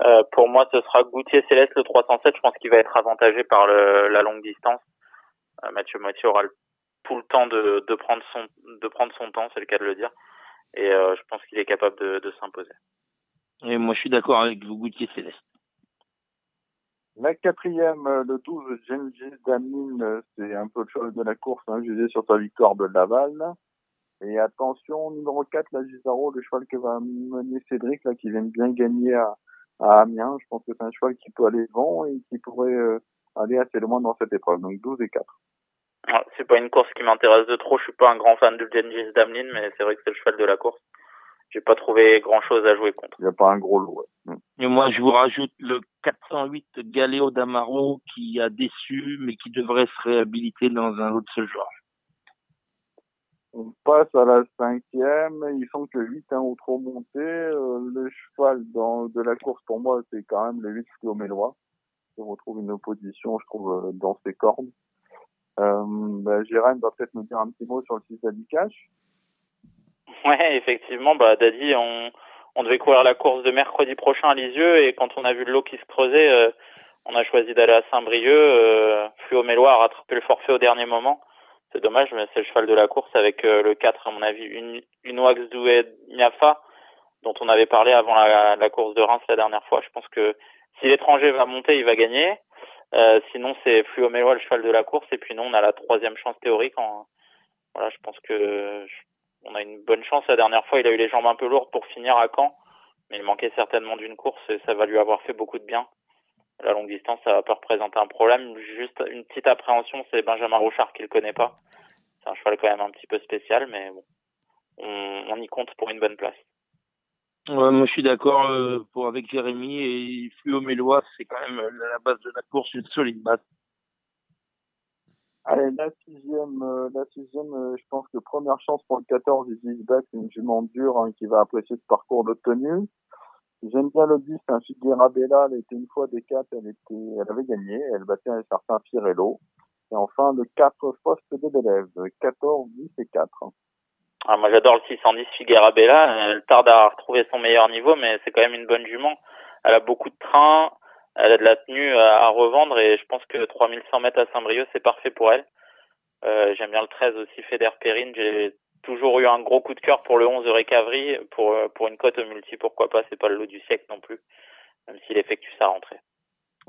Euh, pour moi, ce sera Goutier Céleste, le 307. Je pense qu'il va être avantagé par le, la longue distance. Euh, Mathieu Moitié aura tout le temps de, de, prendre son de prendre son temps, c'est le cas de le dire. Et euh, je pense qu'il est capable de, de s'imposer. Et moi, je suis d'accord avec vous, Goutier Céleste. La quatrième, euh, le 12, Gengis Damine, c'est un peu le cheval de la course, hein, jugé sur sa victoire de Laval. Et attention, numéro 4, la Gisaro, le cheval que va mener Cédric, là, qui vient de bien gagner à, à Amiens. Je pense que c'est un cheval qui peut aller devant et qui pourrait euh, aller assez loin dans cette épreuve. Donc 12 et 4. c'est pas une course qui m'intéresse de trop. Je suis pas un grand fan de Gengis Damine, mais c'est vrai que c'est le cheval de la course j'ai pas trouvé grand chose à jouer contre. Il n'y a pas un gros lot. Ouais. Et moi, je vous rajoute le 408 Galéo d'Amaro qui a déçu, mais qui devrait se réhabiliter dans un autre ce genre. On passe à la cinquième. Ils sont que 8 hein, ou trop montés. Euh, le cheval dans, de la course, pour moi, c'est quand même le 8 Mélois. On retrouve une opposition, je trouve, euh, dans ses cordes. Euh, bah, Jérém va peut-être nous dire un petit mot sur le 6 Cash. Ouais, effectivement, bah Daddy, on, on devait courir la course de mercredi prochain à Lisieux et quand on a vu l'eau qui se creusait, euh, on a choisi d'aller à Saint-Brieuc. Euh, Fluo Mélois a rattrapé le forfait au dernier moment. C'est dommage, mais c'est le cheval de la course avec euh, le 4, à mon avis, une, une Wax Douai Miafa, dont on avait parlé avant la, la, course de Reims la dernière fois. Je pense que si l'étranger va monter, il va gagner. Euh, sinon, c'est Fluo Mélois le cheval de la course. Et puis non, on a la troisième chance théorique. En, voilà, je pense que on a une bonne chance la dernière fois. Il a eu les jambes un peu lourdes pour finir à Caen, mais il manquait certainement d'une course et ça va lui avoir fait beaucoup de bien. La longue distance, ça va pas représenter un problème. Juste une petite appréhension, c'est Benjamin Rouchard qui le connaît pas. C'est un cheval quand même un petit peu spécial, mais bon, on, y compte pour une bonne place. moi, je suis d'accord euh, pour avec Jérémy et Fluo Mélois, c'est quand même la base de la course, une solide base. Allez, la sixième, euh, la sixième, euh, je pense que première chance pour le 14, Easy Back, c'est une jument dure hein, qui va apprécier ce parcours de tenue. J'aime bien le 10, c'est un Figuera Bella, elle était une fois des 4, elle était, elle avait gagné, elle battait un certain Firello. Et enfin, le 4, Faust de Bélève, 14, 10 et 4. Ah, moi j'adore le 610 Figuera Bella, elle tarde à retrouver son meilleur niveau, mais c'est quand même une bonne jument. Elle a beaucoup de train, elle a de la tenue à, revendre et je pense que 3100 mètres à Saint-Brieuc, c'est parfait pour elle. Euh, J'aime bien le 13 aussi, Feder Perrine. J'ai toujours eu un gros coup de cœur pour le 11 de Récavry. Pour, pour une cote au multi, pourquoi pas, c'est pas le lot du siècle non plus, même s'il effectue sa rentrée.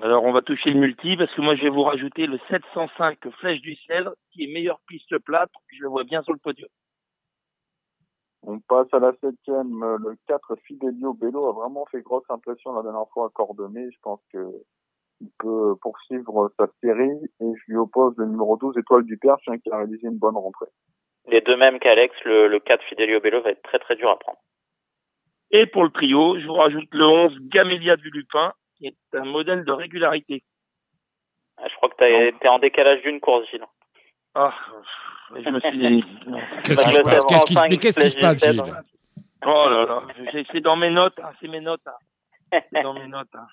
Alors on va toucher le multi parce que moi je vais vous rajouter le 705 Flèche du Cèdre qui est meilleure piste plate. Je le vois bien sur le podium. On passe à la septième. Le 4, Fidelio Bello a vraiment fait grosse impression la dernière fois à Cordemais. Je pense que il peut poursuivre sa série et je lui oppose le numéro 12, Étoile du Perche, hein, qui a réalisé une bonne rentrée. Les deux mêmes qu'Alex, le, le 4 Fidelio Bello va être très très dur à prendre. Et pour le trio, je vous rajoute le 11 Gamélia du Lupin, qui est un modèle de régularité. Ah, je crois que tu es en décalage d'une course, Gilles. Ah, je me suis. Qu'est-ce qui se passe Mais qu'est-ce qui se passe, Gilles Oh là là, c'est dans mes notes, hein, c'est mes notes. Hein. dans mes notes. Hein.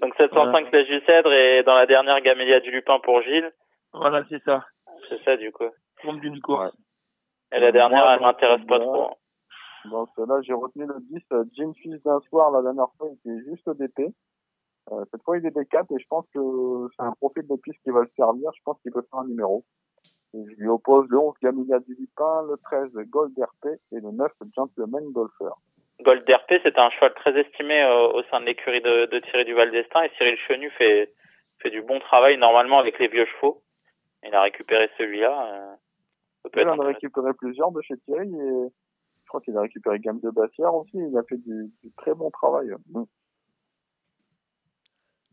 Donc 705 Flèche du Cèdre et dans la dernière Gamélia du Lupin pour Gilles. Voilà, c'est ça. C'est ça du coup. D'une course. Et la dernière, elle m'intéresse pas trop. Dans cela, j'ai retenu le 10, euh, Jean Fils d'un soir. La dernière fois, il était juste au DP. Euh, cette fois, il est D4 et je pense que c'est un profil de piste qui va le servir. Je pense qu'il peut faire un numéro. Je lui oppose le 11 Gamilia du Lupin, le 13 Gold RP et le 9 Gentleman Golfer. Gold RP, c'est un cheval très estimé euh, au sein de l'écurie de, de Thierry Duval d'Estaing et Cyril Chenu fait, fait du bon travail normalement avec les vieux chevaux. Il a récupéré celui-là. Euh, il en a récupéré plusieurs de chez Thierry et je crois qu'il a récupéré Gamme de Bassière aussi. Il a fait du, du très bon travail.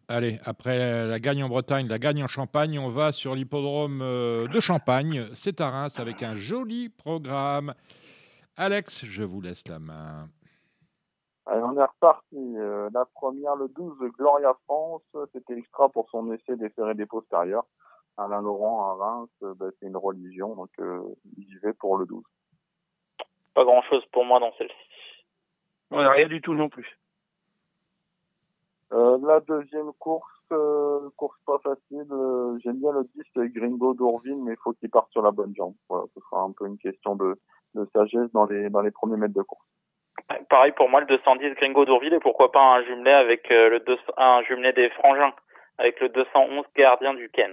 Allez, après la gagne en Bretagne, la gagne en Champagne, on va sur l'hippodrome euh, de Champagne. C'est à Reims avec un joli programme. Alex, je vous laisse la main. Allez, on est reparti. Euh, la première, le 12, Gloria France, c'était extra pour son essai des ferrés des postérieurs. Alain Laurent à Reims, bah, c'est une religion, donc euh, j'y vais pour le 12. Pas grand-chose pour moi dans celle-ci. rien du tout non plus. Euh, la deuxième course, euh, course pas facile. Euh, j'aime bien le 10 Gringo d'Orville, mais il faut qu'il parte sur la bonne jambe. Voilà, ce sera un peu une question de, de sagesse dans les, dans les premiers mètres de course. Pareil pour moi, le 210 Gringo d'Orville et pourquoi pas un jumelé avec le un jumelé des Frangins avec le 211 Gardien du Ken.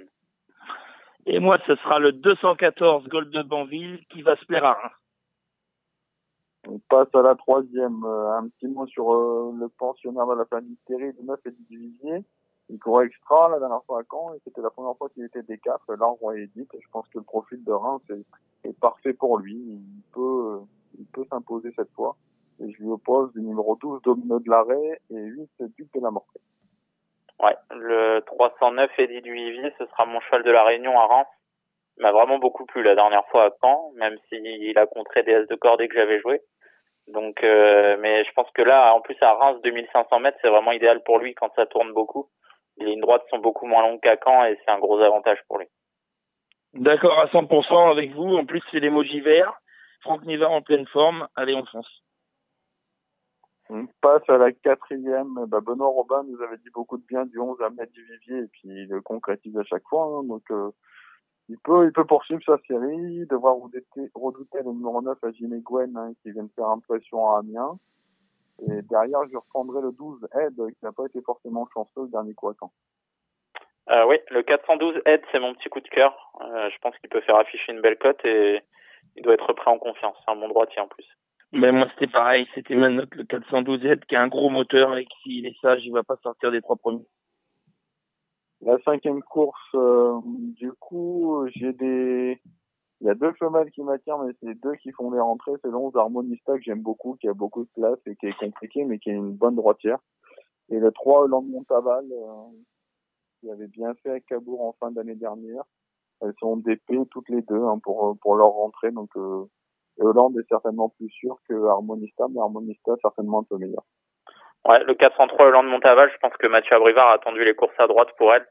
Et moi, ce sera le 214 Gold de Banville qui va se plaire à Reims. On passe à la troisième. Euh, un petit mot sur euh, le pensionnaire de la famille Thierry de 9 et Divivier. Il courait extra la dernière fois à Caen et c'était la première fois qu'il était des 4 L'arbre est dit. Je pense que le profil de Reims est, parfait pour lui. Il peut, il peut s'imposer cette fois. Et je lui oppose le numéro 12 Domino de l'arrêt et 8 Duc de la Morte. Ouais, le 309 Eddie Duvivier, ce sera mon cheval de la Réunion à Reims. Il m'a vraiment beaucoup plu la dernière fois à Caen, même s'il a contré des S de cordée que j'avais joué. Donc, euh, mais je pense que là, en plus à Reims, 2500 mètres, c'est vraiment idéal pour lui quand ça tourne beaucoup. Les lignes droites sont beaucoup moins longues qu'à Caen et c'est un gros avantage pour lui. D'accord à 100% avec vous. En plus, c'est l'emoji vert. Franck Niva en pleine forme. Allez, on fonce. On passe à la quatrième. Bah, Benoît Robin nous avait dit beaucoup de bien du 11 à Maître du Vivier et puis il le concrétise à chaque fois. Hein. donc, euh, il peut, il peut poursuivre sa série, devoir redouter, redouter le numéro 9 à Jimmy Gwen, hein, qui vient de faire impression à Amiens. Et derrière, je reprendrai le 12 Ed, qui n'a pas été forcément chanceux le dernier coup euh, oui, le 412 Ed, c'est mon petit coup de cœur. Euh, je pense qu'il peut faire afficher une belle cote et il doit être prêt en confiance. C'est un bon droitier en plus. Mais moi, c'était pareil. C'était ma note, le 412 Ed, qui a un gros moteur et qui, il est sage, il va pas sortir des trois premiers. La cinquième course, euh, du coup, j'ai des, il y a deux femelles qui m'attirent, mais c'est deux qui font les rentrées. C'est l'11 Harmonista que j'aime beaucoup, qui a beaucoup de place et qui est compliqué, mais qui est une bonne droitière. Et le 3 Hollande Montaval, euh, qui avait bien fait à Cabourg en fin d'année dernière. Elles sont d'épée toutes les deux hein, pour pour leur rentrée. Donc euh, Hollande est certainement plus sûr que Harmonista, mais Harmonista certainement un peu meilleur. Ouais, le 403 Hollande Montaval, je pense que Mathieu Abrivard a attendu les courses à droite pour elle,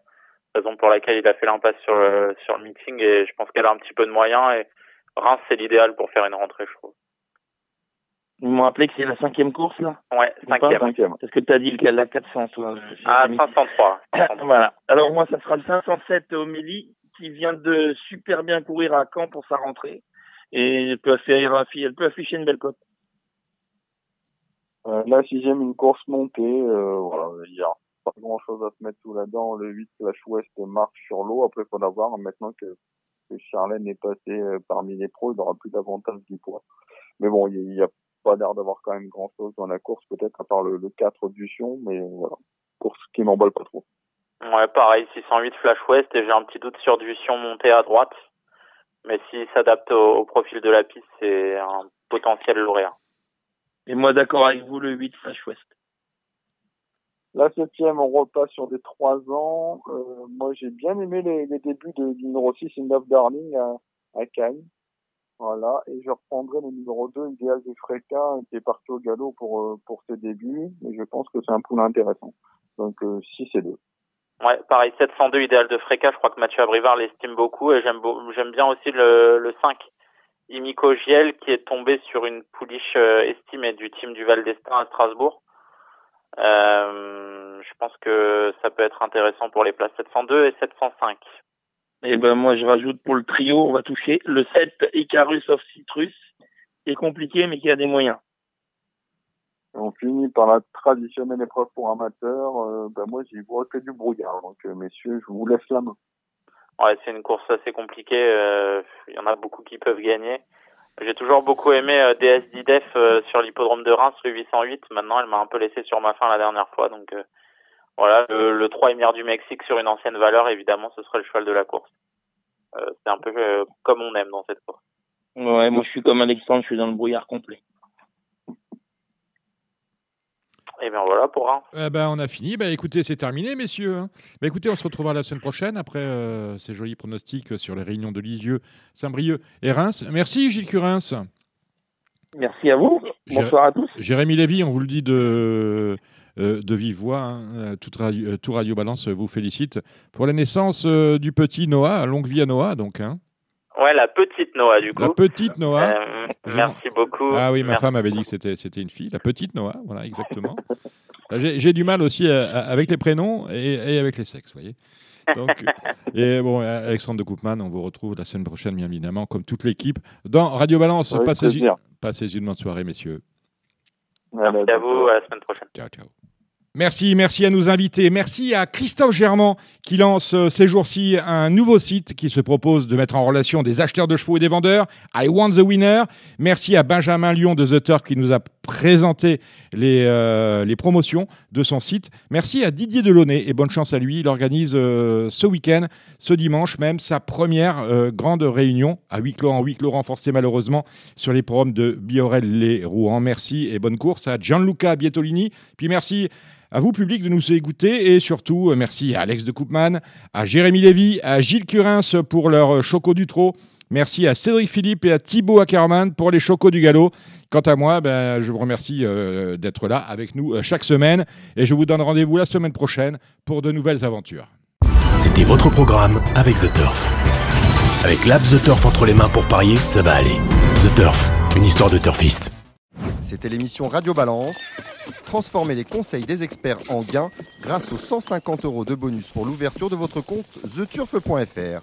raison pour laquelle il a fait l'impasse sur le, sur le meeting et je pense qu'elle a un petit peu de moyens et Reims c'est l'idéal pour faire une rentrée, je trouve. Vous me rappelez que c'est la cinquième course là? Ouais, cinquième. Parce que tu as dit le, la 400 toi. Ah, 503. voilà. Alors moi ça sera le 507 Omélie qui vient de super bien courir à Caen pour sa rentrée et elle peut afficher, elle peut afficher une belle cote. Euh, la sixième, une course montée. Euh, voilà, il y a pas grand chose à se mettre sous la dent. Le 8, Flash West marche sur l'eau. Après, faut l'avoir. Maintenant que, que Charlène est passé euh, parmi les pros, il aura plus d'avantage du poids. Mais bon, il n'y a pas l'air d'avoir quand même grand chose dans la course, peut-être à part le, le 4 du Sion, mais voilà. Course qui m'emballe pas trop. Ouais, pareil, 608 Flash West et j'ai un petit doute sur du Sion monté à droite. Mais s'il s'adapte au, au, profil de la piste, c'est un potentiel lauréat. Et moi, d'accord avec vous, le 8 Flash West. La septième, on repasse sur des trois ans. Euh, moi, j'ai bien aimé les, les débuts de, du numéro 6, In Love Darling, à, à Cannes. Voilà. Et je reprendrai le numéro 2, Idéal de Freka, qui est parti au galop pour, euh, pour ses débuts. Et je pense que c'est un poulain intéressant. Donc, euh, 6 et 2. Ouais, pareil, 702 Idéal de Freka. Je crois que Mathieu Abrivard l'estime beaucoup. Et j'aime, j'aime bien aussi le, le 5, Imiko Giel qui est tombé sur une pouliche euh, estimée du team du Val d'Estaing à Strasbourg. Euh, je pense que ça peut être intéressant pour les places 702 et 705. Et eh ben moi je rajoute pour le trio, on va toucher le 7 Icarus of Citrus, qui est compliqué mais qui a des moyens. On finit par la traditionnelle épreuve pour amateurs. Euh, ben moi j'y vois que du brouillard, donc messieurs je vous laisse la main. Ouais, c'est une course assez compliquée. Euh, il y en a beaucoup qui peuvent gagner. J'ai toujours beaucoup aimé euh, DS Didef euh, sur l'hippodrome de Reims, le 808. Maintenant, elle m'a un peu laissé sur ma fin la dernière fois. Donc euh, voilà, le, le 3 émir du Mexique sur une ancienne valeur, évidemment, ce serait le cheval de la course. Euh, c'est un peu comme on aime dans cette course. Ouais, moi je suis comme Alexandre, je suis dans le brouillard complet. Et eh bien voilà pour un. Eh ben, on a fini. Bah, écoutez, c'est terminé, messieurs. Bah, écoutez, on se retrouvera la semaine prochaine après euh, ces jolis pronostics sur les réunions de Lisieux, Saint-Brieuc et Reims. Merci, Gilles Curins. Merci à vous. Bonsoir à tous. Jérémy Lévy, on vous le dit de, euh, de vive voix. Hein. Euh, tout, radio, tout, radio, Balance vous félicite pour la naissance euh, du petit Noah. Longue vie à Noah, donc. Hein. Ouais, la petite Noah, du coup. La petite Noah. merci beaucoup. Ah oui, ma femme avait dit que c'était, c'était une fille. La petite Noah, voilà, exactement. j'ai, du mal aussi avec les prénoms et, et avec les sexes, vous voyez. Donc, et bon, Alexandre de Coupman, on vous retrouve la semaine prochaine, bien évidemment, comme toute l'équipe, dans Radio Balance. passez, une, passez une bonne soirée, messieurs. Merci à vous, à la semaine prochaine. Ciao, ciao. Merci, merci à nos invités. Merci à Christophe Germain qui lance euh, ces jours-ci un nouveau site qui se propose de mettre en relation des acheteurs de chevaux et des vendeurs. I Want the Winner. Merci à Benjamin Lyon de The Turk qui nous a présenté les, euh, les promotions de son site. Merci à Didier Delaunay et bonne chance à lui. Il organise euh, ce week-end, ce dimanche même, sa première grande réunion à huis clos, en huis clos renforcé malheureusement sur les programmes de Biorel-les-Rouen. Merci et bonne course à Gianluca Bietolini. Puis merci à vous, public, de nous écouter. Et surtout, euh, merci à Alex de Koopman, à Jérémy Lévy, à Gilles Curins pour leur euh, choco du trot. Merci à Cédric Philippe et à Thibaut Ackerman pour les chocos du galop. Quant à moi, ben, je vous remercie euh, d'être là avec nous chaque semaine et je vous donne rendez-vous la semaine prochaine pour de nouvelles aventures. C'était votre programme avec The Turf. Avec l'app The Turf entre les mains pour parier, ça va aller. The Turf, une histoire de turfiste. C'était l'émission Radio Balance. Transformez les conseils des experts en gains grâce aux 150 euros de bonus pour l'ouverture de votre compte theturf.fr.